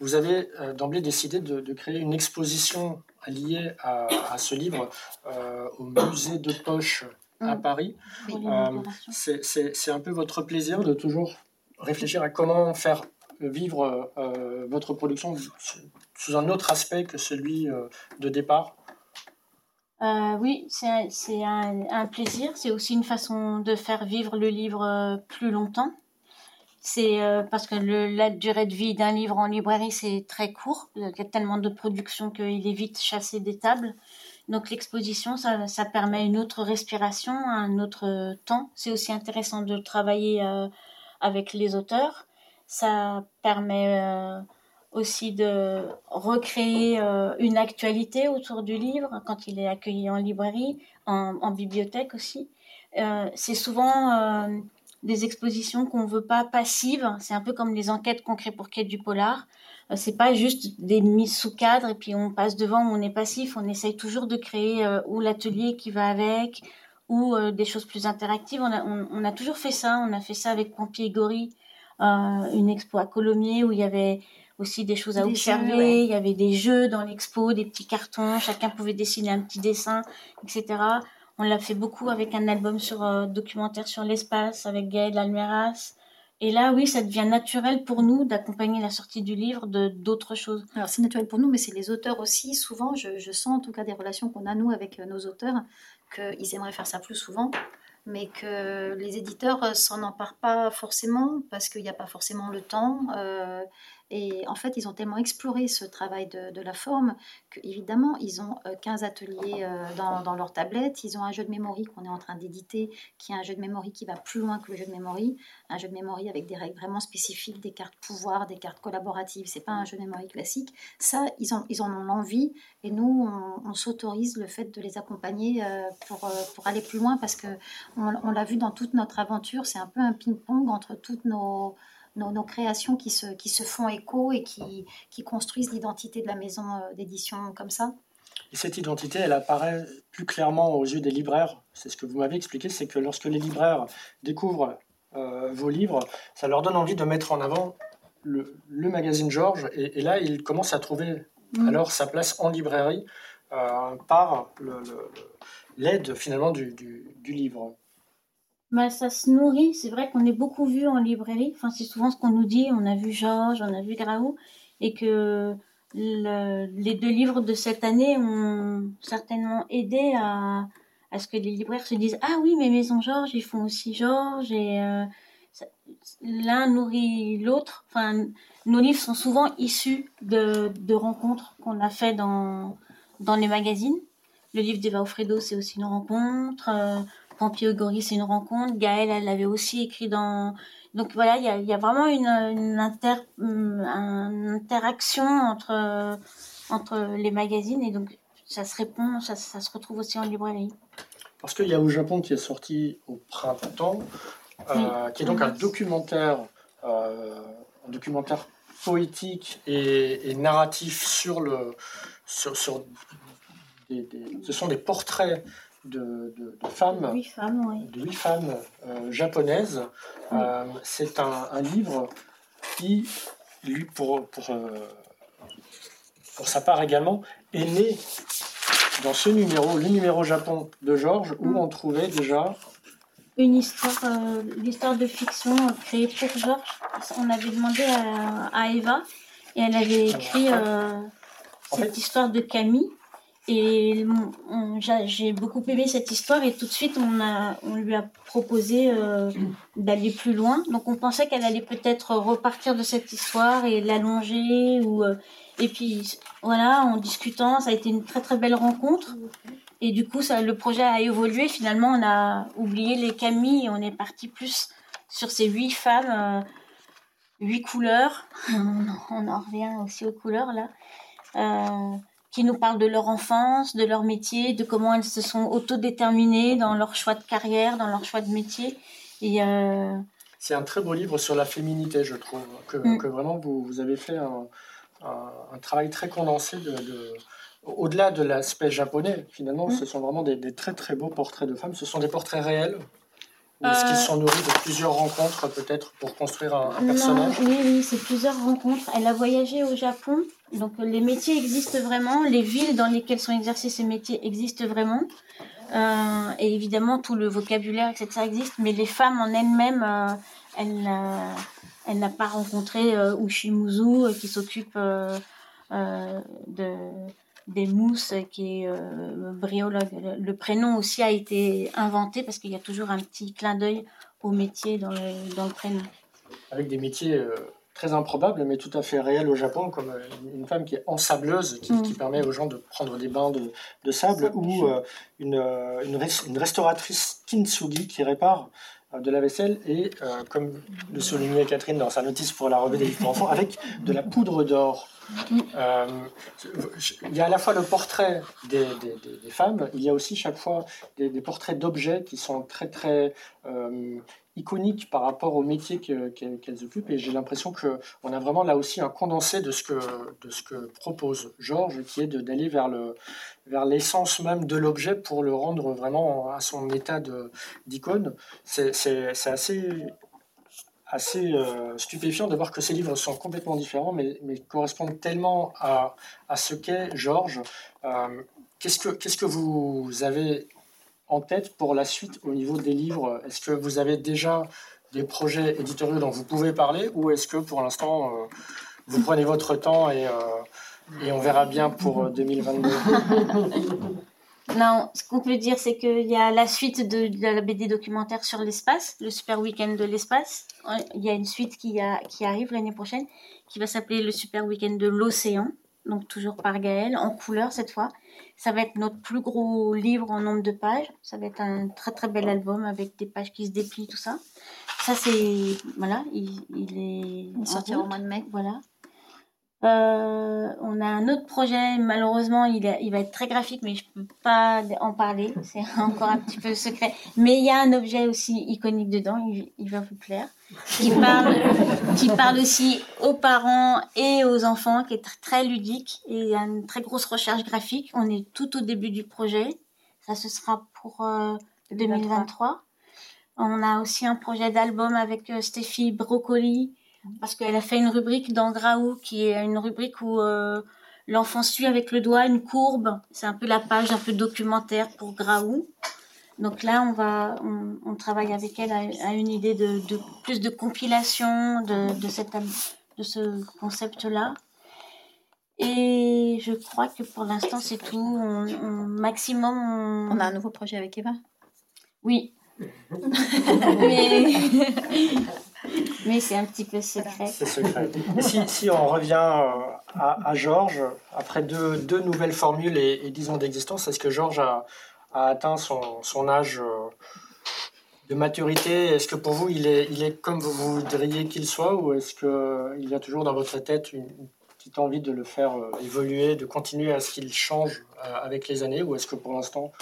vous, avez euh, d'emblée décidé de, créer une exposition liée à, ce livre euh, au musée de poche à mm. Paris. C'est un peu votre plaisir de toujours réfléchir à comment faire vivre votre production sous un autre aspect que celui de départ? Oui, c'est un, plaisir. C'est aussi une façon de faire vivre le livre plus longtemps. C'est parce que la durée de vie d'un livre en librairie, c'est très court. Il y a tellement de production qu'il est vite chassé des tables. Donc l'exposition, ça, permet une autre respiration, un autre temps. C'est aussi intéressant de travailler euh, avec les auteurs. Ça permet euh, aussi de recréer euh, une actualité autour du livre quand il est accueilli en librairie, en, bibliothèque aussi. c'est souvent des expositions qu'on veut pas passives. C'est un peu comme les enquêtes crée pour Quai du Polar. c'est pas juste des mises sous cadre et puis on passe devant on est passif. On essaye toujours de créer ou l'atelier qui va avec ou des choses plus interactives. On a, on, a, toujours fait ça. On a fait ça avec Pompier Gori, une expo à Colomiers où il y avait aussi des choses à observer. Il y avait des jeux dans l'expo, des petits cartons. Chacun pouvait dessiner un petit dessin, etc. On l'a fait beaucoup avec un album sur euh, documentaire sur l'espace avec Gaël Almeras. Et là, oui, ça devient naturel pour nous d'accompagner la sortie du livre de d'autres choses. Alors c'est naturel pour nous, mais c'est les auteurs aussi. Souvent, je, je, sens en tout cas des relations qu'on a nous avec euh, nos auteurs, qu'ils aimeraient faire ça plus souvent mais que les éditeurs euh, s'en emparent pas forcément parce qu'il n'y a pas forcément le temps. Euh, et en fait, ils ont tellement exploré ce travail de, la forme qu'évidemment, ils ont 15 euh, ateliers dans, dans, leur tablette. Ils ont un jeu de mémoire qu'on est en train d'éditer, qui est un jeu de mémoire qui va plus loin que le jeu de mémoire. Un jeu de mémoire avec des règles vraiment spécifiques, des cartes pouvoir, des cartes collaboratives. C'est pas un jeu de mémoire classique. Ça, ils, en ont l'envie. Et nous, on, s'autorise le fait de les accompagner pour, pour aller plus loin parce que on, l'a vu dans toute notre aventure, c'est un peu un ping-pong entre toutes nos, nos, créations qui se, qui se font écho et qui, qui construisent l'identité de la maison euh, d'édition comme ça. Et cette identité, elle apparaît plus clairement aux yeux des libraires. C'est ce que vous m'avez expliqué, c'est que lorsque les libraires découvrent euh, vos livres, ça leur donne envie de mettre en avant le, le magazine Georges. Et, là, ils commencent à trouver mmh. alors sa place en librairie euh, par l'aide finalement du, du livre. Bah, ça se nourrit. C'est vrai qu'on est beaucoup vu en librairie. Enfin, c'est souvent ce qu'on nous dit. On a vu Georges, on a vu Graou. Et que les deux livres de cette année ont certainement aidé à, à ce que les libraires se disent Ah oui, mais Maison Georges, ils font aussi Georges. Et euh, l'un nourrit l'autre. Enfin, nos livres sont souvent issus de, de rencontres qu'on a fait dans, dans les magazines. Le livre d'Eva Alfredo, c'est aussi une rencontre. Euh, Pampio Gori, c'est une rencontre. Gaëlle, elle l'avait aussi écrit dans. Donc voilà, il y a, vraiment une, inter, interaction entre, entre les magazines et donc ça se répond, ça, se retrouve aussi en librairie. Parce qu'il y a au Japon qui est sorti au printemps, euh, qui est donc un documentaire, euh, un documentaire poétique et, narratif sur le, sur, sur ce sont des portraits de, femmes, huit femmes, de huit femmes euh, japonaises. Euh, c'est un, livre qui, lui, pour, pour, euh, pour sa part également, est né dans ce numéro, le numéro Japon de Georges, où mm. on trouvait déjà une histoire, l'histoire de fiction créée pour Georges. On avait demandé à, Eva et elle avait écrit cette histoire de Camille. Et j'ai beaucoup aimé cette histoire et tout de suite on, a, on lui a proposé euh, d'aller plus loin. Donc on pensait qu'elle allait peut-être repartir de cette histoire et l'allonger. ou euh, Et puis voilà, en discutant, ça a été une très très belle rencontre. Et du coup, ça, le projet a évolué. Finalement, on a oublié les Camille et on est parti plus sur ces huit femmes, euh, huit couleurs. *laughs* on en revient aussi aux couleurs là qui nous parlent de leur enfance, de leur métier, de comment elles se sont autodéterminées dans leur choix de carrière, dans leur choix de métier. Et euh, C'est un très beau livre sur la féminité, je trouve, que, mm. vraiment vous, vous, avez fait un, un, travail très condensé de, au-delà de l'aspect japonais, finalement, mm. ce sont vraiment des, des, très très beaux portraits de femmes. Ce sont des portraits réels est-ce qu'ils euh, sont nourris de plusieurs rencontres peut-être pour construire un, personnage? Oui, oui, c'est plusieurs rencontres. Elle a voyagé au Japon, donc les métiers existent vraiment, les villes dans lesquelles sont exercés ces métiers existent vraiment. Euh, et évidemment, tout le vocabulaire, etc. existe, mais les femmes en elles-mêmes, euh, elle, elle n'a pas rencontré Ushimuzu qui s'occupe de des mousses qui est euh, bryologue. Le, prénom aussi a été inventé parce qu'il y a toujours un petit clin d'œil au métier dans le, dans le prénom. Avec des métiers euh, très improbables mais tout à fait réels au Japon, comme euh, une femme qui est ensableuse, qui, qui mm. permet aux gens de prendre des bains de, de sable, ou une, une, une, restauratrice kintsugi qui répare de la vaisselle et, comme le soulignait Catherine dans sa notice pour la revue des livres pour enfants, avec de la poudre d'or. Euh, il y a à la fois le portrait des, femmes, il y a aussi chaque fois des, portraits d'objets qui sont très très euh, iconiques par rapport au métier qu'elles occupent. Et j'ai l'impression qu'on a vraiment là aussi un condensé de ce que, propose Georges, qui est d'aller vers vers l'essence même de l'objet pour le rendre vraiment à son état d'icône. C'est assez euh, stupéfiant de voir que ces livres sont complètement différents, mais, correspondent tellement à, ce qu'est Georges. Euh, Qu'est-ce que Qu'est-ce que vous avez en tête pour la suite au niveau des livres? Est-ce que vous avez déjà des projets éditoriaux dont vous pouvez parler ou est-ce que pour l'instant euh, vous prenez votre temps et, euh, on verra bien pour 2022 *laughs* Non, ce qu'on peut dire, c'est qu'il y a la suite de, la BD documentaire sur l'espace, le Super Week-end de l'espace. Il y a une suite qui, qui arrive l'année prochaine, qui va s'appeler le Super Week-end de l'océan, donc toujours par Gaël, en couleur cette fois. Ça va être notre plus gros livre en nombre de pages. Ça va être un très très bel album avec des pages qui se déplient, tout ça. Ça, c'est. Voilà, il, est. Il sortira au mois de mai. Voilà. Euh, on a un autre projet, malheureusement, il, il, va être très graphique, mais je ne peux pas en parler, c'est *laughs* encore un petit peu secret. Mais il y a un objet aussi iconique dedans, il, va vous plaire, qui parle, qui parle aussi aux parents et aux enfants, qui est très ludique et il y a une très grosse recherche graphique. On est tout au début du projet, ça ce sera pour 2023. Euh, on a aussi un projet d'album avec euh, Stéphie Brocoli, parce qu'elle a fait une rubrique dans Graou qui est une rubrique où euh, l'enfant suit avec le doigt une courbe. C'est un peu la page un peu documentaire pour Graou. Donc là, on va, on, travaille avec elle à, une idée de, plus de compilation de, de, cette, de ce concept-là. Et je crois que pour l'instant, c'est tout. On, maximum. On... a un nouveau projet avec Eva? Oui. *laughs* Mais *laughs* mais c'est un petit peu secret. C'est secret. si, on revient euh, à, Georges, après deux, deux, nouvelles formules et, dix ans d'existence, est-ce que Georges a, atteint son, son âge euh, de maturité? Est-ce que pour vous, il est, il est comme vous voudriez qu'il soit ou est-ce qu'il y a toujours dans votre tête une, petite envie de le faire euh, évoluer, de continuer à ce qu'il change avec les années ou est-ce que pour l'instant,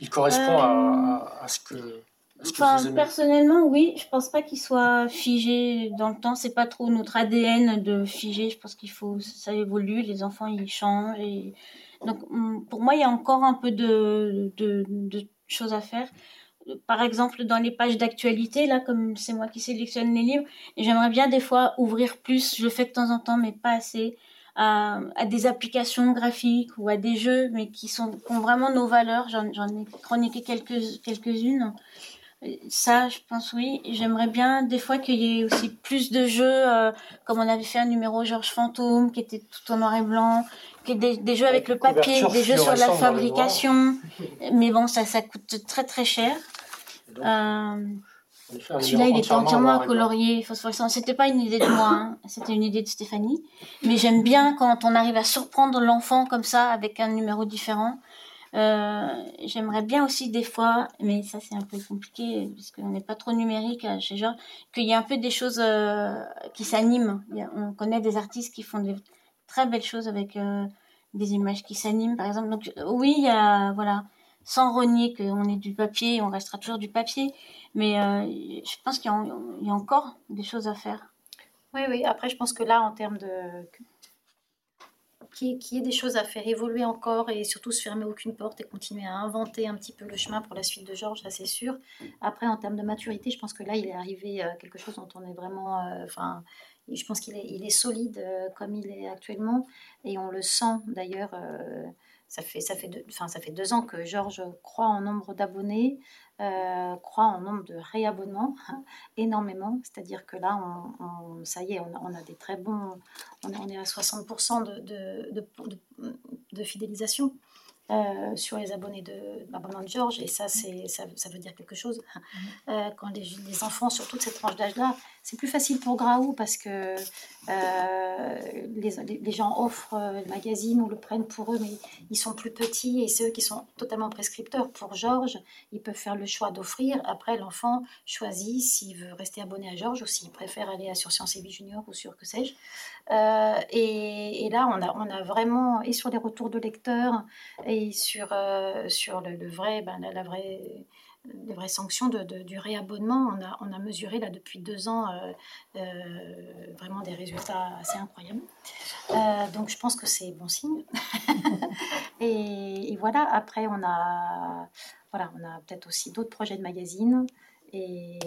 il correspond à, à ce que Enfin, personnellement, oui. Je pense pas qu'il soit figé dans le temps. C'est pas trop notre ADN de figer. Je pense qu'il faut, ça évolue. Les enfants, ils changent. Et... Donc, mm, pour moi, il y a encore un peu de, de, de choses à faire. Par exemple, dans les pages d'actualité, là, comme c'est moi qui sélectionne les livres, j'aimerais bien des fois ouvrir plus. Je le fais de temps en temps, mais pas assez. À, à, des applications graphiques ou à des jeux, mais qui, sont, qui ont vraiment nos valeurs. J'en ai chroniqué quelques, quelques-unes. Ça, je pense oui. J'aimerais bien des fois qu'il y ait aussi plus de jeux, euh, comme on avait fait un numéro Georges Fantôme, qui était tout en noir et blanc, qui des, des jeux avec le papier, des jeux sur la fabrication. *laughs* Mais bon, ça, ça coûte très très cher. Euh, Celui-là, il était entièrement colorié, phosphorescent. C'était pas une idée de moi, hein. c'était une idée de Stéphanie. Mais j'aime bien quand on arrive à surprendre l'enfant comme ça avec un numéro différent. Euh, j'aimerais bien aussi des fois, mais ça c'est un peu compliqué parce qu'on n'est pas trop numérique euh, chez Georges, qu'il y ait un peu des choses euh, qui s'animent. On connaît des artistes qui font des très belles choses avec des images qui s'animent, par exemple. Donc oui, il y a voilà, sans renier qu'on est du papier, on restera toujours du papier, mais je pense qu'il y, a encore des choses à faire. Oui, oui. Après, je pense que là, en termes de qu'il y, ait des choses à faire évoluer encore et surtout se fermer aucune porte et continuer à inventer un petit peu le chemin pour la suite de Georges, ça c'est sûr. Après, en termes de maturité, je pense que là, il est arrivé à quelque chose dont on est vraiment. Euh, enfin, je pense qu'il est, solide euh, comme il est actuellement et on le sent d'ailleurs. Euh, ça fait, ça, fait deux, ça fait deux ans que Georges croit en nombre d'abonnés, euh, croit en nombre de réabonnements *laughs* énormément. C'est-à-dire que là, on, ça y est, on a, des très bons. On, est à 60% de, de, de, de, fidélisation. Euh, sur les abonnés de l'abonnement de Georges, et ça, ça, ça, veut dire quelque chose. *laughs* Mhm. Euh, quand les, les, enfants, sur toute cette tranche d'âge-là, c'est plus facile pour Graou parce que euh, les, gens offrent le magazine ou le prennent pour eux, mais ils sont plus petits et c'est eux qui sont totalement prescripteurs. Pour Georges, ils peuvent faire le choix d'offrir. Après, l'enfant choisit s'il veut rester abonné à Georges ou s'il préfère aller sur Sciences et Vie Junior ou sur que sais-je. et, et, là, on a, vraiment, et sur les retours de lecteurs, et sur, euh, sur le, vrai, ben, la, vraie des vraies sanctions de, du réabonnement. On a, on a mesuré là depuis deux ans vraiment des résultats assez incroyables. donc je pense que c'est bon signe. *laughs* et, voilà, après on a, voilà, on a peut-être aussi d'autres projets de magazines. Et,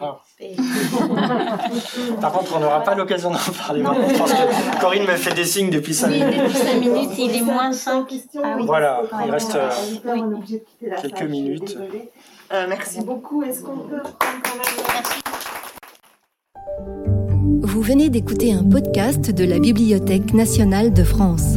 ah. *laughs* Par contre, on n'aura pas l'occasion d'en parler parce que Corinne me fait des signes depuis 5 minutes. depuis 5 minutes, il est moins 5. Ah voilà, il reste euh, quelques minutes. Euh, merci beaucoup. Est-ce qu'on peut prendre quand même... Vous venez d'écouter un podcast de la Bibliothèque nationale de France.